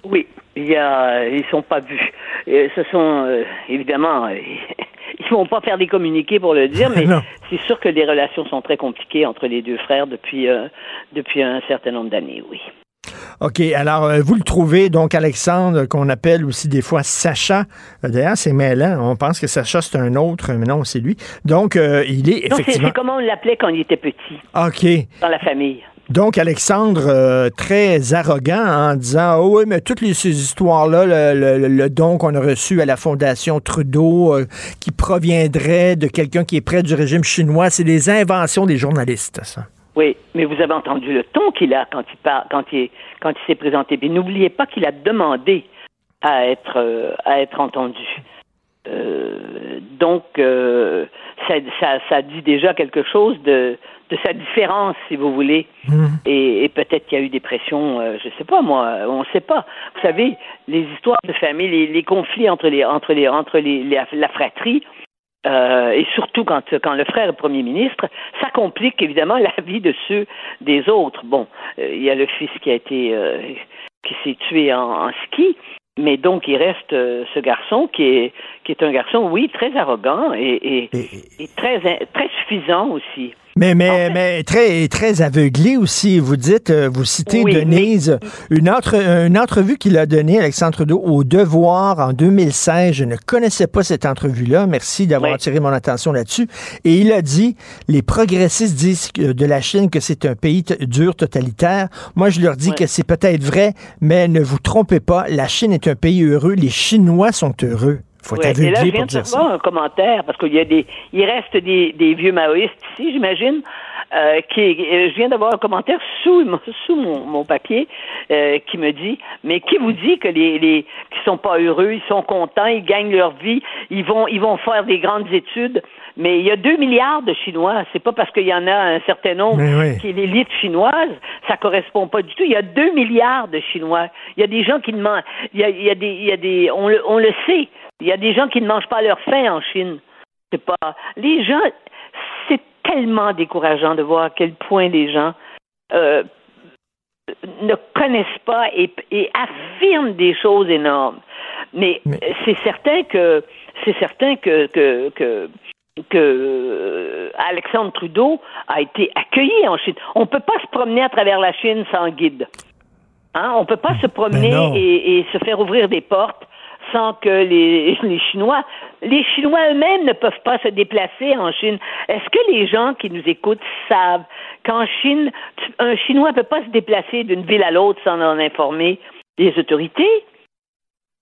Oui, il y a, ils sont pas vus. Euh, ce sont euh, évidemment, euh, ils vont pas faire des communiqués pour le dire, mais c'est sûr que les relations sont très compliquées entre les deux frères depuis euh, depuis un certain nombre d'années. Oui. OK, alors euh, vous le trouvez, donc Alexandre, qu'on appelle aussi des fois Sacha. Euh, D'ailleurs, c'est mêlant. On pense que Sacha, c'est un autre, mais non, c'est lui. Donc, euh, il est effectivement... c'est comment on l'appelait quand il était petit OK. dans la famille. Donc, Alexandre, euh, très arrogant en disant Oh oui, mais toutes les, ces histoires-là, le, le- le don qu'on a reçu à la Fondation Trudeau, euh, qui proviendrait de quelqu'un qui est près du régime chinois, c'est des inventions des journalistes, ça. Oui, mais vous avez entendu le ton qu'il a quand il parle, quand il quand il s'est présenté. Mais n'oubliez pas qu'il a demandé à être euh, à être entendu. Euh, donc euh, ça, ça, ça dit déjà quelque chose de de sa différence, si vous voulez. Et, et peut-être qu'il y a eu des pressions, euh, je sais pas moi, on ne sait pas. Vous savez, les histoires de famille, les, les conflits entre les entre les entre les, les- la fratrie. Euh, et surtout quand, quand le frère est premier ministre, ça complique évidemment la vie de ceux des autres. Bon, euh, il y a le fils qui a été euh, qui s'est tué en, ski, mais donc il reste ce garçon qui est qui est un garçon, oui, très arrogant et, et, et très très suffisant aussi. Mais, mais, mais très, très aveuglé aussi. Vous dites, euh, vous citez Oui, Denise, une, autre, une entrevue qu'il a donnée, Alexandre Trudeau, au Devoir en 2016. Je ne connaissais pas cette entrevue-là. Merci d'avoir attiré mon attention là-dessus. Et il a dit, les progressistes disent de la Chine que c'est un pays dur, totalitaire. Moi, je leur dis que c'est peut-être vrai, mais ne vous trompez pas, la Chine est un pays heureux. Les Chinois sont heureux. Faut Ouais, être et là, je viens de recevoir un commentaire parce qu'il y a des, il reste des, des vieux maoïstes ici, j'imagine. Euh, qui, euh, je viens d'avoir un commentaire sous mon- sous mon, mon papier euh, qui me dit mais qui vous dit que les les qui sont pas heureux, ils sont contents, ils gagnent leur vie, ils vont ils vont faire des grandes études, mais il y a deux milliards de Chinois, c'est pas parce qu'il y en a un certain nombre oui. qui est l'élite chinoise, ça correspond pas du tout. Il y a deux milliards de Chinois. Il y a des gens qui ne mangent, il y a, il y a des, il y a des, on le, on le sait. Il y a des gens qui ne mangent pas leur faim en Chine. C'est pas, les gens, c'est tellement décourageant de voir à quel point les gens euh, ne connaissent pas et, et affirment des choses énormes. Mais, c'est certain que c'est certain que que, que que euh, Alexandre Trudeau a été accueilli en Chine. On peut pas se promener à travers la Chine sans guide. Hein? On peut pas se promener et se faire ouvrir des portes sans que les, les Chinois, les Chinois eux-mêmes ne peuvent pas se déplacer en Chine. Est-ce que les gens qui nous écoutent savent qu'en Chine, un Chinois ne peut pas se déplacer d'une ville à l'autre sans en informer les autorités?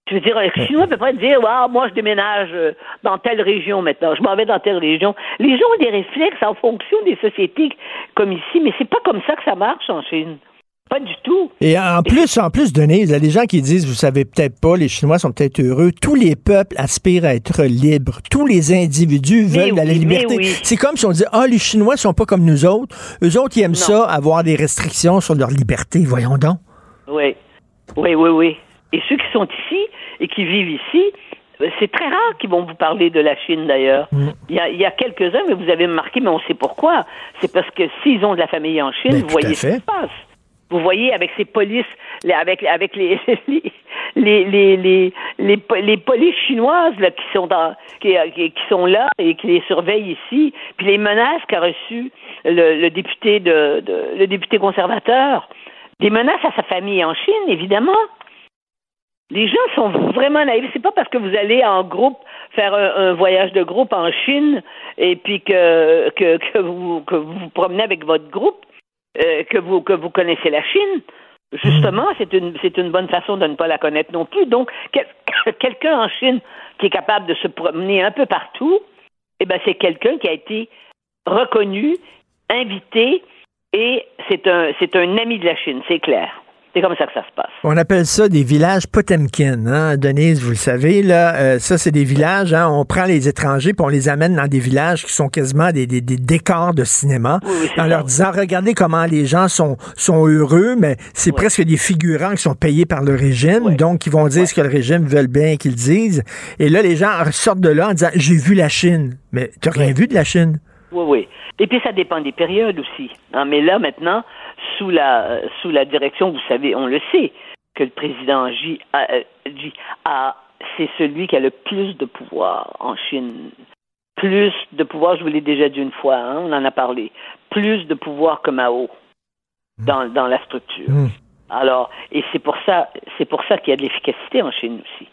Je veux dire, un Chinois ne peut pas dire, ah, moi, je déménage euh, dans telle région maintenant, je m'en vais dans telle région. Les gens ont des réflexes en fonction des sociétés comme ici, mais c'est pas comme ça que ça marche en Chine. Pas du tout. Et en plus, en plus, Denise, il y a des gens qui disent, vous savez peut-être pas, les Chinois sont peut-être heureux. Tous les peuples aspirent à être libres. Tous les individus veulent la oui, mais liberté. oui. C'est comme si on disait, ah, les Chinois sont pas comme nous autres. Eux autres, ils aiment ça, avoir des restrictions sur leur liberté. Voyons donc. Oui, oui, oui, oui. Et ceux qui sont ici et qui vivent ici, euh, c'est très rare qu'ils vont vous parler de la Chine d'ailleurs. Mm. Il y a, a quelques-uns, mais vous avez remarqué, mais on sait pourquoi. C'est parce que s'ils ont de la famille en Chine, Ben, vous voyez ce qui se passe. Vous voyez avec ces polices, avec avec les les les les les, les, po- les polices chinoises qui sont dans qui, qui, sont là et qui les surveillent ici, puis les menaces qu'a reçues le, député de, de le député conservateur, des menaces à sa famille en Chine évidemment. Les gens sont vraiment naïfs. C'est pas parce que vous allez en groupe faire un, un voyage de groupe en Chine et puis que que, que vous que vous vous promenez avec votre groupe euh, que vous que vous connaissez la Chine. Justement, c'est une c'est une bonne façon de ne pas la connaître non plus. Donc, quel- quelqu'un en Chine qui est capable de se promener un peu partout, eh ben c'est quelqu'un qui a été reconnu, invité et c'est un c'est un ami de la Chine, c'est clair. C'est comme ça que ça se passe. On appelle ça des villages Potemkin, hein? Denise, vous le savez, là. Euh, ça, c'est des villages, hein? On prend les étrangers puis on les amène dans des villages qui sont quasiment des, des- des décors de cinéma en leur disant, regardez comment les gens sont, sont heureux, mais c'est presque des figurants qui sont payés par le régime, donc ils vont dire ce que le régime veut bien qu'ils disent. Et là, les gens sortent de là en disant, j'ai vu la Chine. Mais t'as rien vu de la Chine? Oui, oui. Et puis ça dépend des périodes aussi. hein. Mais là, maintenant, sous la sous la direction, vous savez, on le sait, que le président Xi, a- euh, Xi a, c'est celui qui a le plus de pouvoir en Chine. Plus de pouvoir, je vous l'ai déjà dit une fois, hein, on en a parlé. Plus de pouvoir que Mao dans, dans la structure. Alors, et c'est pour ça, c'est pour ça qu'il y a de l'efficacité en Chine aussi.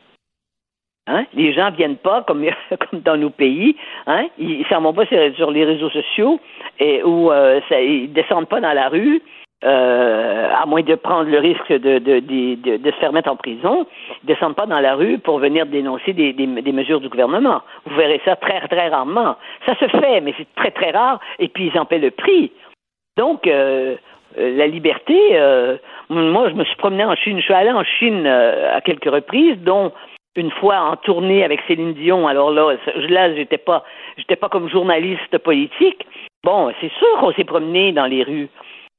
Hein? Les gens viennent pas comme, comme dans nos pays, hein? Ils s'en vont pas sur, les réseaux sociaux et où euh, ils descendent pas dans la rue, euh, à moins de prendre le risque de, de, de, se faire mettre en prison. Ils descendent pas dans la rue pour venir dénoncer des, des, mesures du gouvernement. Vous verrez ça très très rarement. Ça se fait, mais c'est très très rare. Et puis ils en paient le prix. Donc euh, la liberté. moi, je me suis promené en Chine. Je suis allé en Chine à quelques reprises, dont une fois en tournée avec Céline Dion. Alors là, je- là, j'étais pas, j'étais pas comme journaliste politique. Bon, c'est sûr qu'on s'est promené dans les rues,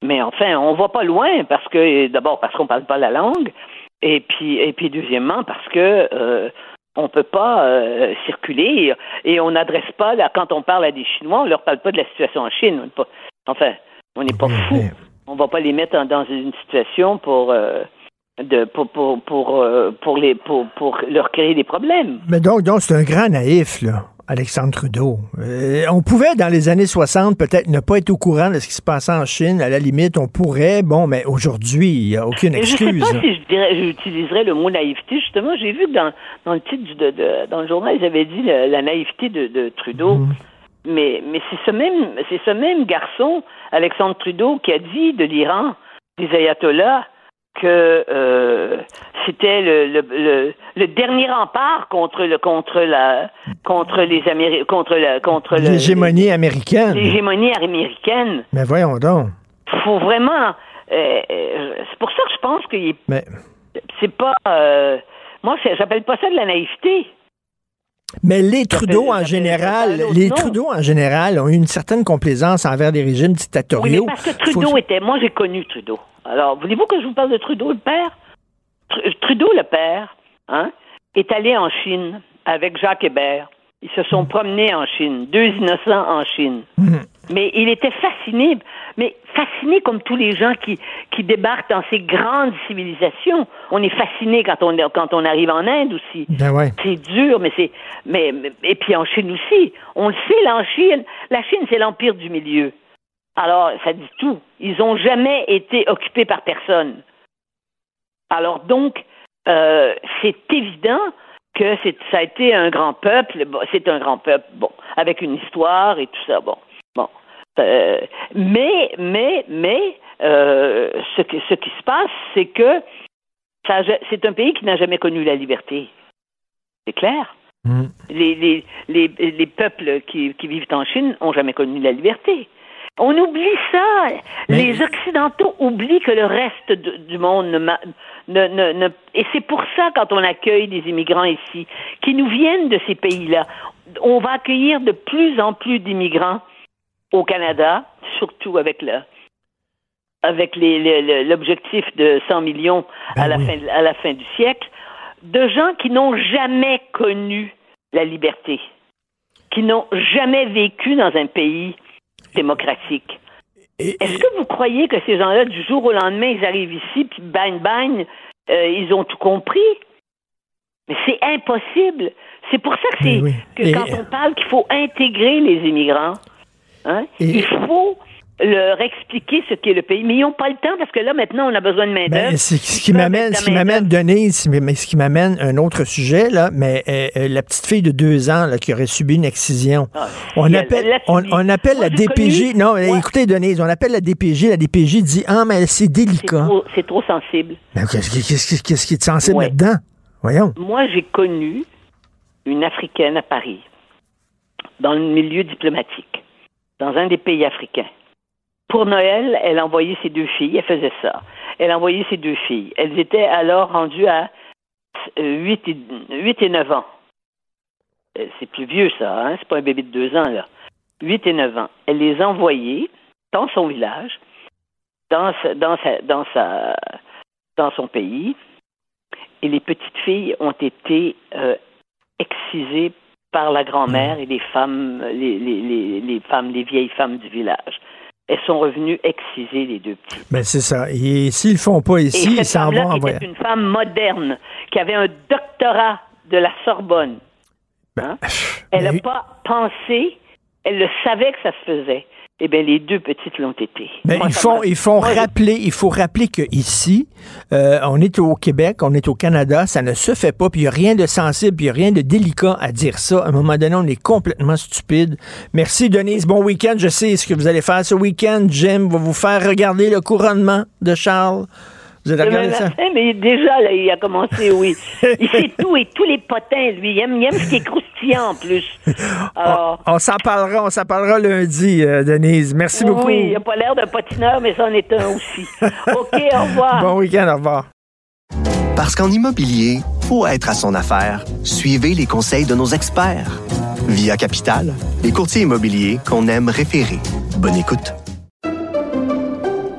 mais enfin, on va pas loin parce que d'abord parce qu'on parle pas la langue, et puis et puis deuxièmement parce que euh, on peut pas euh, circuler et on n'adresse pas là quand on parle à des Chinois, on leur parle pas de la situation en Chine. On est pas- enfin, on n'est pas fou. On va pas les mettre en- dans une situation pour euh, de pour pour pour, euh, pour les pour pour leur créer des problèmes. Mais donc, donc c'est un grand naïf, là, Alexandre Trudeau. Euh, on pouvait, dans les années 60, peut-être ne pas être au courant de ce qui se passait en Chine. À la limite, on pourrait. Bon, mais aujourd'hui, il n'y a aucune Et je sais excuse. pas si je dirais, j'utiliserais le mot naïveté. Justement, j'ai vu que dans, dans le titre du- de, de- dans le journal, ils avaient dit la, la naïveté de, de Trudeau. Mais, mais c'est ce même, c'est ce même garçon, Alexandre Trudeau, qui a dit de l'Iran, des ayatollahs, que euh, c'était le, le, le, le dernier rempart contre le contre la contre les Améri contre la contre L'hégémonie américaine. l'hégémonie américaine. Mais voyons donc. Faut vraiment. euh, euh, c'est pour ça que je pense Mais, c'est pas. euh, moi, j'appelle pas ça de la naïveté. Mais les Trudeau, en général, les nom. Trudeau, en général, ont eu une certaine complaisance envers des régimes Oui, mais dictatoriaux. parce que Trudeau Faut- était. Moi, j'ai connu Trudeau. Alors, voulez-vous que je vous parle de Trudeau, le père? Tr- Trudeau, le père, hein, est allé en Chine avec Jacques Hébert. Ils se sont promenés en Chine, deux innocents en Chine. Mais il était fasciné, mais fasciné comme tous les gens qui, qui débarquent dans ces grandes civilisations. On est fasciné quand on, quand on arrive en Inde aussi. Ben ouais. C'est dur, mais c'est. Mais, et puis en Chine aussi. On le sait, la Chine, la Chine, c'est l'empire du milieu. Alors, ça dit tout. Ils n'ont jamais été occupés par personne. Alors donc, euh, c'est évident que ça a été un grand peuple. Bon, c'est un grand peuple, bon, avec une histoire et tout ça. Bon, bon. Euh, mais, mais, mais, euh, ce, qui, ce qui se passe, c'est que c'est un pays qui n'a jamais connu la liberté. C'est clair. Les, les, les, les peuples qui, qui vivent en Chine n'ont jamais connu la liberté. On oublie ça. Les Occidentaux oublient que le reste de- du monde ne, ne, ne, ne- Et c'est pour ça, quand on accueille des immigrants ici, qui nous viennent de ces pays-là, on va accueillir de plus en plus d'immigrants au Canada, surtout avec le, avec les- les- le- l'objectif de 100 millions à, la fin, à la fin du siècle, de gens qui n'ont jamais connu la liberté, qui n'ont jamais vécu dans un pays démocratique. Est-ce que vous croyez que ces gens-là, du jour au lendemain, ils arrivent ici, puis bang, bang, euh, ils ont tout compris? Mais c'est impossible. C'est pour ça que, c'est, que Et- quand on parle qu'il faut intégrer les immigrants, hein, il faut leur expliquer ce qu'est le pays. Mais ils n'ont pas le temps parce que là, maintenant, on a besoin de main-d'œuvre. Ben, c'est ce qui m'amène, ce qui m'amène, Denise, mais mais ce qui m'amène un autre sujet, là, mais euh, euh, la petite fille de deux ans là, qui aurait subi une excision. on, elle- appelle, elle l'a on, on appelle la Moi, DPJ. connu- Non, Ouais. écoutez, Denise, on appelle la DPJ. La DPJ dit Ah, mais c'est délicat. C'est trop sensible. Qu'est-ce, qui- est sensible Ouais. là-dedans? Voyons. Moi, j'ai connu une Africaine à Paris, dans le milieu diplomatique, dans un des pays africains. pour Noël, elle envoyait ses deux filles, elle faisait ça. Elle envoyait ses deux filles. Elles étaient alors rendues à 8 et, 8 et 9 ans. Euh, C'est plus vieux, ça, hein? C'est pas un bébé de 2 ans, là. 8 et 9 ans. Elle les envoyait dans son village, dans, dans, sa, dans, sa, dans son pays, et les petites filles ont été euh, excisées par la grand-mère et les femmes, les, les, les, les femmes, les vieilles femmes du village. Elles sont revenues exciser les deux petits. Ben, c'est ça. Et s'ils le font pas ici, et ils s'en vont en voyage. une femme moderne, qui avait un doctorat de la Sorbonne, hein, elle n'a pas pensé, elle le savait que ça se faisait. Eh bien, les deux petites l'ont été. Moi, ils font, ils font rappeler, il faut rappeler que ici, euh, on est au Québec, on est au Canada, ça ne se fait pas, puis il n'y a rien de sensible, puis il n'y a rien de délicat à dire ça. À un moment donné, on est complètement stupide. Merci, Denise. Bon week-end. Je sais ce que vous allez faire ce week-end. Jim va vous faire regarder le couronnement de Charles. Vous Demain regarder ça? matin, mais déjà, là, il a commencé, oui. Il sait tout et tous les potins, lui. Il aime, il aime ce qui est croustillant, en plus. Alors, On s'en parlera, on s'en parlera lundi, euh, Denise. Merci beaucoup. oui, il n'a pas l'air d'un patineur, mais ça en est un aussi. OK, au revoir. Bon week-end, au revoir. Parce qu'en immobilier, pour être à son affaire, suivez les conseils de nos experts. Via Capital, les courtiers immobiliers qu'on aime référer. Bonne écoute.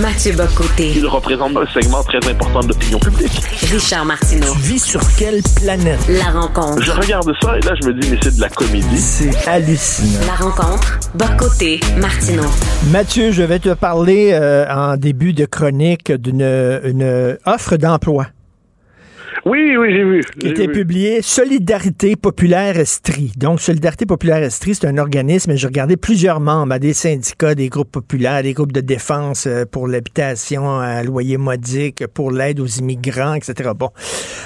Mathieu Bocoté. Il représente un segment très important de l'opinion publique. Richard Martineau. Tu vis sur quelle planète? La rencontre. Je regarde ça et là, je me dis, mais c'est de la comédie. C'est hallucinant. La rencontre. Bocoté. Martineau. Mathieu, je vais te parler euh, en début de chronique d'une une offre d'emploi. Oui, oui, j'ai vu. Qui était publiée Solidarité Populaire Estrie. Donc, Solidarité Populaire Estrie, c'est un organisme, et j'ai regardé plusieurs membres, à des syndicats, des groupes populaires, des groupes de défense euh, pour l'habitation à loyer modique, pour l'aide aux immigrants, etc. Bon.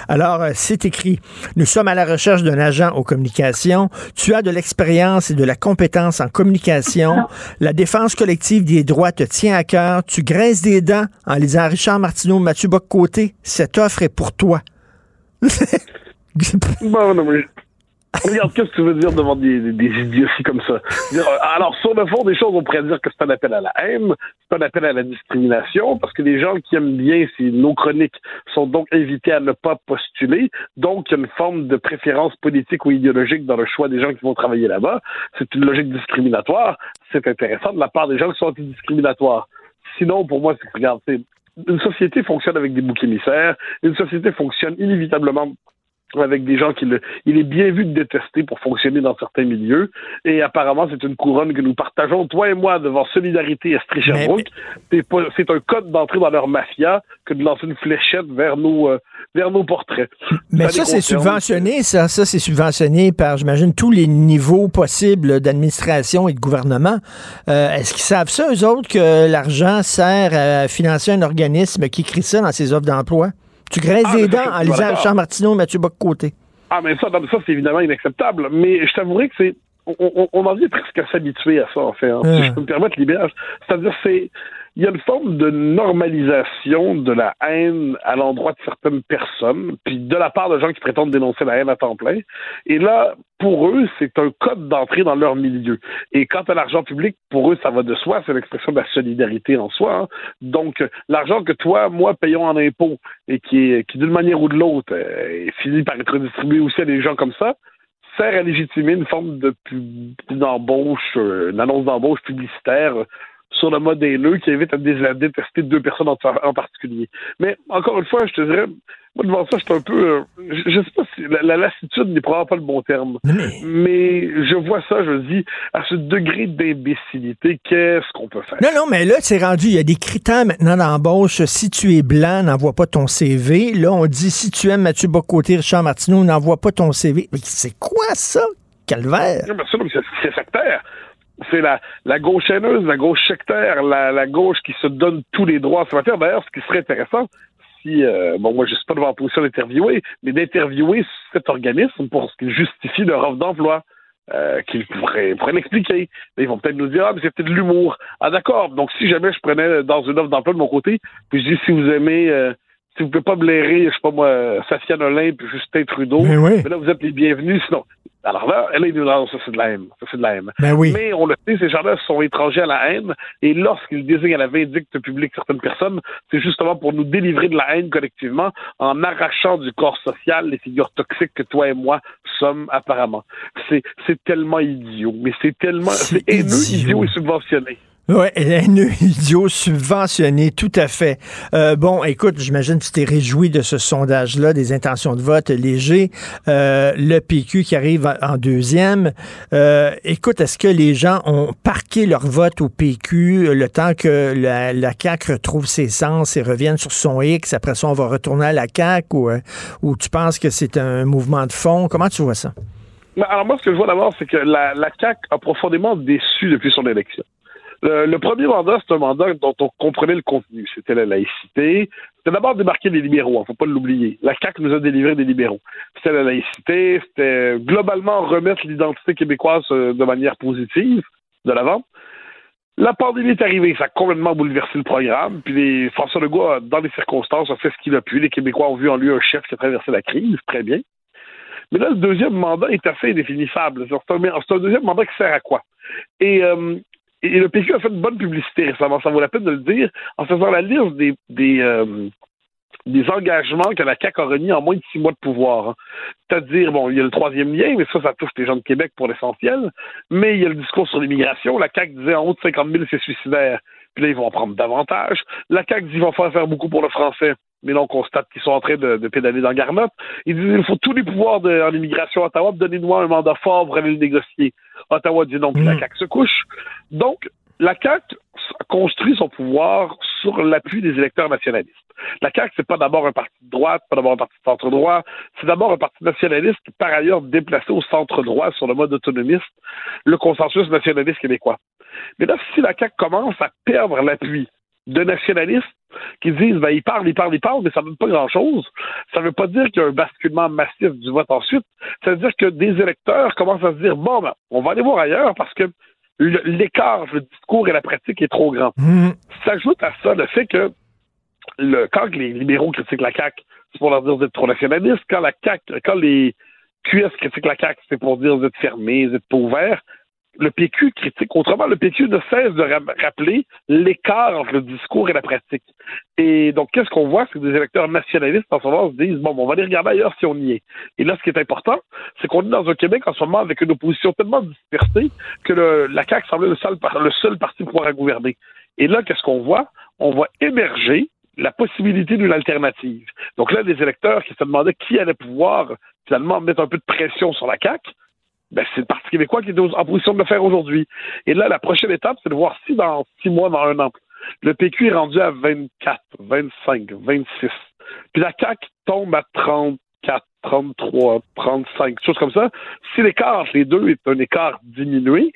Alors, euh, c'est écrit. Nous sommes à la recherche d'un agent aux communications. Tu as de l'expérience et de la compétence en communication. La défense collective des droits te tient à cœur. Tu graisses des dents en lisant Richard Martineau, Mathieu Bock-Côté. Cette offre est pour toi. Bon, non, mais... Regarde, qu'est-ce que tu veux dire devant des, des, des idioties comme ça? Euh, alors, sur le fond des choses, on pourrait dire que c'est un appel à la haine, c'est un appel à la discrimination, parce que les gens qui aiment bien ces, nos chroniques sont donc invités à ne pas postuler. Donc, il y a une forme de préférence politique ou idéologique dans le choix des gens qui vont travailler là-bas. C'est une logique discriminatoire. C'est intéressant de la part des gens qui sont antidiscriminatoires. Sinon, pour moi, c'est regarde, une société fonctionne avec des boucs émissaires. Une société fonctionne inévitablement avec des gens qui le, il est bien vu de détester pour fonctionner dans certains milieux. Et apparemment, c'est une couronne que nous partageons, toi et moi, devant Solidarité Estrie Sherbrooke. C'est un code d'entrée dans leur mafia que de lancer une fléchette vers nos, euh, vers nos portraits. Mais Ça c'est subventionné, ça. Ça, c'est subventionné par, j'imagine, tous les niveaux possibles d'administration et de gouvernement. Euh, Est-ce qu'ils savent ça, eux autres, que l'argent sert à financer un organisme qui écrit ça dans ses offres d'emploi? Tu graisses Ah, mais dents en lisant. Richard Martineau, Mathieu Bock-Côté. Ah, mais ça, ça c'est évidemment inacceptable. Mais je t'avouerai que c'est. On, on, on en vient presque à s'habituer à ça, en fait. hein. Ah. Si je peux me permettre, libérage. C'est-à-dire, c'est. Il y a une forme de normalisation de la haine à l'endroit de certaines personnes, puis de la part de gens qui prétendent dénoncer la haine à temps plein. Et là, pour eux, c'est un code d'entrée dans leur milieu. Et quant à l'argent public, pour eux, ça va de soi, c'est l'expression de la solidarité en soi. hein. Donc, l'argent que toi, moi, payons en impôts et qui, qui d'une manière ou de l'autre, euh, finit par être distribué aussi à des gens comme ça, sert à légitimer une forme de d'embauche, euh, une annonce d'embauche publicitaire sur le mode haineux qui évite à, dé- à détester deux personnes en, en particulier. Mais encore une fois, je te dirais, moi, devant ça, je suis un peu. euh, je, je sais pas si. La, la lassitude n'est probablement pas le bon terme. Mais... je vois ça, je dis, à ce degré d'imbécilité, qu'est-ce qu'on peut faire? Non, non, mais là, c'est rendu, il y a des critères maintenant d'embauche. Si tu es blanc, n'envoie pas ton CV. Là, on dit, si tu aimes Mathieu Bocoté, Richard Martineau, n'envoie pas ton CV. Mais c'est quoi ça, calvaire? Non, mais ça, mais c'est- c'est sectaire. C'est la, gauche haineuse, la gauche sectaire, la, gauche qui se donne tous les droits en ce matière. D'ailleurs, ce qui serait intéressant, si, euh, bon, moi, je suis pas devant la position d'interviewer, mais d'interviewer cet organisme pour ce qu'il justifie leur offre d'emploi. Euh, qu'ils pourraient, pourraient l'expliquer. Ils vont peut-être nous dire, ah, mais c'est de l'humour. Ah, d'accord. Donc, si jamais je prenais dans une offre d'emploi de mon côté, puis je dis, si vous aimez, euh, si vous pouvez pas blairer, je sais pas moi, Faciane Olin puis Justin Trudeau, Mais oui. là, vous êtes les bienvenus. Sinon, alors là, elle est non, ça c'est de la haine. Ça c'est de la haine. Ben oui. Mais on le sait, ces gens-là sont étrangers à la haine. Et lorsqu'ils désignent à la vindicte publique certaines personnes, c'est justement pour nous délivrer de la haine collectivement en arrachant du corps social les figures toxiques que toi et moi sommes apparemment. C'est, c'est tellement idiot. Mais c'est tellement, c'est, haineux, idiot. et subventionné. Oui, haineux, idiot, subventionné, tout à fait. Euh, bon, écoute, j'imagine que tu t'es réjoui de ce sondage-là, des intentions de vote léger. Euh, le PQ qui arrive en deuxième. Euh, écoute, est-ce que les gens ont parqué leur vote au PQ le temps que la, la CAQ retrouve ses sens et revienne sur son X? Après ça, on va retourner à la CAQ ou, euh, ou tu penses que c'est un mouvement de fond? Comment tu vois ça? Mais Alors moi, ce que je vois d'abord, c'est que la, la CAQ a profondément déçu depuis son élection. Le, premier mandat, c'est un mandat dont on comprenait le contenu. C'était la laïcité. C'était d'abord débarquer les libéraux, hein, faut pas l'oublier. La CAQ nous a délivré des libéraux. C'était la laïcité, c'était globalement remettre l'identité québécoise euh, de manière positive de l'avant. La pandémie est arrivée, ça a complètement bouleversé le programme. Puis les, François Legault, dans les circonstances, a fait ce qu'il a pu. Les Québécois ont vu en lui un chef qui a traversé la crise, très bien. Mais là, le deuxième mandat est assez indéfinissable. C'est un, c'est un deuxième mandat qui sert à quoi? Et, euh, et le PQ a fait une bonne publicité récemment, ça vaut la peine de le dire, en faisant la liste des, des, euh, engagements que la CAQ a remis en moins de six mois de pouvoir. hein. C'est-à-dire, bon, il y a le troisième lien, mais ça, ça touche les gens de Québec pour l'essentiel. Mais il y a le discours sur l'immigration. La CAQ disait en haut de 50 000, c'est suicidaire. Puis là, ils vont en prendre davantage. La CAQ dit qu'ils vont faire faire beaucoup pour le français. Mais là, on constate qu'ils sont en train de, pédaler dans Garnotte. Ils disent il faut tous les pouvoirs en immigration à Ottawa, donnez-nous un mandat fort pour aller le négocier. Ottawa dit non, puis la CAQ se couche. Donc, la CAQ construit son pouvoir sur l'appui des électeurs nationalistes. La CAQ, c'est pas d'abord un parti de droite, pas d'abord un parti de centre-droit, c'est d'abord un parti nationaliste, par ailleurs déplacé au centre-droit sur le mode autonomiste, le consensus nationaliste québécois. Mais là, si la CAQ commence à perdre l'appui de nationalistes qui disent, ben, ils parlent, ils parlent, ils parlent, mais ça ne donne pas grand-chose, ça ne veut pas dire qu'il y a un basculement massif du vote ensuite, ça veut dire que des électeurs commencent à se dire, bon, ben, on va aller voir ailleurs parce que l'écart entre le discours et la pratique est trop grand. S'ajoute à ça le fait que le, quand les libéraux critiquent la CAQ, c'est pour leur dire vous êtes trop nationaliste. Quand la CAQ, quand les QS critiquent la CAQ, c'est pour dire vous êtes fermés, vous êtes pas ouverts. Le PQ critique. Autrement, le PQ ne cesse de ra- rappeler l'écart entre le discours et la pratique. Et donc, qu'est-ce qu'on voit? C'est que des électeurs nationalistes, en ce moment, se disent, bon, on va aller regarder ailleurs si on y est. Et là, ce qui est important, c'est qu'on est dans un Québec en ce moment avec une opposition tellement dispersée que la CAQ semblait le seul, le seul parti pouvoir à gouverner. Et là, qu'est-ce qu'on voit? On voit émerger la possibilité d'une alternative. Donc là, les électeurs qui se demandaient qui allait pouvoir finalement mettre un peu de pression sur la CAQ, ben, c'est le Parti québécois qui est en position de le faire aujourd'hui. Et là, la prochaine étape, c'est de voir si dans six mois, dans un an, le PQ est rendu à 24, 25, 26. Puis la CAQ tombe à 34, 33, 35, choses comme ça. Si l'écart entre les deux est un écart diminué,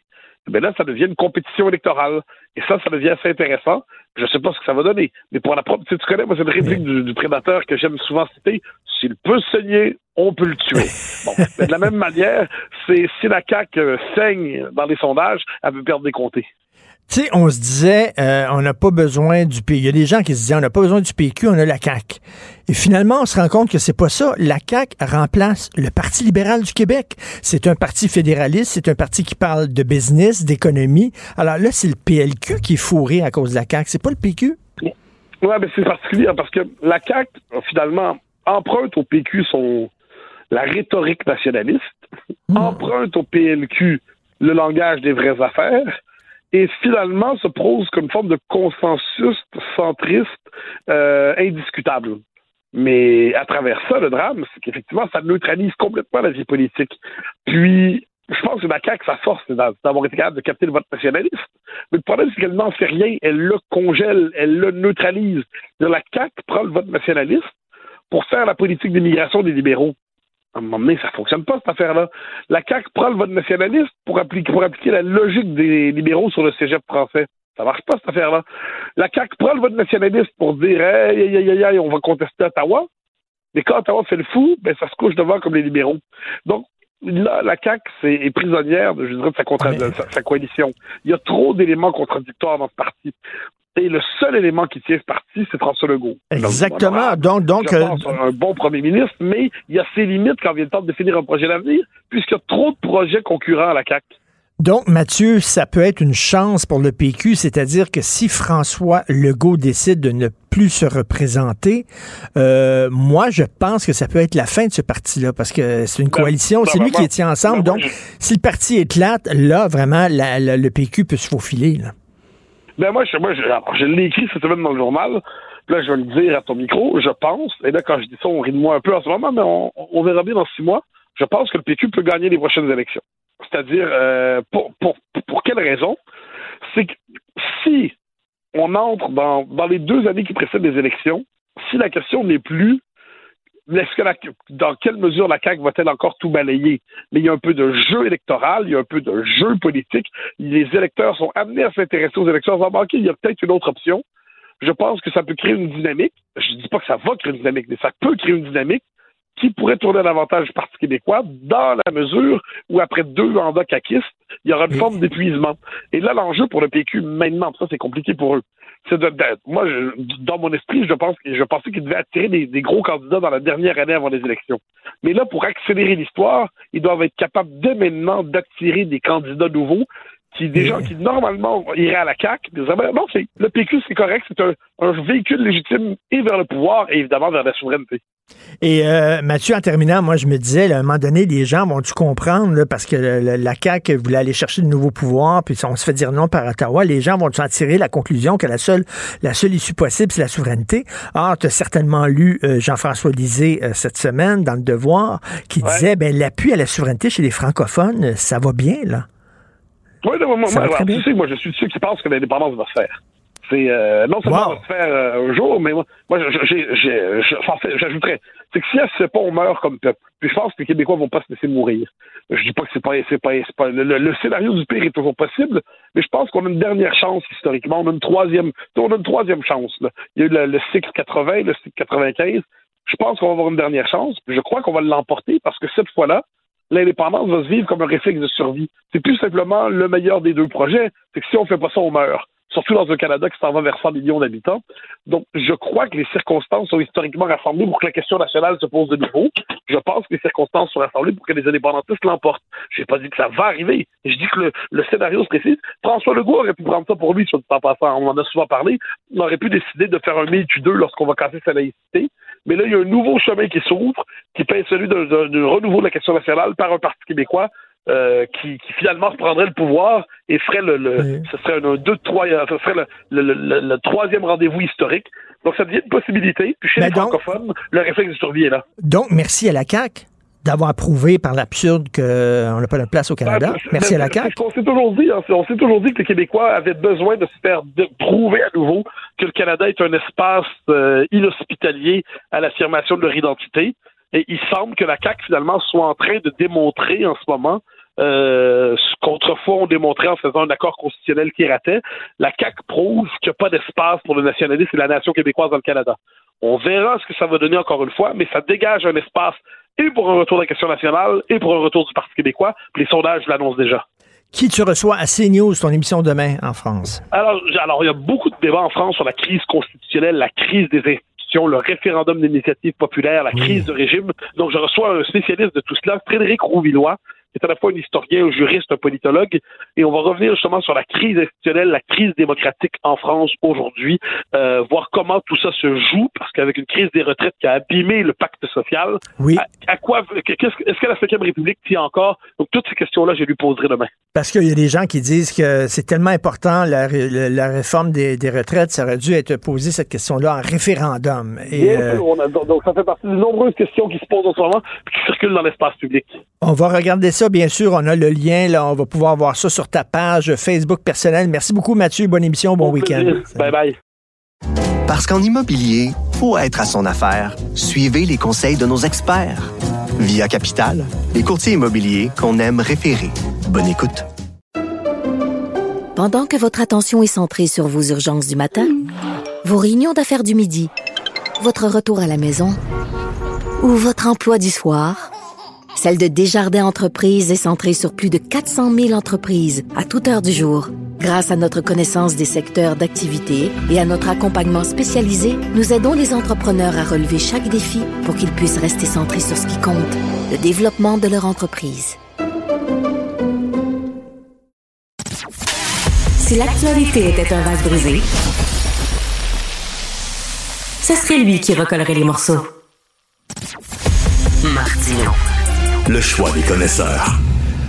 ben là, ça devient une compétition électorale. Et ça, ça devient assez intéressant. Je ne sais pas ce que ça va donner. Mais pour la propre, tu, sais, tu connais, moi, c'est une réplique du, du prédateur que j'aime souvent citer. S'il peut saigner, on peut le tuer. Bon. Mais de la même manière, c'est si la CAQ euh, saigne dans les sondages, elle peut perdre des comtés. Tu sais, on se disait, euh, on n'a pas besoin du PQ. Il y a des gens qui se disaient, on n'a pas besoin du PQ, on a la CAQ. Et finalement, on se rend compte que c'est pas ça. La CAQ remplace le Parti libéral du Québec. C'est un parti fédéraliste, c'est un parti qui parle de business, d'économie. Alors là, c'est le PLQ qui est fourré à cause de la CAQ. C'est pas le PQ. Ouais, mais c'est particulier hein, parce que la CAQ, finalement, emprunte au PQ son la rhétorique nationaliste, emprunte au PLQ le langage des vraies affaires, et finalement se pose comme une forme de consensus centriste euh, indiscutable. Mais à travers ça, le drame, c'est qu'effectivement, ça neutralise complètement la vie politique. Puis, je pense que la CAQ, sa force, c'est d'avoir été capable de capter le vote nationaliste. Mais le problème, c'est qu'elle n'en fait rien. Elle le congèle, elle le neutralise. La CAQ prend le vote nationaliste pour faire la politique d'immigration des libéraux. À un moment donné, ça fonctionne pas, cette affaire-là. La CAQ prend le vote nationaliste pour appliquer, pour appliquer la logique des libéraux sur le cégep français. Ça marche pas, cette affaire-là. La CAQ prend le vote nationaliste pour dire, hey, hey, hey, hey, on va contester Ottawa. Mais quand Ottawa fait le fou, ben, ça se couche devant comme les libéraux. Donc, là, la CAQ est prisonnière de, je dirais, de sa, contra- de sa, sa coalition. Il y a trop d'éléments contradictoires dans ce parti. Et le seul élément qui tient ce parti, c'est François Legault. Exactement. Donc, donc, je euh, un bon premier ministre, mais il y a ses limites quand vient le temps de définir un projet d'avenir, puisqu'il y a trop de projets concurrents à la CAQ. Donc, Mathieu, ça peut être une chance pour le PQ, c'est-à-dire que si François Legault décide de ne plus se représenter, euh, moi, je pense que ça peut être la fin de ce parti-là, parce que c'est une Ben, coalition, c'est lui qui tient ensemble. Ben, Donc, si le parti éclate, là, vraiment, la- la- le PQ peut se faufiler. Là. Ben moi, je, moi, je, alors, je l'ai écrit cette semaine dans le journal. Puis Là, je vais le dire à ton micro. Je pense, et là, quand je dis ça, on rit de moi un peu en ce moment, mais on, on verra bien dans six mois. Je pense que le PQ peut gagner les prochaines élections. C'est-à-dire, euh, pour, pour, pour quelle raison? C'est que si on entre dans, dans les deux années qui précèdent les élections, si la question n'est plus est-ce que la, dans quelle mesure la CAQ va-t-elle encore tout balayer? Mais il y a un peu de jeu électoral, il y a un peu de jeu politique. Les électeurs sont amenés à s'intéresser aux élections disant, OK, il y a peut-être une autre option. Je pense que ça peut créer une dynamique. Je ne dis pas que ça va créer une dynamique, mais ça peut créer une dynamique qui pourrait tourner à l'avantage du Parti québécois dans la mesure où, après deux mandats caquistes, il y aura une forme d'épuisement. Et là, l'enjeu pour le PQ maintenant, ça c'est compliqué pour eux, c'est de, de- moi, je- dans mon esprit, je pense, je pensais qu'ils devaient attirer des, des gros candidats dans la dernière année avant les élections. Mais là, pour accélérer l'histoire, ils doivent être capables dès maintenant d'attirer des candidats nouveaux qui des gens qui normalement iraient à la CAQ, des hommes, non, le PQ, c'est correct, c'est un, un véhicule légitime et vers le pouvoir et évidemment vers la souveraineté. Et euh, Mathieu, en terminant, moi, je me disais, là, à un moment donné, les gens vont-tu comprendre, là, parce que le- la CAQ voulait aller chercher de nouveaux pouvoirs, puis on se fait dire non par Ottawa, les gens vont-tu en tirer la conclusion que la seule, la seule issue possible, c'est la souveraineté? Ah, tu as certainement lu euh, Jean-François Lisée euh, cette semaine dans Le Devoir, qui disait, ben, l'appui à la souveraineté chez les francophones, ça va bien, là. Oui, non, moi, moi, alors, tu sais, moi, je suis de ceux qui pensent que l'indépendance va se faire. C'est euh, non seulement Wow. va se faire euh, un jour, mais moi, moi j'ajouterais, c'est que si elle se fait pas, on meurt comme peuple. Puis je pense que les Québécois vont pas se laisser mourir. Je dis pas que c'est pas, c'est pas, c'est pas le, scénario du pire est toujours possible, mais je pense qu'on a une dernière chance historiquement. On a une troisième, on a une troisième chance. là. Il y a eu le, le cycle 80, le cycle 95. Je pense qu'on va avoir une dernière chance. Puis je crois qu'on va l'emporter parce que cette fois-là, l'indépendance va se vivre comme un réflexe de survie. C'est plus simplement le meilleur des deux projets. C'est que si on fait pas ça, on meurt. Surtout dans un Canada qui s'en va vers 100 millions d'habitants. Donc, je crois que les circonstances sont historiquement rassemblées pour que la question nationale se pose de nouveau. Je pense que les circonstances sont rassemblées pour que les indépendantistes l'emportent. J'ai pas dit que ça va arriver. Je dis que le, scénario se précise. François Legault aurait pu prendre ça pour lui, sur le temps passant. On en a souvent parlé. On aurait pu décider de faire un MeToo 2 lorsqu'on va casser sa laïcité. Mais là, il y a un nouveau chemin qui s'ouvre, qui peut être celui d'un renouveau de la question nationale par un parti québécois euh, qui, qui finalement reprendrait le pouvoir et ferait le, le ce serait un deux trois euh, ce serait le, le, le- troisième rendez-vous historique. Donc ça devient une possibilité. Puis chez Ben les donc- francophones, le réflexe de survie est là. Donc, merci à la CAQ d'avoir prouvé par l'absurde qu'on n'a pas de place au Canada. Ben, Merci à la CAQ. qu'on s'est toujours dit. hein. On s'est toujours dit que les Québécois avaient besoin de se faire de- prouver à nouveau que le Canada est un espace euh, inhospitalier à l'affirmation de leur identité. Et il semble que la CAQ, finalement, soit en train de démontrer en ce moment euh, ce qu'autrefois on démontrait en faisant un accord constitutionnel qui ratait. La CAQ prouve qu'il n'y a pas d'espace pour le nationalisme et la nation québécoise dans le Canada. On verra ce que ça va donner encore une fois, mais ça dégage un espace et pour un retour de la question nationale et pour un retour du Parti québécois. Puis les sondages l'annoncent déjà. Qui tu reçois à CNews, ton émission demain en France? Alors, alors, il y a beaucoup de débats en France sur la crise constitutionnelle, la crise des institutions, le référendum d'initiative populaire, la crise de régime. Donc, je reçois un spécialiste de tout cela, Frédéric Rouvillois, est à la fois un historien, un juriste, un politologue, et on va revenir justement sur la crise institutionnelle, la crise démocratique en France aujourd'hui, euh, voir comment tout ça se joue, parce qu'avec une crise des retraites qui a abîmé le pacte social, oui. à, quoi, est-ce que la Ve République tient encore? Donc toutes ces questions-là, je lui poserai demain. Parce qu'il y a des gens qui disent que c'est tellement important, la, la réforme des, des, retraites, ça aurait dû être posé cette question-là en référendum. Et, euh, donc ça fait partie des nombreuses questions qui se posent en ce moment et qui circulent dans l'espace public. On va regarder ça, bien sûr. On a le lien, là. On va pouvoir voir ça sur ta page Facebook personnelle. Merci beaucoup, Mathieu. Bonne émission. Bon, week-end. Bye bye. Parce qu'en immobilier, pour être à son affaire, suivez les conseils de nos experts. Via Capital, les courtiers immobiliers qu'on aime référer. Bonne écoute. Pendant que votre attention est centrée sur vos urgences du matin, vos réunions d'affaires du midi, votre retour à la maison ou votre emploi du soir, celle de Desjardins Entreprises est centrée sur plus de 400 000 entreprises à toute heure du jour. Grâce à notre connaissance des secteurs d'activité et à notre accompagnement spécialisé, nous aidons les entrepreneurs à relever chaque défi pour qu'ils puissent rester centrés sur ce qui compte, le développement de leur entreprise. Si l'actualité était un vase brisé, ce serait lui qui recollerait les morceaux. Martino. Le choix des connaisseurs.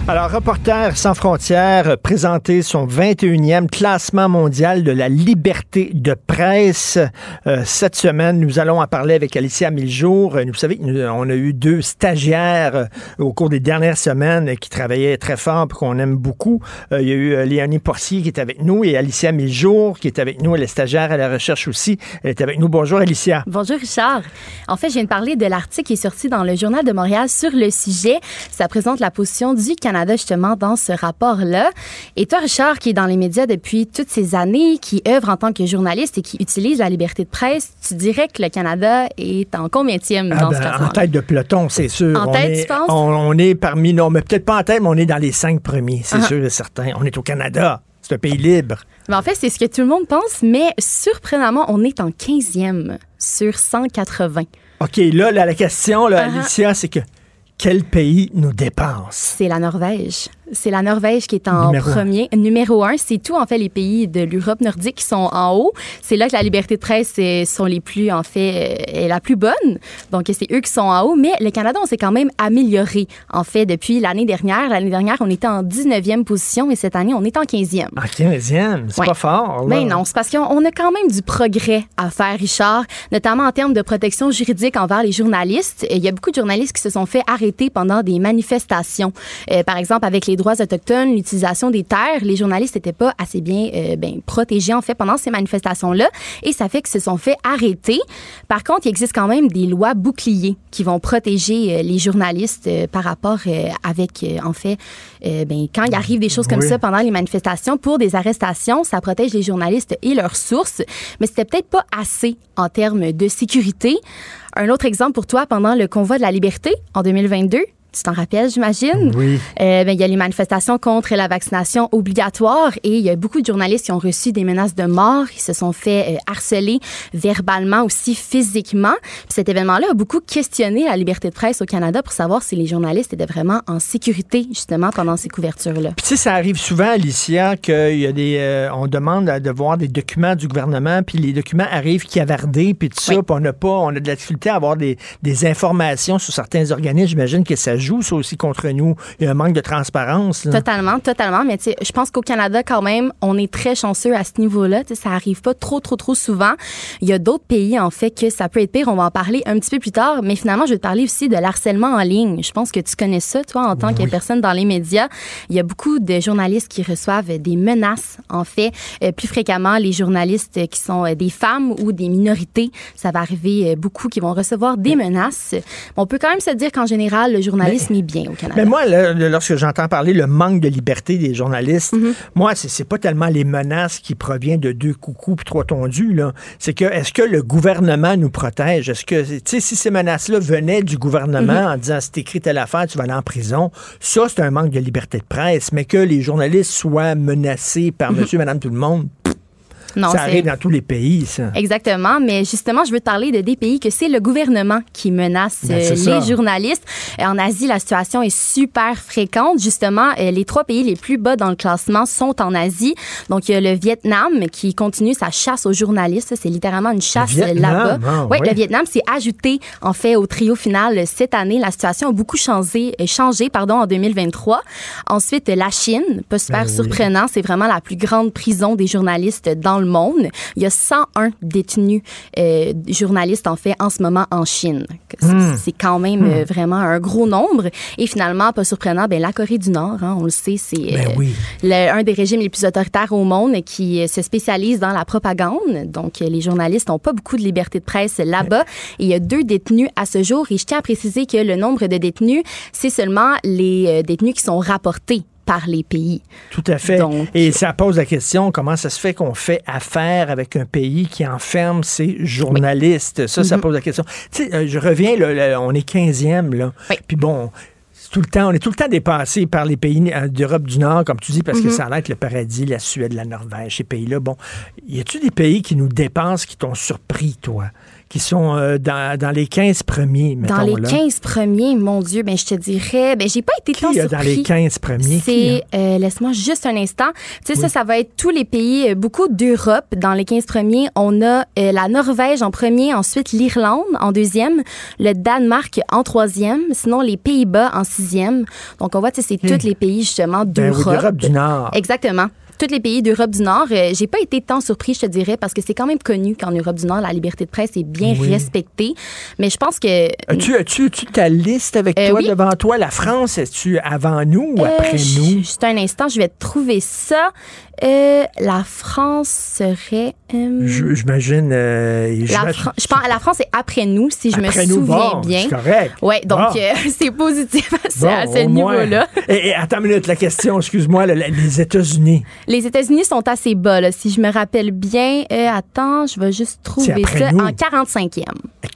Alors, Reporters sans frontières présenté son 21e classement mondial de la liberté de presse. Euh, cette semaine, nous allons en parler avec Alicia Miljour. Vous savez on a eu deux stagiaires euh, au cours des dernières semaines qui travaillaient très fort et qu'on aime beaucoup. Euh, il y a eu Léonie Porcier qui est avec nous et Alicia Miljour qui est avec nous. Elle est stagiaire à la recherche aussi. Elle est avec nous. Bonjour, Alicia. Bonjour, Richard. En fait, je viens de parler de l'article qui est sorti dans le Journal de Montréal sur le sujet. Ça présente la position du Canada justement dans ce rapport-là. Et toi, Richard, qui est dans les médias depuis toutes ces années, qui œuvre en tant que journaliste et qui utilise la liberté de presse, tu dirais que le Canada est en combienième ah dans ce ben, classement? En tête de peloton, c'est sûr. En on tête, est, tu penses? On, on est parmi, non, mais peut-être pas en tête, mais on est dans les cinq premiers, c'est Ah. sûr et certain. On est au Canada. C'est un pays libre. Mais en fait, c'est ce que tout le monde pense, mais surprenamment, on est en 15e sur 180. OK, là, là, la question, là, Ah. Alicia, c'est que quel pays nous dépense? C'est la Norvège. C'est la Norvège qui est en Numéro un. premier. Numéro un, c'est tout, en fait, les pays de l'Europe nordique qui sont en haut. C'est là que la liberté de presse est, sont les plus, en fait, euh, est la plus bonne. Donc, c'est eux qui sont en haut. Mais le Canada, on s'est quand même amélioré, en fait, depuis l'année dernière. L'année dernière, on était en 19e position et cette année, on est en 15e. En 15e, c'est Ouais. pas fort. là. Ben non, c'est parce qu'on on a quand même du progrès à faire, Richard, notamment en termes de protection juridique envers les journalistes. Il y a beaucoup de journalistes qui se sont fait arrêter pendant des manifestations. Euh, par exemple, avec les droits autochtones, l'utilisation des terres, les journalistes n'étaient pas assez bien euh, ben, protégés, en fait, pendant ces manifestations-là. Et ça fait qu'ils se sont fait arrêter. Par contre, il existe quand même des lois boucliers qui vont protéger euh, les journalistes euh, par rapport avec, en fait, ben, quand il arrive des choses comme Oui. ça pendant les manifestations, pour des arrestations, ça protège les journalistes et leurs sources, mais c'était peut-être pas assez en termes de sécurité. Un autre exemple pour toi, pendant le convoi de la liberté en 2022, tu t'en rappelles, j'imagine? Oui. Euh, ben, il y a les manifestations contre la vaccination obligatoire et il y a beaucoup de journalistes qui ont reçu des menaces de mort. Ils se sont fait euh, harceler verbalement aussi physiquement. Puis cet événement-là a beaucoup questionné la liberté de presse au Canada pour savoir si les journalistes étaient vraiment en sécurité justement pendant ces couvertures-là. Puis tu sais, ça arrive souvent, Alicia, qu'il y a des, euh, on demande de voir des documents du gouvernement, puis les documents arrivent cavardés, puis tout ça, puis on n'a pas, on a de la difficulté à avoir des, des informations sur certains organismes. J'imagine que ça joue ça aussi contre nous. Il y a un manque de transparence. là. Totalement, totalement. Mais tu sais, je pense qu'au Canada, quand même, on est très chanceux à ce niveau-là. Tu sais, ça arrive pas trop, trop, trop souvent. Il y a d'autres pays, en fait, que ça peut être pire. On va en parler un petit peu plus tard. Mais finalement, je vais te parler aussi de l'harcèlement en ligne. Je pense que tu connais ça, toi, en tant que personne dans les médias. Il y a beaucoup de journalistes qui reçoivent des menaces, en fait. Euh, plus fréquemment, les journalistes qui sont euh, des femmes ou des minorités, ça va arriver euh, beaucoup qui vont recevoir des menaces. On peut quand même se dire qu'en général, le journalisme est bien au Canada. Mais moi, lorsque j'entends parler le manque de liberté des journalistes, moi, c'est pas tellement les menaces qui proviennent de deux coucous puis trois tondus, là. C'est que, est-ce que le gouvernement nous protège? Est-ce que, tu sais, si ces menaces-là venaient du gouvernement Mhm. en disant, si t'écris telle affaire, tu vas aller en prison, ça, c'est un manque de liberté de presse. Mais que les journalistes soient menacés par Mhm. monsieur, madame, tout le monde, Non, ça arrive dans tous les pays, ça. Exactement, mais justement, je veux te parler de des pays que c'est le gouvernement qui menace Ben, euh, les ça. journalistes. En Asie, la situation est super fréquente. Justement, euh, les trois pays les plus bas dans le classement sont en Asie. Donc, il y a le Vietnam qui continue sa chasse aux journalistes. C'est littéralement une chasse là-bas. ah, Ouais, oui. le Vietnam s'est ajouté en fait au trio final cette année. La situation a beaucoup changé, euh, changé pardon, en 2023. Ensuite, la Chine, pas super Ben oui. surprenant, c'est vraiment la plus grande prison des journalistes dans le monde. Il y a 101 détenus euh, journalistes en fait en ce moment en Chine. C'est Hmm. c'est quand même Hmm. euh, vraiment un gros nombre. Et finalement, pas surprenant, ben, la Corée du Nord, hein, on le sait, c'est Ben euh, oui. un des régimes les plus autoritaires au monde qui se spécialise dans la propagande. Donc, les journalistes n'ont pas beaucoup de liberté de presse là-bas. Il y a deux détenus à ce jour. Et je tiens à préciser que le nombre de détenus, c'est seulement les détenus qui sont rapportés par les pays. Tout à fait. Et ça pose la question comment ça se fait qu'on fait affaire avec un pays qui enferme ses journalistes? Ça, ça Mhm. pose la question. Tu sais, euh, je reviens, là, là, on est 15e, là. Puis bon. Tout le temps, on est tout le temps dépassé par les pays euh, d'Europe du Nord, comme tu dis, parce que Mhm. ça a l'air le paradis, la Suède, la Norvège, ces pays-là. Bon, y a-tu des pays qui nous dépassent, qui t'ont surpris, toi, qui sont euh, dans, dans les 15 premiers, mettons, Dans les là? 15 premiers, mon Dieu, ben je te dirais, ben j'ai pas été tant Qui a surpris. dans les 15 premiers? C'est, euh, laisse-moi juste un instant. Tu sais, ça, ça va être tous les pays, euh, beaucoup d'Europe dans les 15 premiers. On a euh, la Norvège en premier, ensuite l'Irlande en deuxième, le Danemark en troisième, sinon les Pays-Bas en sixième. Donc, on voit, tu sais, c'est Hmm. tous les pays, justement, Ben oui, d'Europe. d'Europe du Nord. Exactement. Tous les pays d'Europe du Nord. Euh, j'ai pas été tant surpris, je te dirais, parce que c'est quand même connu qu'en Europe du Nord, la liberté de presse est bien Oui. respectée. Mais je pense que. As-tu, as-tu, as-tu ta liste avec Euh, toi oui. devant toi? La France, es-tu avant nous ou Euh, après nous? Juste un instant, je vais trouver ça. Euh, la France serait. euh, J'imagine. euh, la, Fran- je pense, la France est après nous, si je Après me nous, souviens bon, bien. c'est correct. Ouais, donc Bon. c'est positif à ce, Bon, à ce au moins. niveau-là. Et, et attends une minute, la question, excuse-moi, le- le- les États-Unis. Les États-Unis sont assez bas, là, si je me rappelle bien. Attends, je vais juste trouver ça nous. en 45e.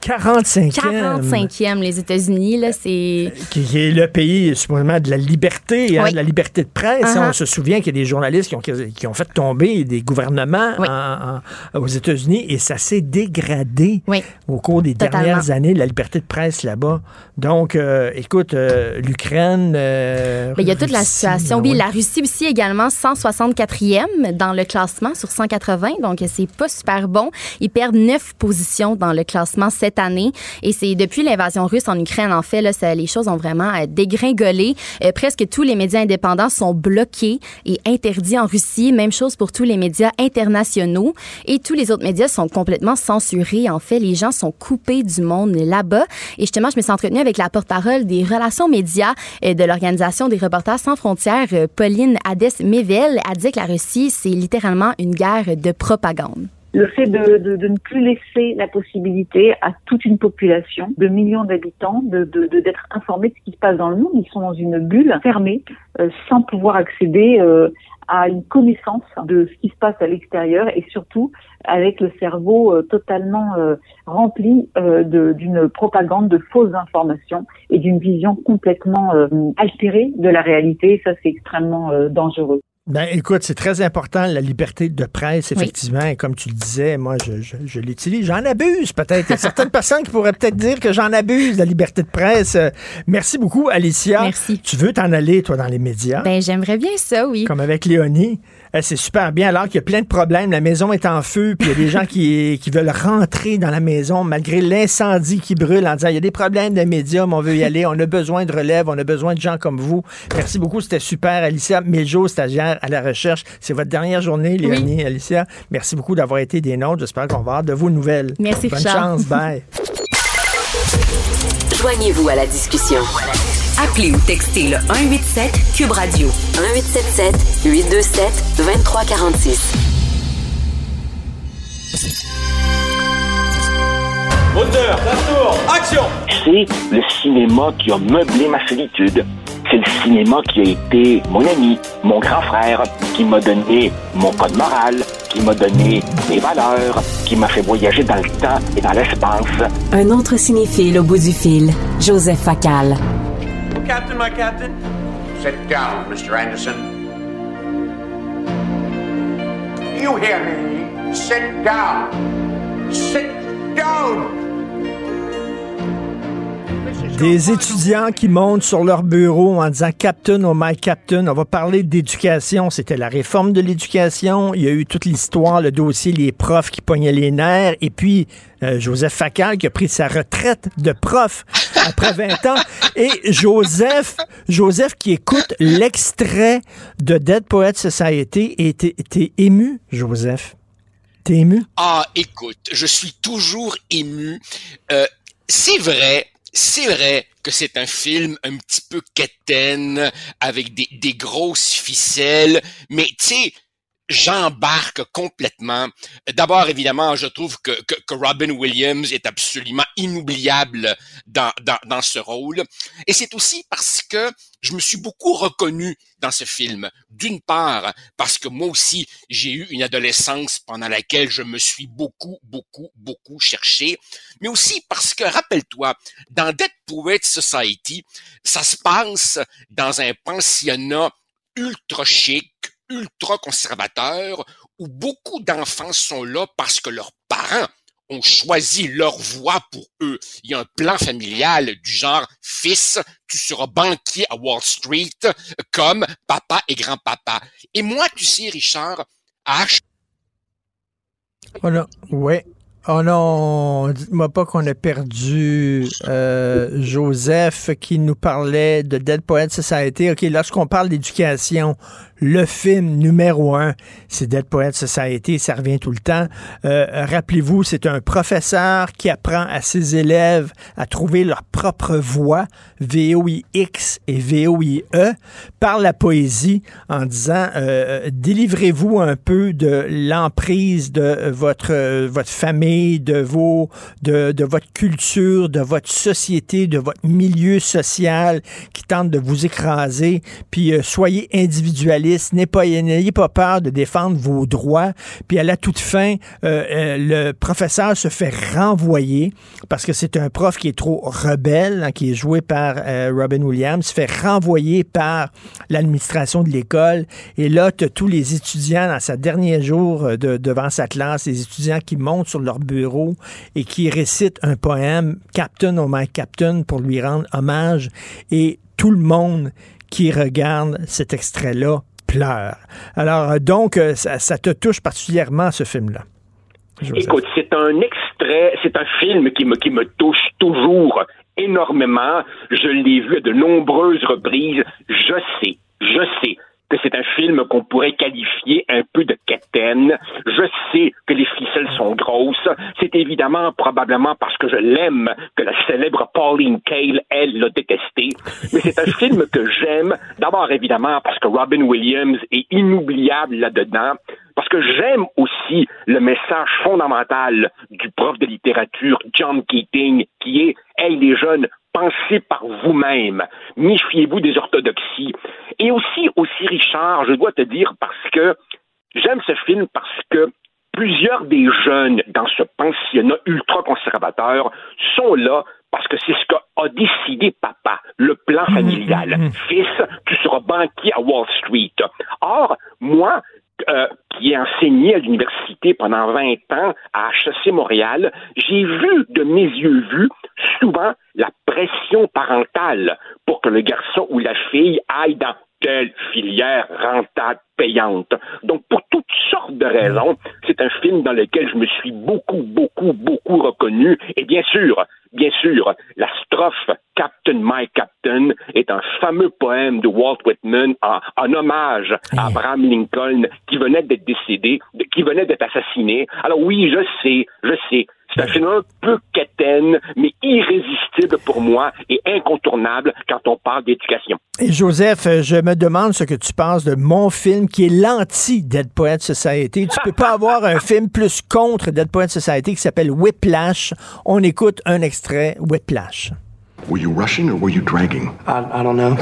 45e. 45e, les États-Unis, là, c'est. Qui, qui est le pays, supposément, de la liberté, hein, de la liberté de presse. Uh-huh. On se souvient qu'il y a des journalistes qui ont, qui ont fait tomber des gouvernements en- en- aux États-Unis et ça s'est dégradé au cours des Totalement. dernières années, la liberté de presse là-bas. Donc, euh, écoute, euh, l'Ukraine. euh, Ben, il y a toute la situation. ah Oui, la Russie aussi également 164e dans le classement sur 180, donc c'est pas super bon. Ils perdent neuf positions dans le classement cette année et c'est depuis l'invasion russe en Ukraine en fait les choses ont vraiment euh, dégringolé. Euh, presque tous les médias indépendants sont bloqués et interdits en Russie. Même chose pour tous les médias internationaux et tous les autres médias sont complètement censurés. En fait, les gens sont coupés du monde là-bas. Et justement, je me suis entretenue avec la porte-parole des relations médias euh, de l'Organisation des reporters sans frontières, Pauline Hadès-Mével, a dit que la Russie, c'est littéralement une guerre de propagande. Le fait de, de, de ne plus laisser la possibilité à toute une population de millions d'habitants de, de, d'être informés de ce qui se passe dans le monde. Ils sont dans une bulle fermée, euh, sans pouvoir accéder euh, à une connaissance de ce qui se passe à l'extérieur et surtout avec le cerveau euh, totalement euh, rempli euh, de- d'une propagande de fausses informations et d'une vision complètement euh, altérée de la réalité. Ça, c'est extrêmement dangereux. Ben, écoute, c'est très important, la liberté de presse, Oui. effectivement. Et comme tu le disais, moi, je, je, je l'utilise. J'en abuse, peut-être. Il y a certaines personnes qui pourraient peut-être dire que j'en abuse la liberté de presse. Euh, merci beaucoup, Alicia. Merci. Tu veux t'en aller, toi, dans les médias? Ben, j'aimerais bien ça, oui. Comme avec Léonie. Euh, C'est super bien, alors qu'il y a plein de problèmes. La maison est en feu, puis il y a des gens qui, qui veulent rentrer dans la maison malgré l'incendie qui brûle en disant il y a des problèmes de médias, mais on veut y aller. On a besoin de relève, on a besoin de gens comme vous. Merci beaucoup, c'était super. Alicia Miljo, stagiaire à la recherche. C'est votre dernière journée, Léonie, Alicia. Merci beaucoup d'avoir été des nôtres. J'espère qu'on va avoir de vos nouvelles. Merci, Bonne Richard. chance, bye. Joignez-vous à la discussion. Appelez ou textez le 187 Cube Radio 1877 827 2346. Moteur, ça tourne, action C'est le cinéma qui a meublé ma solitude. C'est le cinéma qui a été mon ami, mon grand frère, qui m'a donné mon code moral, qui m'a donné mes valeurs, qui m'a fait voyager dans le temps et dans l'espace. Un autre cinéphile au bout du fil, Joseph Facal. Captain, my captain. Sit down, Mr. Anderson. You hear me? Sit down. Sit down. Des étudiants qui montent sur leur bureau en disant Captain, oh my Captain, on va parler d'éducation. C'était la réforme de l'éducation. Il y a eu toute l'histoire, le dossier, les profs qui pognaient les nerfs. Et puis, euh, Joseph Facal qui a pris sa retraite de prof après 20 ans. Et Joseph, Joseph qui écoute l'extrait de Dead Poets Society. Et t'es ému, Joseph? T'es ému? Ah, écoute, je suis toujours ému. Euh, c'est vrai, c'est vrai que c'est un film un petit peu quétaine, avec des, des grosses ficelles, mais tu sais, j'embarque complètement. D'abord, évidemment, je trouve que, Robin Williams est absolument inoubliable dans, dans, dans ce rôle. Et c'est aussi parce que je me suis beaucoup reconnu dans ce film. D'une part, parce que moi aussi, j'ai eu une adolescence pendant laquelle je me suis beaucoup, beaucoup, beaucoup cherché, mais aussi parce que, rappelle-toi, dans Dead Poets Society, ça se passe dans un pensionnat ultra chic, ultra conservateur où beaucoup d'enfants sont là parce que leurs parents ont choisi leur voie pour eux. Il y a un plan familial du genre fils, tu seras banquier à Wall Street comme papa et grand-papa. Et moi, tu sais, Richard, H. Oh non, ouais. Oh non, dites-moi pas qu'on a perdu euh, Joseph qui nous parlait de Dead Poet Society. OK, lorsqu'on parle d'éducation, le film numéro un, c'est Dead Poet Society, ça revient tout le temps. Euh, Rappelez-vous, c'est un professeur qui apprend à ses élèves à trouver leur propre voix, V-O-I-X et V-O-I-E, par la poésie, en disant euh, délivrez-vous un peu de l'emprise de votre, votre famille, de, vos, de, de votre culture, de votre société, de votre milieu social qui tente de vous écraser, puis euh, soyez individualiste n'ayez pas, peur de défendre vos droits. Puis à la toute fin, euh, euh, le professeur se fait renvoyer parce que c'est un prof qui est trop rebelle, hein, qui est joué par euh, Robin Williams, se fait renvoyer par l'administration de l'école. Et là, tu as tous les étudiants dans sa dernier jour de, devant sa classe, les étudiants qui montent sur leur bureau et qui récitent un poème, Captain oh my Captain, pour lui rendre hommage. Et tout le monde qui regarde cet extrait-là pleure. Alors, donc, euh, ça, ça te touche particulièrement, ce film-là? Écoute, c'est un extrait, c'est un film qui me, qui me touche toujours énormément. Je l'ai vu à de nombreuses reprises. Je sais, je sais que c'est un film qu'on pourrait qualifier un peu de quétaine. Je sais que les ficelles sont grosses. C'est évidemment probablement parce que je l'aime que la célèbre Pauline Kael, elle, l'a détesté. Mais c'est un film que j'aime. D'abord, évidemment, parce que Robin Williams est inoubliable là-dedans. Parce que j'aime aussi le message fondamental du prof de littérature, John Keating, qui est, hey les jeunes, pensez par vous-même, méfiez-vous des orthodoxies. Et aussi, aussi Richard, je dois te dire parce que j'aime ce film parce que plusieurs des jeunes dans ce pensionnat ultra-conservateur sont là parce que c'est ce qu'a décidé papa, le plan familial. Fils, tu seras banquier à Wall Street. Or, moi, euh, qui ai enseigné à l'université pendant 20 ans à HEC Montréal, j'ai vu de mes yeux vus souvent la pression parentale pour que le garçon ou la fille aille dans telle filière rentable, payante. Donc, pour toutes sortes de raisons, c'est un film dans lequel je me suis beaucoup, beaucoup, beaucoup reconnu. Et bien sûr, bien sûr, la strophe Captain My Captain est un fameux poème de Walt Whitman en, en hommage à Abraham Lincoln qui venait d'être décédé, qui venait d'être assassiné. Alors oui, je sais, je sais, c'est un film un peu quétaine, mais irrésistible pour moi et incontournable quand on parle d'éducation. Et Joseph, euh, je me demande ce que tu penses de mon film qui est l'anti-Dead Poet Society. Tu peux pas avoir un film plus contre Dead Poet Society qui s'appelle Whiplash. On écoute un extrait Whiplash. Were you rushing or were you dragging? I, I don't know.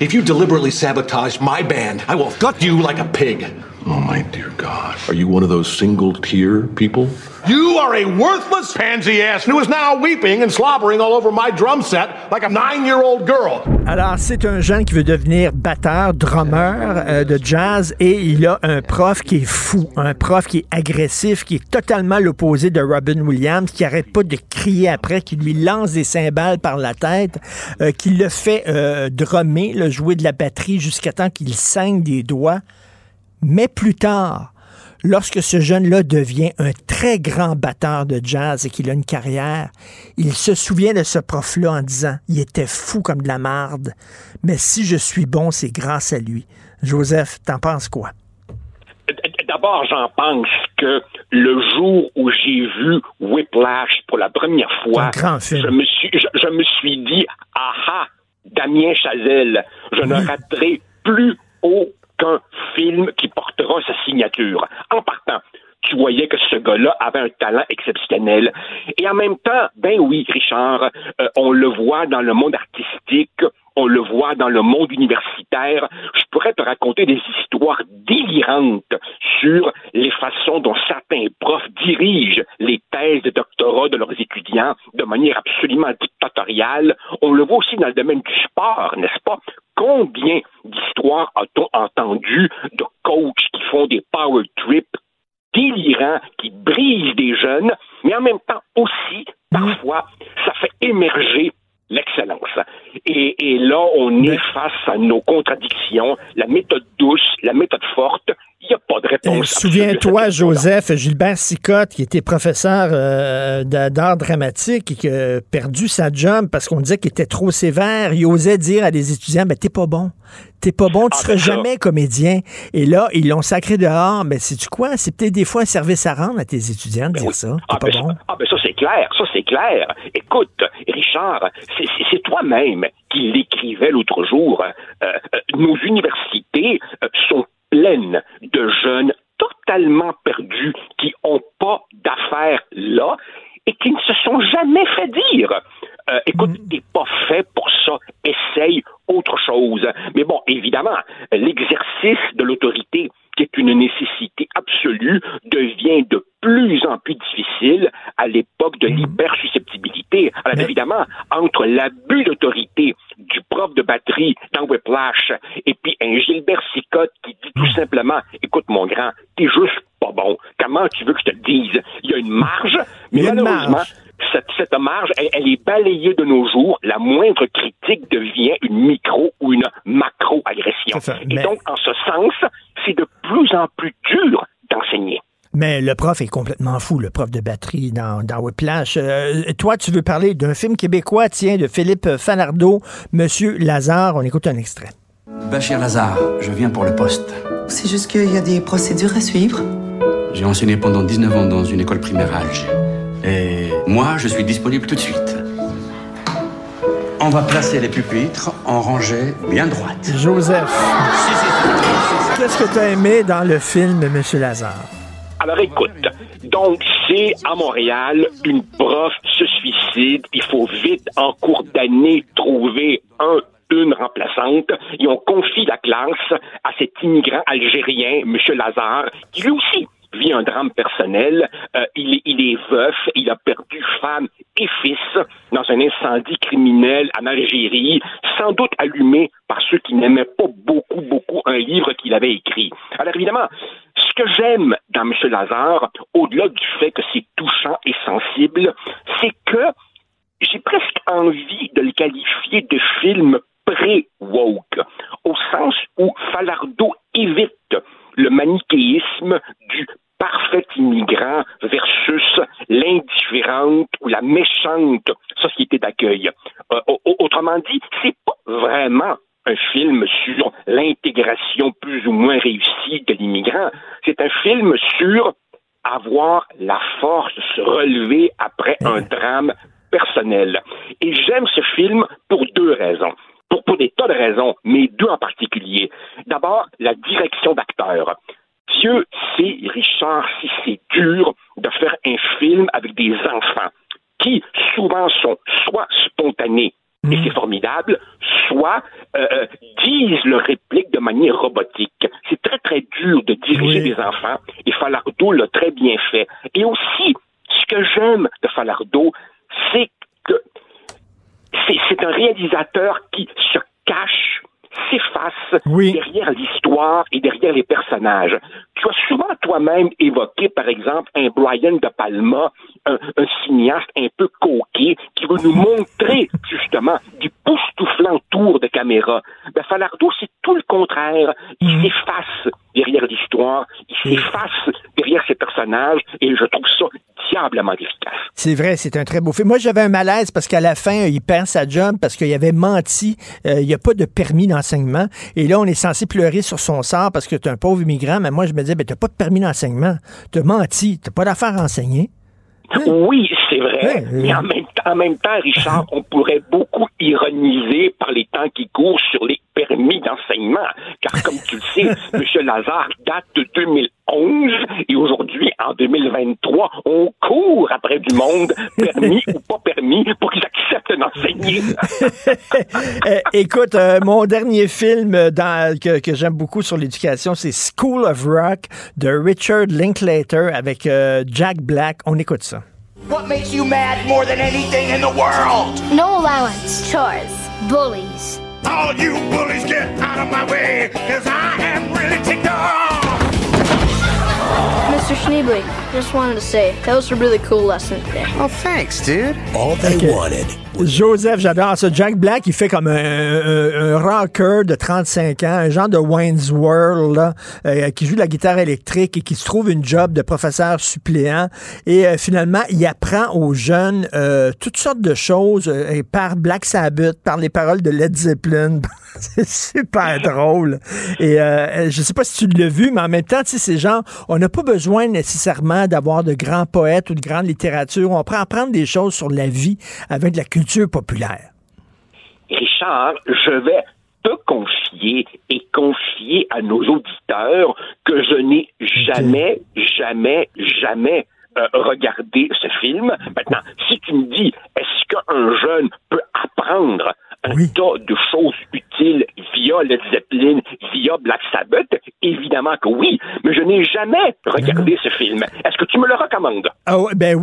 If you deliberately sabotage my band, I will gut you like a pig. Oh, my dear God. Are you one of those single tear people? You are a worthless pansy ass who is now weeping and slobbering all over my drum set like a nine-year-old girl. Alors, c'est un jeune qui veut devenir batteur, drummer euh, de jazz et il a un prof qui est fou, un prof qui est agressif, qui est totalement l'opposé de Robin Williams, qui arrête pas de crier après, qui lui lance des cymbales par la tête, euh, qui le fait euh, drummer, le jouer de la batterie jusqu'à temps qu'il saigne des doigts. Mais plus tard, lorsque ce jeune-là devient un très grand batteur de jazz et qu'il a une carrière, il se souvient de ce prof-là en disant Il était fou comme de la marde, mais si je suis bon, c'est grâce à lui. Joseph, t'en penses quoi? D'abord, j'en pense que le jour où j'ai vu Whiplash pour la première fois, je me suis, je, je me suis dit, aha, Damien Chazelle, je ne raterai plus aucun film qui portera sa signature. En partant, tu voyais que ce gars-là avait un talent exceptionnel. Et en même temps, ben oui, Richard, euh, on le voit dans le monde artistique, on le voit dans le monde universitaire. Je pourrais te raconter des histoires délirantes sur les façons dont certains profs dirigent les thèses de doctorat de leurs étudiants de manière absolument dictatoriale. On le voit aussi dans le domaine du sport, n'est-ce pas? Combien d'histoires a-t-on entendu de coachs qui font des power trips délirants, qui brisent des jeunes, mais en même temps aussi, parfois, ça fait émerger l'excellence. Et, et, là, on est face à nos contradictions, la méthode douce, la méthode forte. Il n'y a pas de réponse. Souviens-toi, Joseph, Gilbert Sicotte, qui était professeur euh, d'art dramatique et qui a perdu sa job parce qu'on disait qu'il était trop sévère. Il osait dire à des étudiants, ben, t'es pas bon. T'es pas bon, tu Ah, seras ben jamais comédien. Et là, ils l'ont sacré dehors. Mais sais-tu quoi? C'est peut-être des fois un service à rendre à tes étudiants de dire ça. Ah pas ben, bon. ça, ah, ben ça, c'est clair, ça c'est clair. Écoute, Richard, c'est- c'est c'est toi-même qui l'écrivais l'autre jour. Euh, euh, nos universités euh, sont pleines de jeunes totalement perdus qui ont pas d'affaires là et qui ne se sont jamais fait dire. Euh, écoute, t'es pas fait pour ça. Essaye autre chose. Mais bon, évidemment, l'exercice de l'autorité, qui est une nécessité absolue, devient de plus en plus difficile à l'époque de l'hypersusceptibilité. Alors évidemment, entre l'abus d'autorité du prof de batterie dans Whiplash et puis un Gilbert Sicotte qui dit tout simplement, écoute mon grand, t'es juste pas bon. Comment tu veux que je te le dise? Il y a une marge, mais malheureusement, marge. cette, cette marge, elle, elle est balayée de nos jours. La moindre critique devient une micro ou une macro-agression. Et mais- donc, en ce sens, c'est de plus en plus dur d'enseigner. Mais le prof est complètement fou, le prof de batterie dans, dans Whiplash. Euh, toi, tu veux parler d'un film québécois, tiens, de Philippe Falardeau, Monsieur Lazare. On écoute un extrait. Bachir Lazare, je viens pour le poste. C'est juste qu'il y a des procédures à suivre. J'ai enseigné pendant 19 ans dans une école primaire à Alger. Et moi, je suis disponible tout de suite. On va placer les pupitres en rangée bien droite. Joseph, qu'est-ce que tu as aimé dans le film Monsieur Lazare? Alors écoute, donc c'est à Montréal, une prof se suicide, il faut vite en cours d'année trouver un une remplaçante et on confie la classe à cet immigrant algérien, M. Lazare, qui lui aussi vit un drame personnel. Euh, il, il est veuf, il a perdu femme et fils dans un incendie criminel en Algérie, sans doute allumé par ceux qui n'aimaient pas beaucoup, beaucoup un livre qu'il avait écrit. Alors évidemment, ce que j'aime dans M. Lazare, au-delà du fait que c'est touchant et sensible, c'est que j'ai presque envie de le qualifier de film pré-woke, au sens où Falardeau évite le manichéisme du parfait immigrant versus l'indifférente ou la méchante société d'accueil. Euh, au- autrement dit, c'est pas vraiment un film sur l'intégration plus ou moins réussie de l'immigrant. C'est un film sur avoir la force de se relever après un drame personnel. Et j'aime ce film pour deux raisons. Pour, pour des tas de raisons, mais deux en particulier. D'abord, la direction d'acteur. Dieu sait, Richard, si c'est dur de faire un film avec des enfants qui souvent sont soit spontanés, et c'est formidable, soit euh, euh, disent leurs répliques de manière robotique. C'est très, très dur de diriger des enfants et Falardeau l'a très bien fait. Et aussi, ce que j'aime de Falardeau, c'est c'est un réalisateur qui se cache s'efface derrière l'histoire et derrière les personnages. Tu as souvent toi-même évoqué, par exemple, un Brian De Palma, un, cinéaste un peu coquet, qui veut nous montrer, justement, du poustouflant tour de caméra. Ben, Falardo, c'est tout le contraire. Il mm. s'efface derrière l'histoire, il s'efface derrière ses personnages, et je trouve ça diablement efficace. C'est vrai, c'est un très beau film. Moi, j'avais un malaise parce qu'à la fin, il perd sa job parce qu'il avait menti. Euh, il n'y a pas de permis d'enseignement. Et là, on est censé pleurer sur son sort parce que tu es un pauvre immigrant. Mais moi, je me disais, ben, tu n'as pas de permis d'enseignement. Tu as menti. Tu n'as pas d'affaires à enseigner. Oui, c'est vrai. Mais en même, temps, en même temps, Richard, on pourrait beaucoup ironiser par les temps qui courent sur les permis d'enseignement. Car comme tu le sais, M. Lazare date de 2011 et aujourd'hui, en 2023, on court après du monde, permis ou pas permis, pour qu'ils acceptent d'enseigner. Eh, écoute, euh, mon dernier film euh, que, j'aime beaucoup sur l'éducation, c'est School of Rock de Richard Linklater avec euh, Jack Black. On écoute ça. What makes you mad more than anything in the world? No allowance, chores, bullies. All you bullies get out of my way, cause I am really ticked off! Mr. Schneebly, just wanted to say, that was a really cool lesson today. Oh, thanks, dude. All they okay. wanted Joseph, j'adore ça. Jack Black, il fait comme un, rocker de 35 ans, un genre de Wayne's World, là, euh, qui joue de la guitare électrique et qui se trouve une job de professeur suppléant. Et euh, finalement, il apprend aux jeunes euh, toutes sortes de choses par Black Sabbath, par les paroles de Led Zeppelin. C'est super drôle. Et je sais pas si tu l'as vu, mais en même temps, tu sais, ces gens, on n'a pas besoin nécessairement d'avoir de grands poètes ou de grande littérature. On peut apprendre des choses sur la vie avec de la culture populaire. Richard, je vais te confier et confier à nos auditeurs que je n'ai jamais, jamais, jamais euh, regardé ce film. Maintenant, si tu me dis, est-ce qu'un jeune peut apprendre un tas de choses utiles via Led Zeppelin, via Black Sabbath? Évidemment que oui, mais je n'ai jamais regardé ce film. Est-ce que tu me le recommandes? Ah ben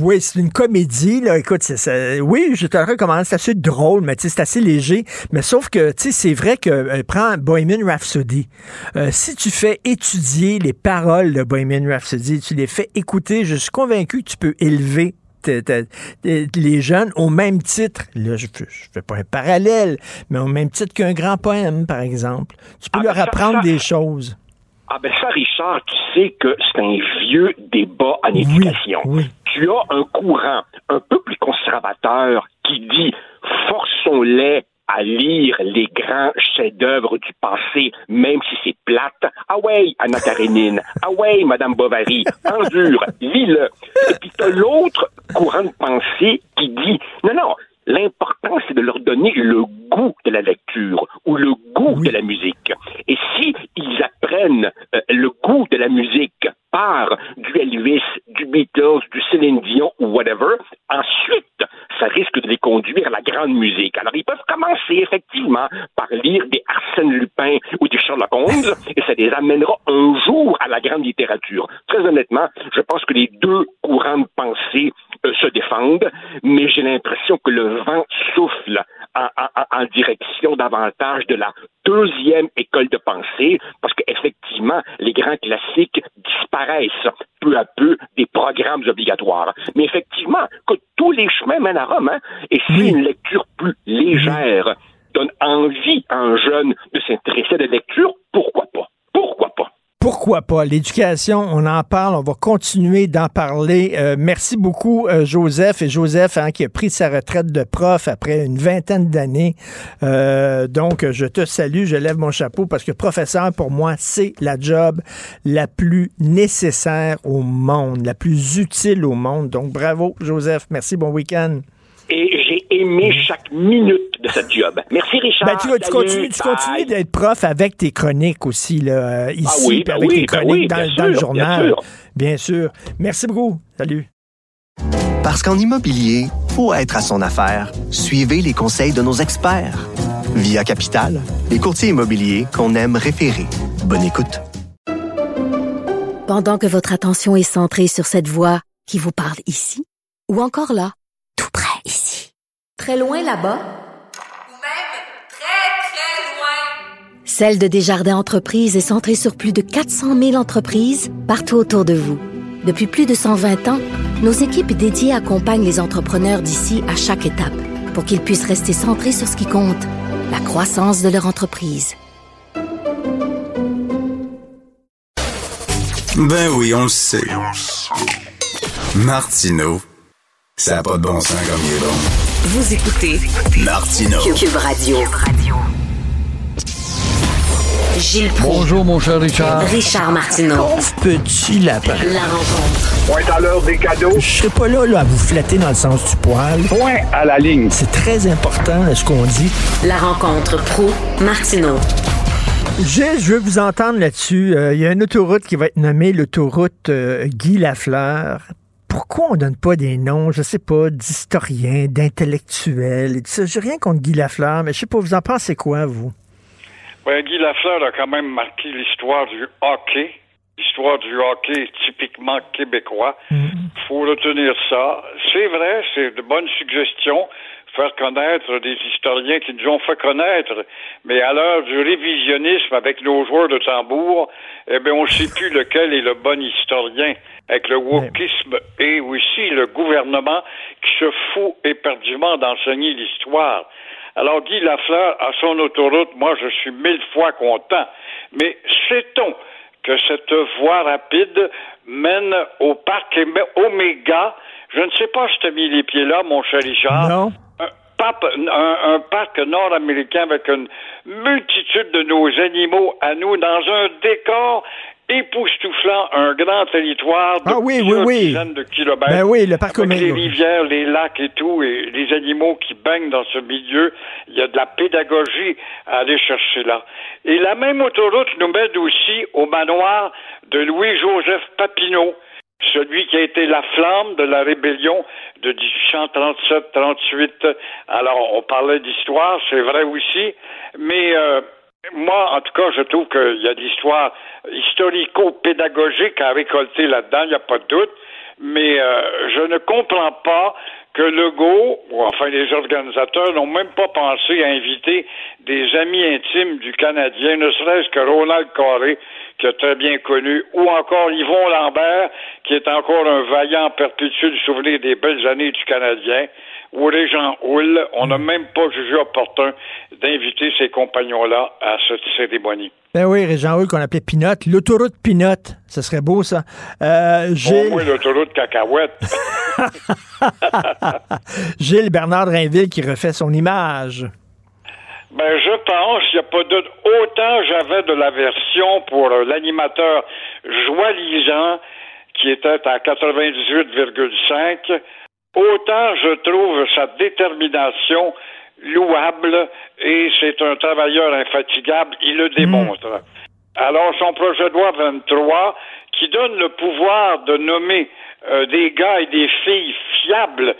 oui, c'est une comédie, là. Écoute, oui, je te le recommande. C'est assez drôle, mais c'est assez léger. Mais sauf que, tu sais, c'est vrai que, euh, prends Bohemian Rhapsody. Euh, si tu fais étudier les paroles de Bohemian Rhapsody, tu les fais écouter, je suis convaincu que tu peux élever les jeunes au même titre, là, je ne fais pas un parallèle, mais au même titre qu'un grand poème, par exemple. Tu peux ah, leur apprendre des choses. Ah ben ça, Richard, tu sais que c'est un vieux débat en éducation. Tu as un courant un peu plus conservateur qui dit forçons-les à lire les grands chefs-d'œuvre du passé, même si c'est plate. Ah ouais, Anna Karenine. Ah ouais, Madame Bovary. Endure, lis-le. Et puis t'as l'autre courant de pensée qui dit, non, non, L'important, c'est de leur donner le goût de la lecture ou le goût de la musique. Et si ils apprennent euh, le goût de la musique par du Elvis, du Beatles, du Céline Dion ou whatever, ensuite, ça risque de les conduire à la grande musique. Alors, ils peuvent commencer effectivement par lire des Arsène Lupin ou des Sherlock Holmes, et ça les amènera un jour à la grande littérature. Très honnêtement, je pense que les deux courants de pensée se défendent, mais j'ai l'impression que le vent souffle en, direction davantage de la deuxième école de pensée, parce qu'effectivement, les grands classiques disparaissent peu à peu des programmes obligatoires. Mais effectivement, que tous les chemins mènent à Rome, hein, et si une lecture plus légère donne envie à un jeune de s'intéresser à la lecture? Pourquoi pas? L'éducation, on en parle, on va continuer d'en parler. Euh, merci beaucoup, euh, Joseph. Et Joseph, hein, qui a pris sa retraite de prof après une vingtaine d'années. Euh, donc, je te salue, je lève mon chapeau parce que professeur, pour moi, c'est la job la plus nécessaire au monde, la plus utile au monde. Donc, bravo, Joseph. Merci, bon week-end et j'ai aimé chaque minute de cette job. Merci Richard. Ben, tu, continues, d'être prof avec tes chroniques aussi, là, euh, ici, ah oui, ben avec tes ben chroniques dans, le journal. Bien sûr. Merci beaucoup. Salut. Parce qu'en immobilier, faut être à son affaire. Suivez les conseils de nos experts. Via Capital, les courtiers immobiliers qu'on aime référer. Bonne écoute. Pendant que votre attention est centrée sur cette voix qui vous parle ici, ou encore là, ici, très loin là-bas, Celle de Desjardins Entreprises est centrée sur plus de 400 000 entreprises partout autour de vous. Depuis plus de 120 ans, nos équipes dédiées accompagnent les entrepreneurs d'ici à chaque étape pour qu'ils puissent rester centrés sur ce qui compte, la croissance de leur entreprise. Ben oui, on le sait. Martineau, ça n'a pas de bon sens comme il est bon. Vous écoutez Martineau. Cube Radio. Gilles Proulx. Bonjour, mon cher Richard. Richard Martineau. Pauvre petit lapin. La rencontre. Point à l'heure des cadeaux. Je serai pas là, là à vous flatter dans le sens du poil. Point à la ligne. C'est très important ce qu'on dit. La rencontre pro Martineau. Gilles, je veux vous entendre là-dessus. Euh, Il y a une autoroute qui va être nommée l'autoroute euh, Guy Lafleur. Pourquoi on donne pas des noms, je sais pas, d'historiens, d'intellectuels et tout ça? J'ai rien contre Guy Lafleur, mais je sais pas, vous en pensez quoi, vous? Ben, Guy Lafleur a quand même marqué l'histoire du hockey. L'histoire du hockey typiquement québécois. faut retenir ça. C'est vrai, c'est de bonnes suggestions. Faire connaître des historiens qui nous ont fait connaître. Mais à l'heure du révisionnisme avec nos joueurs de tambour, eh bien, on ne sait plus lequel est le bon historien. Avec le wokisme et aussi le gouvernement qui se fout éperdument d'enseigner l'histoire. Alors, Guy Lafleur, à son autoroute, moi, je suis mille fois content. Mais sait-on que cette voie rapide mène au parc Oméga? Je ne sais pas si tu as mis les pieds là, mon cher Richard. Non. Un, pape- un- un parc nord-américain avec une multitude de nos animaux à nous dans un décor époustouflant, un grand territoire de Ah oui, oui, plusieurs oui. dizaines de kilomètres. Ben oui, le parc avec les rivières, les lacs et tout, et les animaux qui baignent dans ce milieu. Il y a de la pédagogie à aller chercher là. Et la même autoroute nous mène aussi au manoir de Louis-Joseph Papineau, celui qui a été la flamme de la rébellion de 1837-38. Alors, on parlait d'histoire, c'est vrai aussi, mais euh, moi, en tout cas, je trouve qu'il y a de l'histoire historico-pédagogique à récolter là-dedans, il n'y a pas de doute, mais euh, je ne comprends pas que Legault, ou enfin les organisateurs, n'ont même pas pensé à inviter des amis intimes du Canadien, ne serait-ce que Ronald Carré, qui est très bien connu, ou encore Yvon Lambert, qui est encore un vaillant perpétuel souvenir des belles années du Canadien, ou Régent Houle. On n'a même pas jugé opportun d'inviter ces compagnons-là à cette cérémonie. Ben oui, Régent Hull qu'on appelait Pinot. L'autoroute Pinot, ce serait beau, ça. Euh, moins l'autoroute cacahuète. Gilles Bernard Drainville qui refait son image. Ben, je pense, il n'y a pas de... Autant j'avais de l'aversion pour euh, l'animateur joalisant, qui était à 98,5, autant je trouve sa détermination louable et c'est un travailleur infatigable, il le démontre. Alors, son projet de loi 23, qui donne le pouvoir de nommer euh, des gars et des filles fiables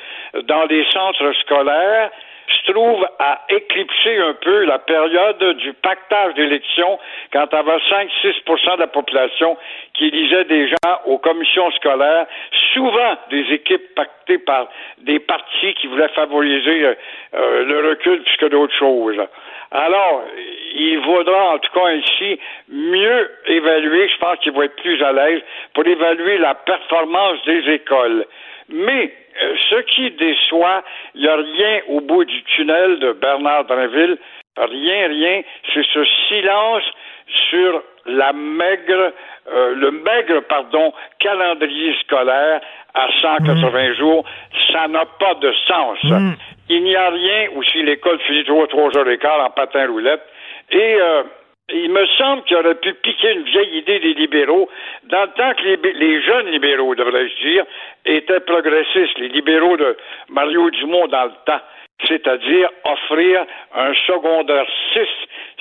dans les centres scolaires, se trouve à éclipser un peu la période du pactage d'élections quand il y avait 5-6% de la population qui élisait des gens aux commissions scolaires, souvent des équipes pactées par des partis qui voulaient favoriser euh, euh, le recul plus que d'autres choses. Alors, il vaudra en tout cas ici mieux évaluer, je pense qu'il va être plus à l'aise pour évaluer la performance des écoles. Mais ce qui déçoit, il n'y a rien au bout du tunnel de Bernard Drinville, rien, rien, c'est ce silence sur la maigre, euh, le maigre, pardon, calendrier scolaire à 180 jours. Ça n'a pas de sens. Il n'y a rien, ou si l'école finit trois, trois heures et quart en patin roulette. Et euh, il me semble qu'il aurait pu piquer une vieille idée des libéraux, dans le temps que les, les jeunes libéraux, devrais-je dire, étaient progressistes, les libéraux de Mario Dumont dans le temps. C'est-à-dire offrir un secondaire 6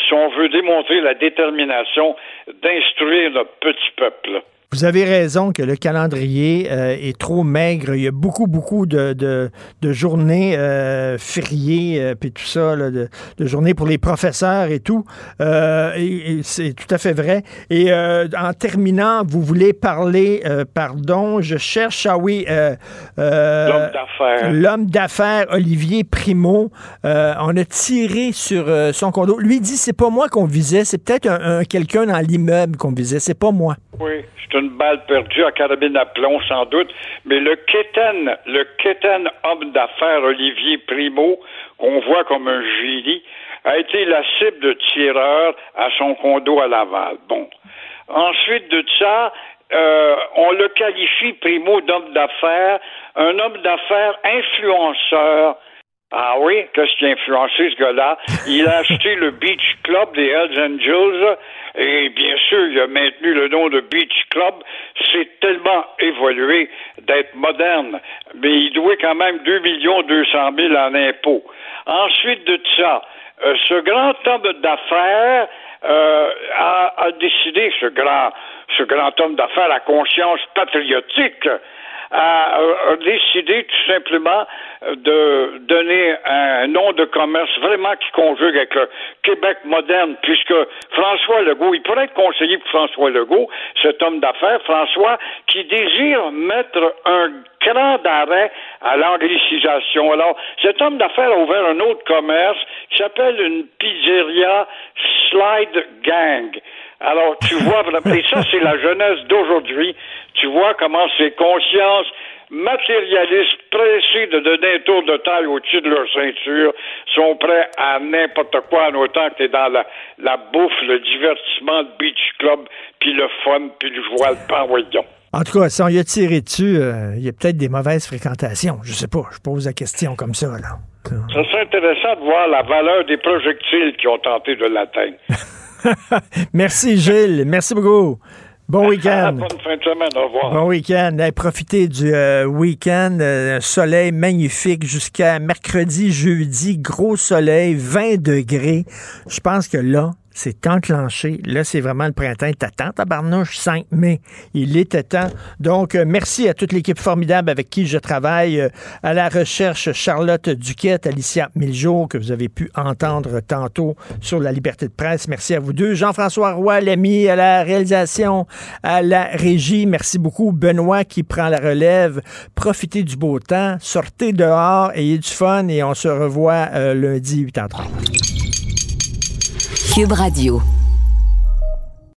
si on veut démontrer la détermination d'instruire notre petit peuple. Vous avez raison que le calendrier euh, est trop maigre. Il y a beaucoup, beaucoup de, de, de journées euh, fériées, euh, puis tout ça, là, de, de journées pour les professeurs et tout. Et, et c'est tout à fait vrai. Et en terminant, vous voulez parler, pardon, je cherche, ah oui, L'homme d'affaires. L'homme d'affaires Olivier Primo. On a tiré sur son condo. Lui dit, c'est pas moi qu'on visait, c'est peut-être un, un- quelqu'un dans l'immeuble qu'on visait, c'est pas moi. Oui, c'est une balle perdue à carabine à plomb, sans doute. Mais le Kéten, le Kéten homme d'affaires Olivier Primo, qu'on voit comme un génie, a été la cible de tireurs à son condo à Laval. Bon. Ensuite de ça, euh, on le qualifie, Primo, d'homme d'affaires, un homme d'affaires influenceur. Ah oui, qu'est-ce qui a influencé ce gars-là? Il a acheté le Beach Club des Hells Angels et bien sûr, il a maintenu le nom de Beach Club. C'est tellement évolué d'être moderne, mais il doit quand même 2 millions 200 000 en impôts. Ensuite de ça, euh, ce grand homme d'affaires euh, a, a décidé, ce grand, ce grand homme d'affaires à conscience patriotique, a, décidé tout simplement de donner un nom de commerce vraiment qui conjugue avec le Québec moderne, puisque François Legault, il pourrait être conseiller pour François Legault, cet homme d'affaires, François, qui désire mettre un cran d'arrêt à l'anglicisation. Alors, cet homme d'affaires a ouvert un autre commerce qui s'appelle une pizzeria Slide Gang. Alors, tu vois, et ça, c'est la jeunesse d'aujourd'hui. Tu vois comment ces consciences matérialistes, pressés de donner un tour de taille au-dessus de leur ceinture, sont prêts à n'importe quoi en autant que t'es dans la, la bouffe, le divertissement, le beach club, puis le fun, puis le joie, le pain, voyons. En tout cas, si on y a tiré dessus, euh, il y a peut-être des mauvaises fréquentations. Je sais pas, je pose la question comme ça, là. Ça serait intéressant de voir la valeur des projectiles qui ont tenté de l'atteindre. Merci, Gilles. Merci beaucoup. Bon week-end. Bonne fin de semaine, au revoir. Bon week-end. Hey, profitez du euh, week-end. Euh, soleil magnifique jusqu'à mercredi, jeudi. Gros soleil, 20 degrés. Je pense que là, c'est enclenché. Là, c'est vraiment le printemps. T'attends, tabarnouche, 5 mai. Il était temps. Donc, euh, merci à toute l'équipe formidable avec qui je travaille. Euh, à la recherche, Charlotte Duquette, Alicia Miljour, que vous avez pu entendre tantôt sur la liberté de presse. Merci à vous deux. Jean-François Roy, l'ami à la réalisation, à la régie. Merci beaucoup. Benoît qui prend la relève. Profitez du beau temps. Sortez dehors, ayez du fun et on se revoit euh, lundi 8h30. Cube Radio.